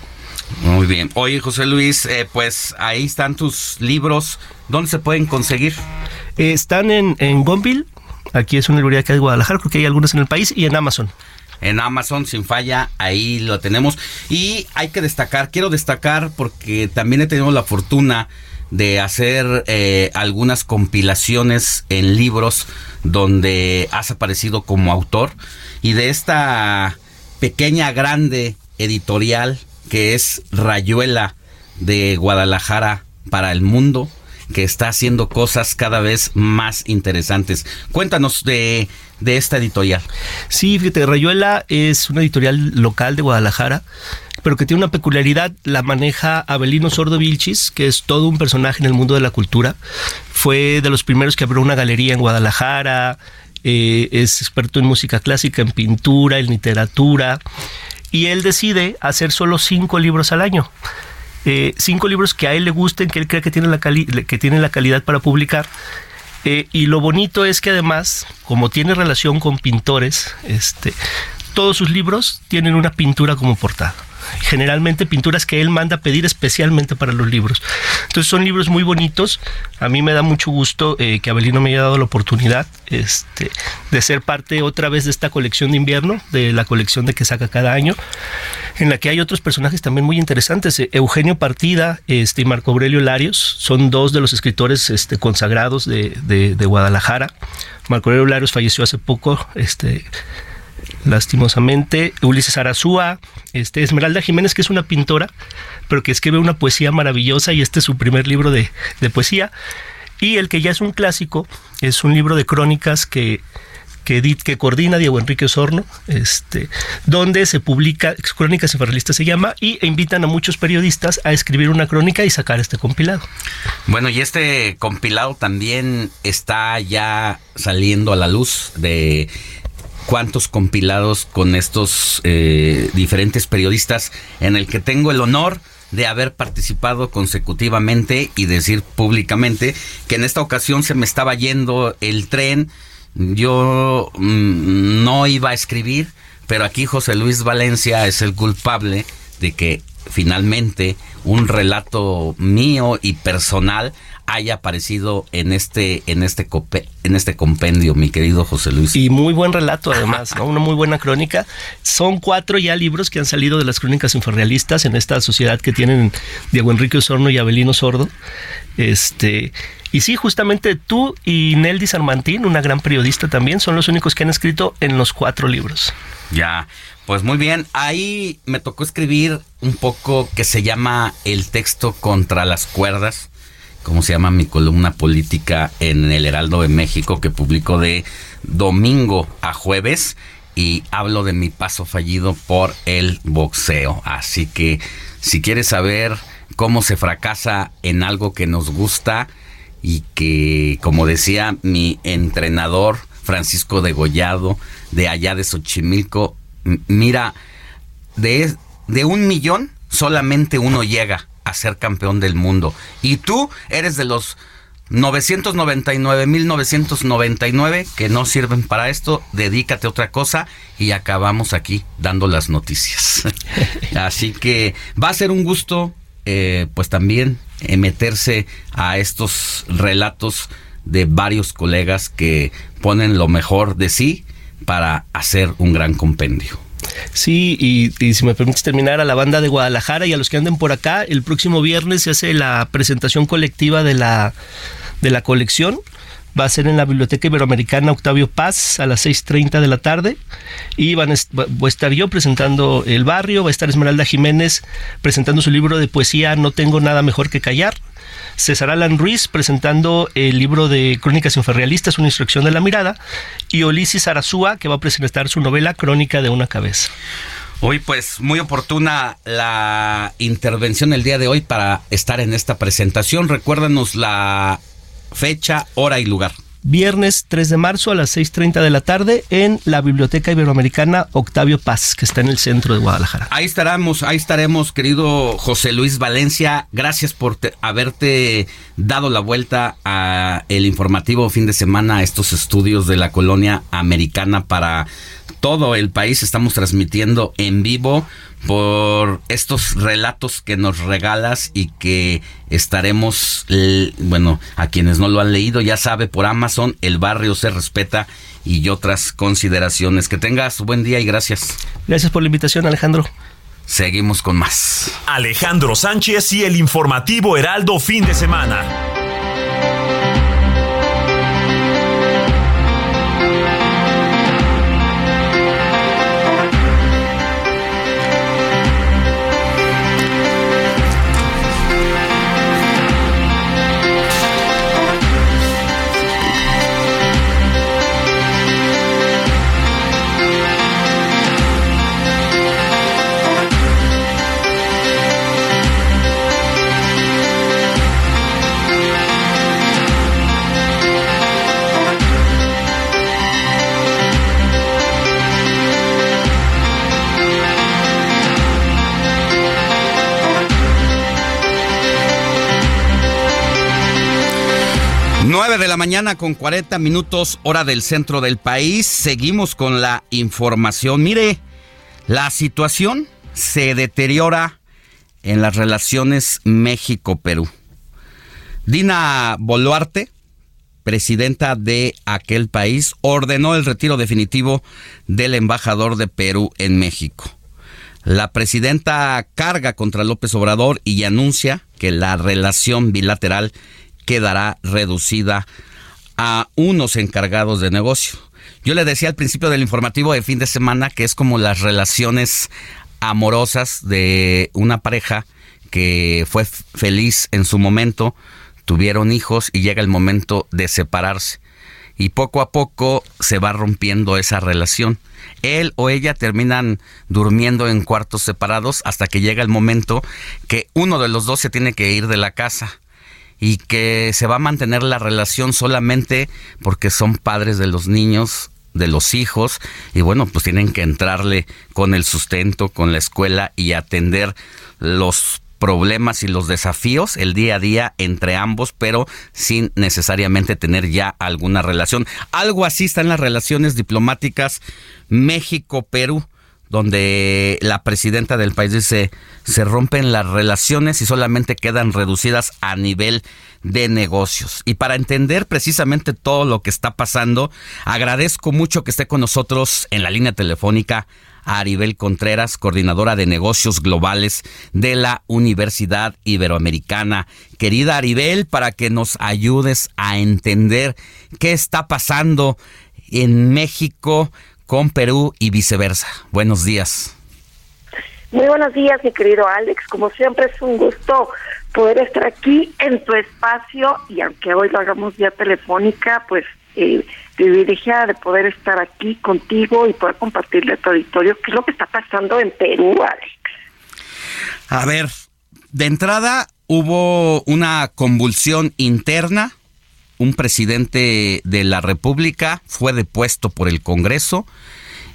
Muy bien. Oye, José Luis, eh, pues ahí están tus libros. ¿Dónde se pueden conseguir? Eh, están en, en Gonville. Aquí es una librería que hay de Guadalajara, creo que hay algunas en el país, y en Amazon. En Amazon, sin falla, ahí lo tenemos. Y hay que destacar, quiero destacar porque también he tenido la fortuna de hacer eh, algunas compilaciones en libros donde has aparecido como autor. Y de esta pequeña, grande editorial que es Rayuela de Guadalajara para el mundo, que está haciendo cosas cada vez más interesantes. Cuéntanos de, de esta editorial. Sí, fíjate, Rayuela es una editorial local de Guadalajara pero que tiene una peculiaridad, la maneja Abelino Sordo Vilchis, que es todo un personaje en el mundo de la cultura. Fue de los primeros que abrió una galería en Guadalajara, eh, es experto en música clásica, en pintura, en literatura, y él decide hacer solo cinco libros al año. Eh, cinco libros que a él le gusten, que él cree que tienen la, que tienen la calidad para publicar. Eh, y lo bonito es que además, como tiene relación con pintores, este, todos sus libros tienen una pintura como portada generalmente pinturas que él manda pedir especialmente para los libros. Entonces son libros muy bonitos. A mí me da mucho gusto eh, que Abelino me haya dado la oportunidad este, de ser parte otra vez de esta colección de invierno, de la colección de que saca cada año, en la que hay otros personajes también muy interesantes. Eh, Eugenio Partida este, y Marco Aurelio Larios son dos de los escritores este, consagrados de, de Guadalajara. Marco Aurelio Larios falleció hace poco, este, lastimosamente. Ulises Arazúa, este, Esmeralda Jiménez, que es una pintora, pero que escribe una poesía maravillosa y este es su primer libro de, poesía. Y el que ya es un clásico, es un libro de crónicas que, que, que coordina Diego Enrique Osorno, este, donde se publica, Crónicas Infernalistas se llama, y invitan a muchos periodistas a escribir una crónica y sacar este compilado. Bueno, y este compilado también está ya saliendo a la luz de cuantos compilados con estos eh, diferentes periodistas en el que tengo el honor de haber participado consecutivamente y decir públicamente que en esta ocasión se me estaba yendo el tren, yo mm, no iba a escribir, pero aquí José Luis Valencia es el culpable de que finalmente un relato mío y personal haya aparecido en este en este en este compendio, mi querido José Luis. Y muy buen relato además, ¿no? Una muy buena crónica. Son cuatro ya libros que han salido de las crónicas inforealistas en esta sociedad que tienen Diego Enrique Osorno y Abelino Sordo. Este, y sí, justamente tú y Neldy Sarmantín, una gran periodista también, son los únicos que han escrito en los cuatro libros. Ya, pues muy bien, ahí me tocó escribir un poco que se llama El texto contra las cuerdas ¿cómo se llama? Mi columna política en el Heraldo de México que publico de domingo a jueves y hablo de mi paso fallido por el boxeo. Así que si quieres saber cómo se fracasa en algo que nos gusta y que, como decía mi entrenador Francisco Degollado de allá de Xochimilco, mira, de, de un millón solamente uno llega a ser campeón del mundo. Y tú eres de los 999.999 que no sirven para esto, dedícate a otra cosa y acabamos aquí dando las noticias. <laughs> Así que va a ser un gusto, eh, pues también eh, meterse a estos relatos de varios colegas que ponen lo mejor de sí para hacer un gran compendio. Sí, y, si me permites terminar, a la banda de Guadalajara y a los que anden por acá, el próximo viernes se hace la presentación colectiva de la, de la colección. Va a ser en la Biblioteca Iberoamericana Octavio Paz a las 6.30 de la tarde. Y van voy a estar yo presentando El Barrio, va a estar Esmeralda Jiménez presentando su libro de poesía No tengo nada mejor que callar. César Alan Ruiz presentando el libro de Crónicas Inferrealistas, una instrucción de la mirada, y Ulises Arazúa, que va a presentar su novela Crónica de una cabeza. Hoy pues muy oportuna la intervención el día de hoy para estar en esta presentación. Recuérdanos la fecha, hora y lugar viernes 3 de marzo a las 6.30 de la tarde en la Biblioteca Iberoamericana Octavio Paz, que está en el centro de Guadalajara. Ahí estaremos, ahí estaremos, querido José Luis Valencia. Gracias por haberte dado la vuelta a el informativo fin de semana a estos estudios de la colonia americana para todo el país. Estamos transmitiendo en vivo por estos relatos que nos regalas y que estaremos, bueno, a quienes no lo han leído, ya sabe, por Amazon, El barrio se respeta y otras consideraciones. Que tengas buen día y gracias. Gracias por la invitación, Alejandro. Seguimos con más. Alejandro Sánchez y el informativo Heraldo fin de semana. 9 de la mañana con 40 minutos hora del centro del país. Seguimos con la información. Mire, la situación se deteriora en las relaciones México-Perú. Dina Boluarte, presidenta de aquel país, ordenó el retiro definitivo del embajador de Perú en México. La presidenta carga contra López Obrador y anuncia que la relación bilateral quedará reducida a unos encargados de negocio. Yo le decía al principio del informativo de fin de semana que es como las relaciones amorosas de una pareja que fue feliz en su momento, tuvieron hijos y llega el momento de separarse. Y poco a poco se va rompiendo esa relación. Él o ella terminan durmiendo en cuartos separados hasta que llega el momento que uno de los dos se tiene que ir de la casa y que se va a mantener la relación solamente porque son padres de los niños, de los hijos, y bueno, pues tienen que entrarle con el sustento, con la escuela y atender los problemas y los desafíos el día a día entre ambos, pero sin necesariamente tener ya alguna relación. Algo así están las relaciones diplomáticas México-Perú donde la presidenta del país dice se rompen las relaciones y solamente quedan reducidas a nivel de negocios. Y para entender precisamente todo lo que está pasando, agradezco mucho que esté con nosotros en la línea telefónica a Aribel Contreras, coordinadora de negocios globales de la Universidad Iberoamericana. Querida Aribel, para que nos ayudes a entender qué está pasando en México con Perú y viceversa. Buenos días. Muy buenos días, mi querido Alex. Como siempre es un gusto poder estar aquí en tu espacio y aunque hoy lo hagamos vía telefónica, pues eh, privilegiada de poder estar aquí contigo y poder compartirle a tu auditorio qué es lo que está pasando en Perú, Alex. A ver, de entrada hubo una convulsión interna un presidente de la República fue depuesto por el Congreso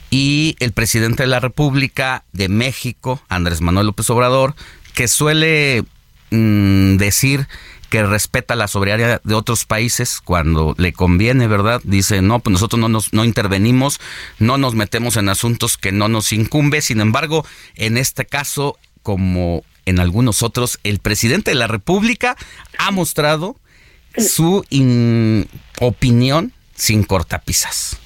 y el presidente de la República de México, Andrés Manuel López Obrador, que suele mm, decir que respeta la soberanía de otros países cuando le conviene, ¿verdad? Dice, no, pues nosotros no nos no intervenimos, no nos metemos en asuntos que no nos incumbe. Sin embargo, en este caso, como en algunos otros, el presidente de la República ha mostrado su opinión sin cortapisas.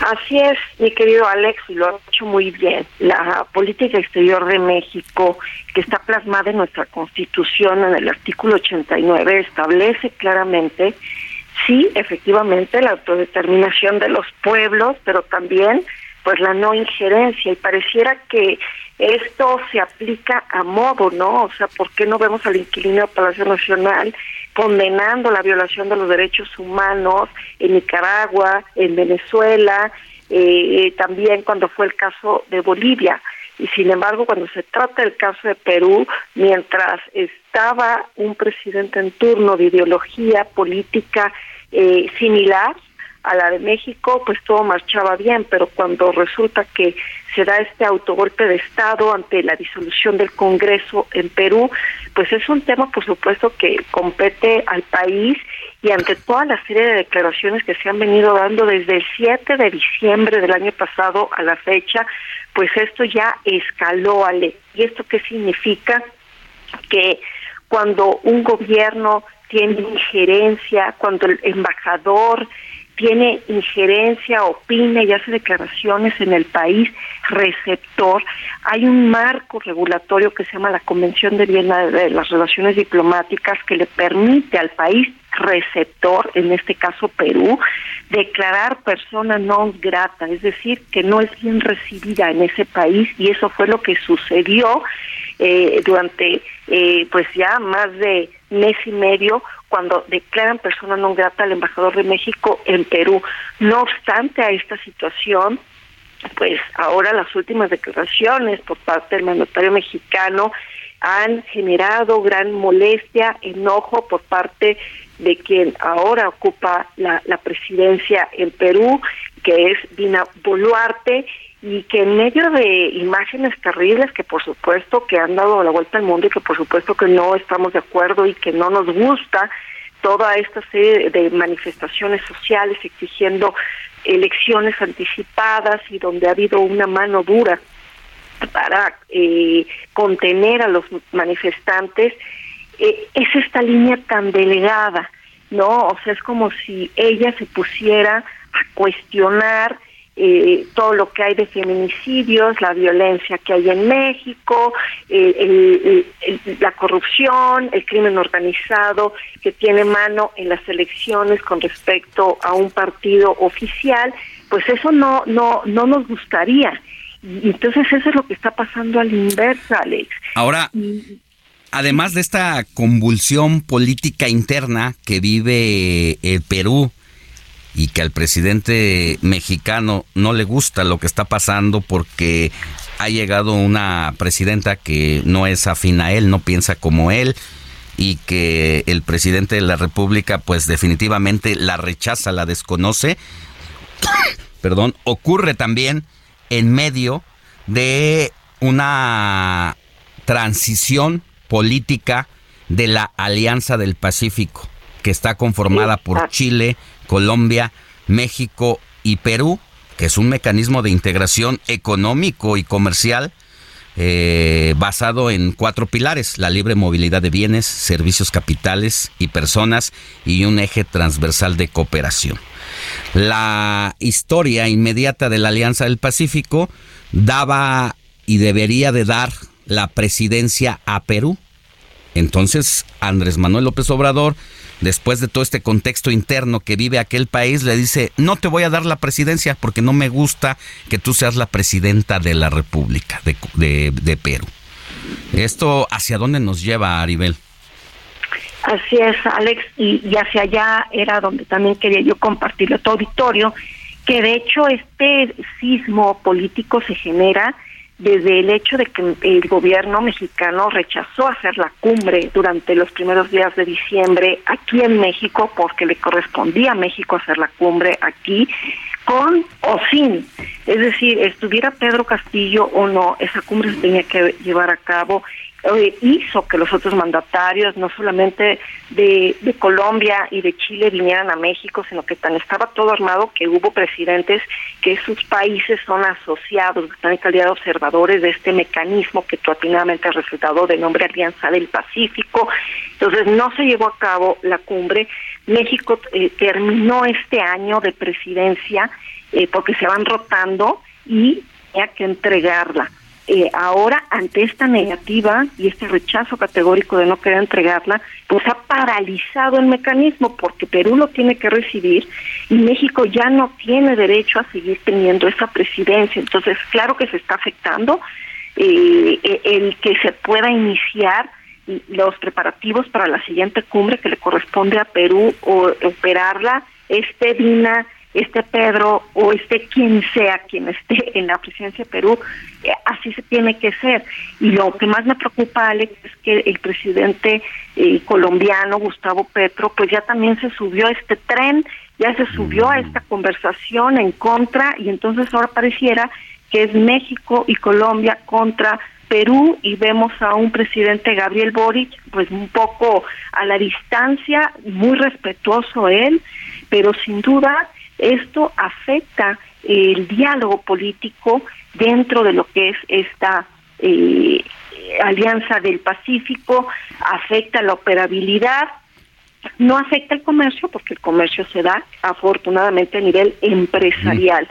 Así es, mi querido Alex, y lo ha hecho muy bien. La política exterior de México, que está plasmada en nuestra Constitución en el artículo 89, establece claramente, sí, efectivamente, la autodeterminación de los pueblos, pero también pues la no injerencia y pareciera que esto se aplica a modo, ¿no? O sea, ¿por qué no vemos al inquilino del Palacio Nacional condenando la violación de los derechos humanos en Nicaragua, en Venezuela, eh, también cuando fue el caso de Bolivia? Y sin embargo, cuando se trata del caso de Perú, mientras estaba un presidente en turno de ideología política eh, similar, a la de México, pues todo marchaba bien, pero cuando resulta que se da este autogolpe de Estado ante la disolución del Congreso en Perú, pues es un tema, por supuesto, que compete al país y ante toda la serie de declaraciones que se han venido dando desde el 7 de diciembre del año pasado a la fecha, pues esto ya escaló, Ale. ¿Y esto qué significa? Que cuando un gobierno tiene injerencia, cuando el embajador tiene injerencia, opina y hace declaraciones en el país receptor. Hay un marco regulatorio que se llama la Convención de Viena de las Relaciones Diplomáticas que le permite al país receptor, en este caso Perú, declarar persona no grata, es decir, que no es bien recibida en ese país y eso fue lo que sucedió eh, durante eh, pues ya más de mes y medio cuando declaran persona no grata al embajador de México en Perú. No obstante a esta situación, pues ahora las últimas declaraciones por parte del mandatario mexicano han generado gran molestia, enojo por parte de quien ahora ocupa la, la presidencia en Perú, que es Dina Boluarte, y que en medio de imágenes terribles que por supuesto que han dado la vuelta al mundo y que por supuesto que no estamos de acuerdo y que no nos gusta, toda esta serie de manifestaciones sociales exigiendo elecciones anticipadas y donde ha habido una mano dura para eh, contener a los manifestantes, eh, es esta línea tan delegada, ¿no? O sea, es como si ella se pusiera a cuestionar eh, todo lo que hay de feminicidios, la violencia que hay en México, la corrupción, el crimen organizado que tiene mano en las elecciones con respecto a un partido oficial, pues eso no no no nos gustaría. Y entonces eso es lo que está pasando al inverso, Alex. Ahora, además de esta convulsión política interna que vive el Perú, y que al presidente mexicano no le gusta lo que está pasando porque ha llegado una presidenta que no es afín a él, no piensa como él y que el presidente de la República pues definitivamente la rechaza, la desconoce. <coughs> Perdón, ocurre también en medio de una transición política de la Alianza del Pacífico, que está conformada por Chile, Colombia, México y Perú, que es un mecanismo de integración económico y comercial eh, basado en cuatro pilares, la libre movilidad de bienes, servicios capitales y personas y un eje transversal de cooperación. La historia inmediata de la Alianza del Pacífico daba y debería de dar la presidencia a Perú. Entonces Andrés Manuel López Obrador después de todo este contexto interno que vive aquel país, le dice, no te voy a dar la presidencia porque no me gusta que tú seas la presidenta de la República de, Perú. ¿Esto hacia dónde nos lleva, Aribel? Así es, Alex, y, hacia allá era donde también quería yo compartirlo tu auditorio, que de hecho este sismo político se genera desde el hecho de que el gobierno mexicano rechazó hacer la cumbre durante los primeros días de diciembre aquí en México, porque le correspondía a México hacer la cumbre aquí, con o sin. Es decir, estuviera Pedro Castillo o no, esa cumbre se tenía que llevar a cabo hizo que los otros mandatarios, no solamente de, de, Colombia y de Chile, vinieran a México, sino que tan estaba todo armado que hubo presidentes que sus países son asociados, están en calidad de observadores de este mecanismo que tú atinadamente has resultado de nombre Alianza del Pacífico. Entonces no se llevó a cabo la cumbre. México eh, terminó este año de presidencia eh, porque se van rotando y tenía que entregarla. Eh, ahora ante esta negativa y este rechazo categórico de no querer entregarla, pues ha paralizado el mecanismo porque Perú lo tiene que recibir y México ya no tiene derecho a seguir teniendo esa presidencia. Entonces, claro que se está afectando eh, e, el que se pueda iniciar los preparativos para la siguiente cumbre que le corresponde a Perú o operarla este Dina este Pedro o este quien sea quien esté en la presidencia de Perú, eh, así se tiene que ser. Y lo que más me preocupa, Alex, es que el presidente eh, colombiano, Gustavo Petro, pues ya también se subió a este tren, ya se subió a esta conversación en contra y entonces ahora pareciera que es México y Colombia contra Perú y vemos a un presidente Gabriel Boric pues un poco a la distancia, muy respetuoso él, pero sin duda esto afecta el diálogo político dentro de lo que es esta eh, alianza del Pacífico, afecta la operabilidad, no afecta el comercio porque el comercio se da afortunadamente a nivel empresarial,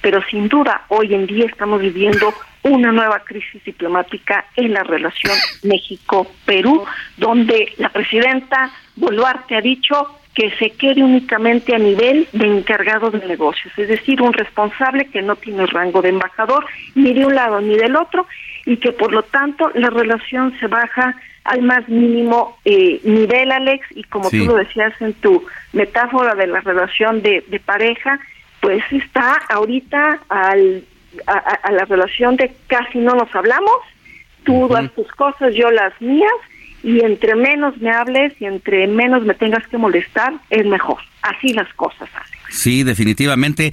pero sin duda hoy en día estamos viviendo una nueva crisis diplomática en la relación <laughs> México-Perú, donde la presidenta Boluarte ha dicho que se quede únicamente a nivel de encargado de negocios, es decir, un responsable que no tiene rango de embajador ni de un lado ni del otro y que por lo tanto la relación se baja al más mínimo eh, nivel, Alex, y como tú lo decías en tu metáfora de la relación de, pareja, pues está ahorita al, a, la relación de casi no nos hablamos, tú das tus cosas, yo las mías, y entre menos me hables y entre menos me tengas que molestar, es mejor. Así las cosas, Sí, definitivamente.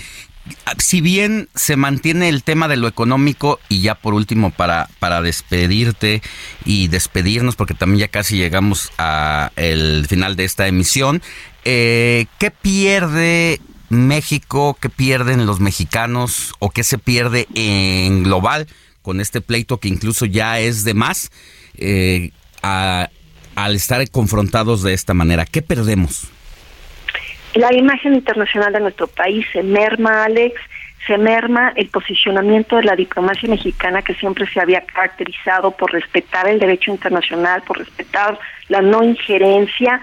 si bien se mantiene el tema de lo económico y ya por último para, para despedirte y despedirnos porque también ya casi llegamos a el final de esta emisión, eh, ¿qué pierde México, qué pierden los mexicanos o qué se pierde en global con este pleito que incluso ya es de más eh, al estar confrontados de esta manera? ¿Qué perdemos? La imagen internacional de nuestro país se merma, Alex, se merma el posicionamiento de la diplomacia mexicana que siempre se había caracterizado por respetar el derecho internacional, por respetar la no injerencia.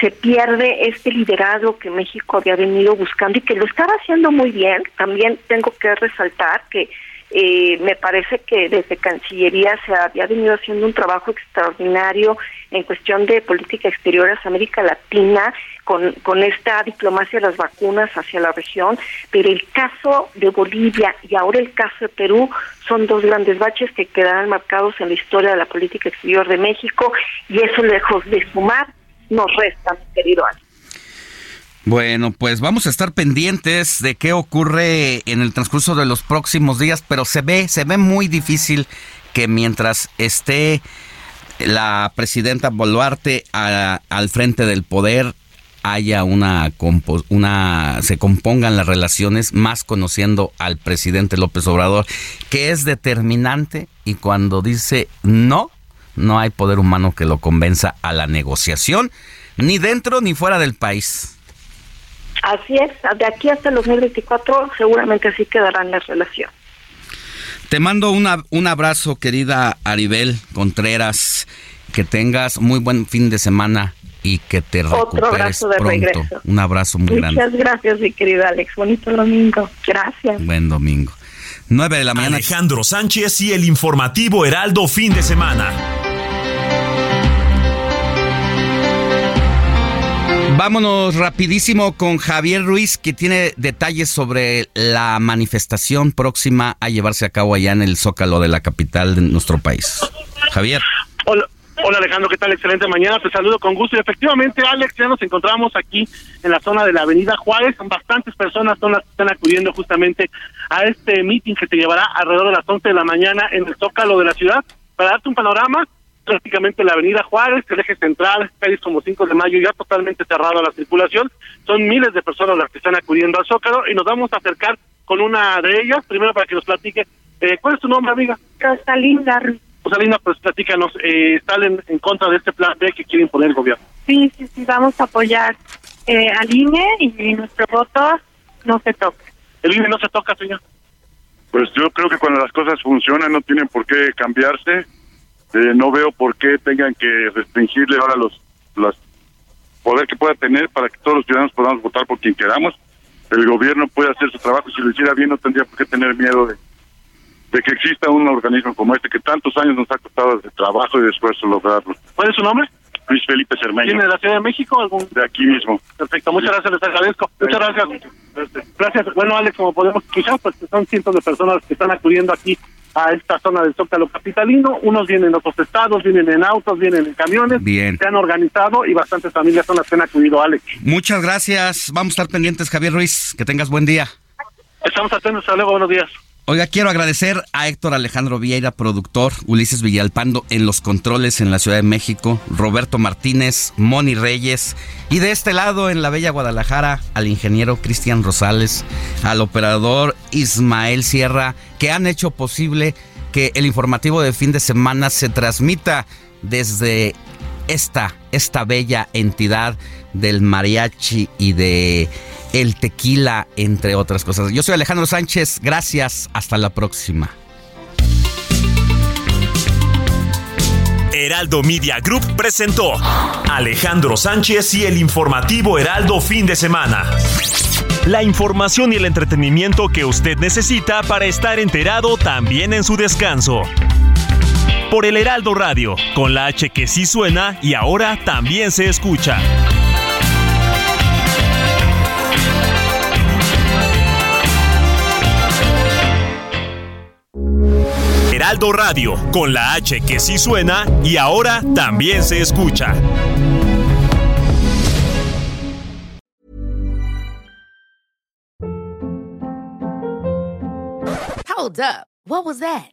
Se pierde este liderazgo que México había venido buscando y que lo estaba haciendo muy bien. También tengo que resaltar que eh, me parece que desde Cancillería se había venido haciendo un trabajo extraordinario en cuestión de política exterior hacia América Latina, con, con esta diplomacia de las vacunas hacia la región, pero el caso de Bolivia y ahora el caso de Perú son dos grandes baches que quedarán marcados en la historia de la política exterior de México y eso lejos de sumar nos resta, querido Ana. Bueno, pues vamos a estar pendientes de qué ocurre en el transcurso de los próximos días, pero se ve, se ve muy difícil que mientras esté la presidenta Boluarte al frente del poder haya una, una se compongan las relaciones más conociendo al presidente López Obrador, que es determinante y cuando dice no, no hay poder humano que lo convenza a la negociación, ni dentro ni fuera del país. Así es, de aquí hasta el 2024 seguramente así quedarán las relaciones. Te mando una, un abrazo, querida Aribel Contreras. Que tengas muy buen fin de semana y que te recuperes pronto. Un abrazo muy grande. Muchas gracias, mi querido Alex. Bonito domingo. Gracias. Buen domingo. 9 de la mañana. Alejandro Sánchez y el informativo Heraldo fin de semana. Vámonos rapidísimo con Javier Ruiz, que tiene detalles sobre la manifestación próxima a llevarse a cabo allá en el Zócalo de la capital de nuestro país. Javier. Hola. Alejandro, ¿qué tal? Excelente mañana, te saludo con gusto. Y efectivamente, Alex, ya nos encontramos aquí en la zona de la Avenida Juárez. Bastantes personas son las que están acudiendo justamente a este meeting que se llevará alrededor de las 11 de la mañana en el Zócalo de la ciudad. Para darte un panorama, prácticamente la avenida Juárez, el eje central, calles como 5 de mayo, ya totalmente cerrado a la circulación. Son miles de personas las que están acudiendo al Zócalo y nos vamos a acercar con una de ellas, primero para que nos platique. Eh, ¿Cuál es tu nombre, amiga? Rosalinda Rosalinda, pues platícanos, eh, ¿están en, contra de este plan B que quiere imponer el gobierno? Sí, sí, sí, vamos a apoyar eh, al INE y nuestro voto no se toca. ¿El INE no se toca, señor? Pues yo creo que cuando las cosas funcionan no tienen por qué cambiarse eh, no veo por qué tengan que restringirle ahora los, los poder que pueda tener para que todos los ciudadanos podamos votar por quien queramos. El gobierno puede hacer su trabajo, si lo hiciera bien no tendría por qué tener miedo de, de que exista un organismo como este que tantos años nos ha costado de trabajo y de esfuerzo lograrlo. ¿Cuál es su nombre? Luis Felipe Cermeño. ¿Tiene de la Ciudad de México algún? De aquí mismo. Perfecto, muchas gracias, les agradezco. Muchas gracias. Gracias. Bueno, Alex, como podemos escuchar, pues son cientos de personas que están acudiendo aquí a esta zona del Zócalo Capitalino. Unos vienen en otros estados, vienen en autos, vienen en camiones. Bien. Se han organizado y bastantes familias son las que han acudido, Alex. Muchas gracias. Vamos a estar pendientes, Javier Ruiz. Que tengas buen día. Estamos atentos. Hasta luego. Buenos días. Oiga, quiero agradecer a Héctor Alejandro Vieira, productor, Ulises Villalpando en los controles en la Ciudad de México, Roberto Martínez, Moni Reyes y de este lado en la Bella Guadalajara al ingeniero Cristian Rosales, al operador Ismael Sierra, que han hecho posible que el informativo de fin de semana se transmita desde esta, esta bella entidad del mariachi y de el tequila, entre otras cosas. Yo soy Alejandro Sánchez, gracias, hasta la próxima. Heraldo Media Group presentó Alejandro Sánchez y el informativo Heraldo fin de semana. La información y el entretenimiento que usted necesita para estar enterado también en su descanso. Por el Heraldo Radio, con la H que sí suena y ahora también se escucha. Heraldo Radio, con la H que sí suena y ahora también se escucha. Hold up, what was that?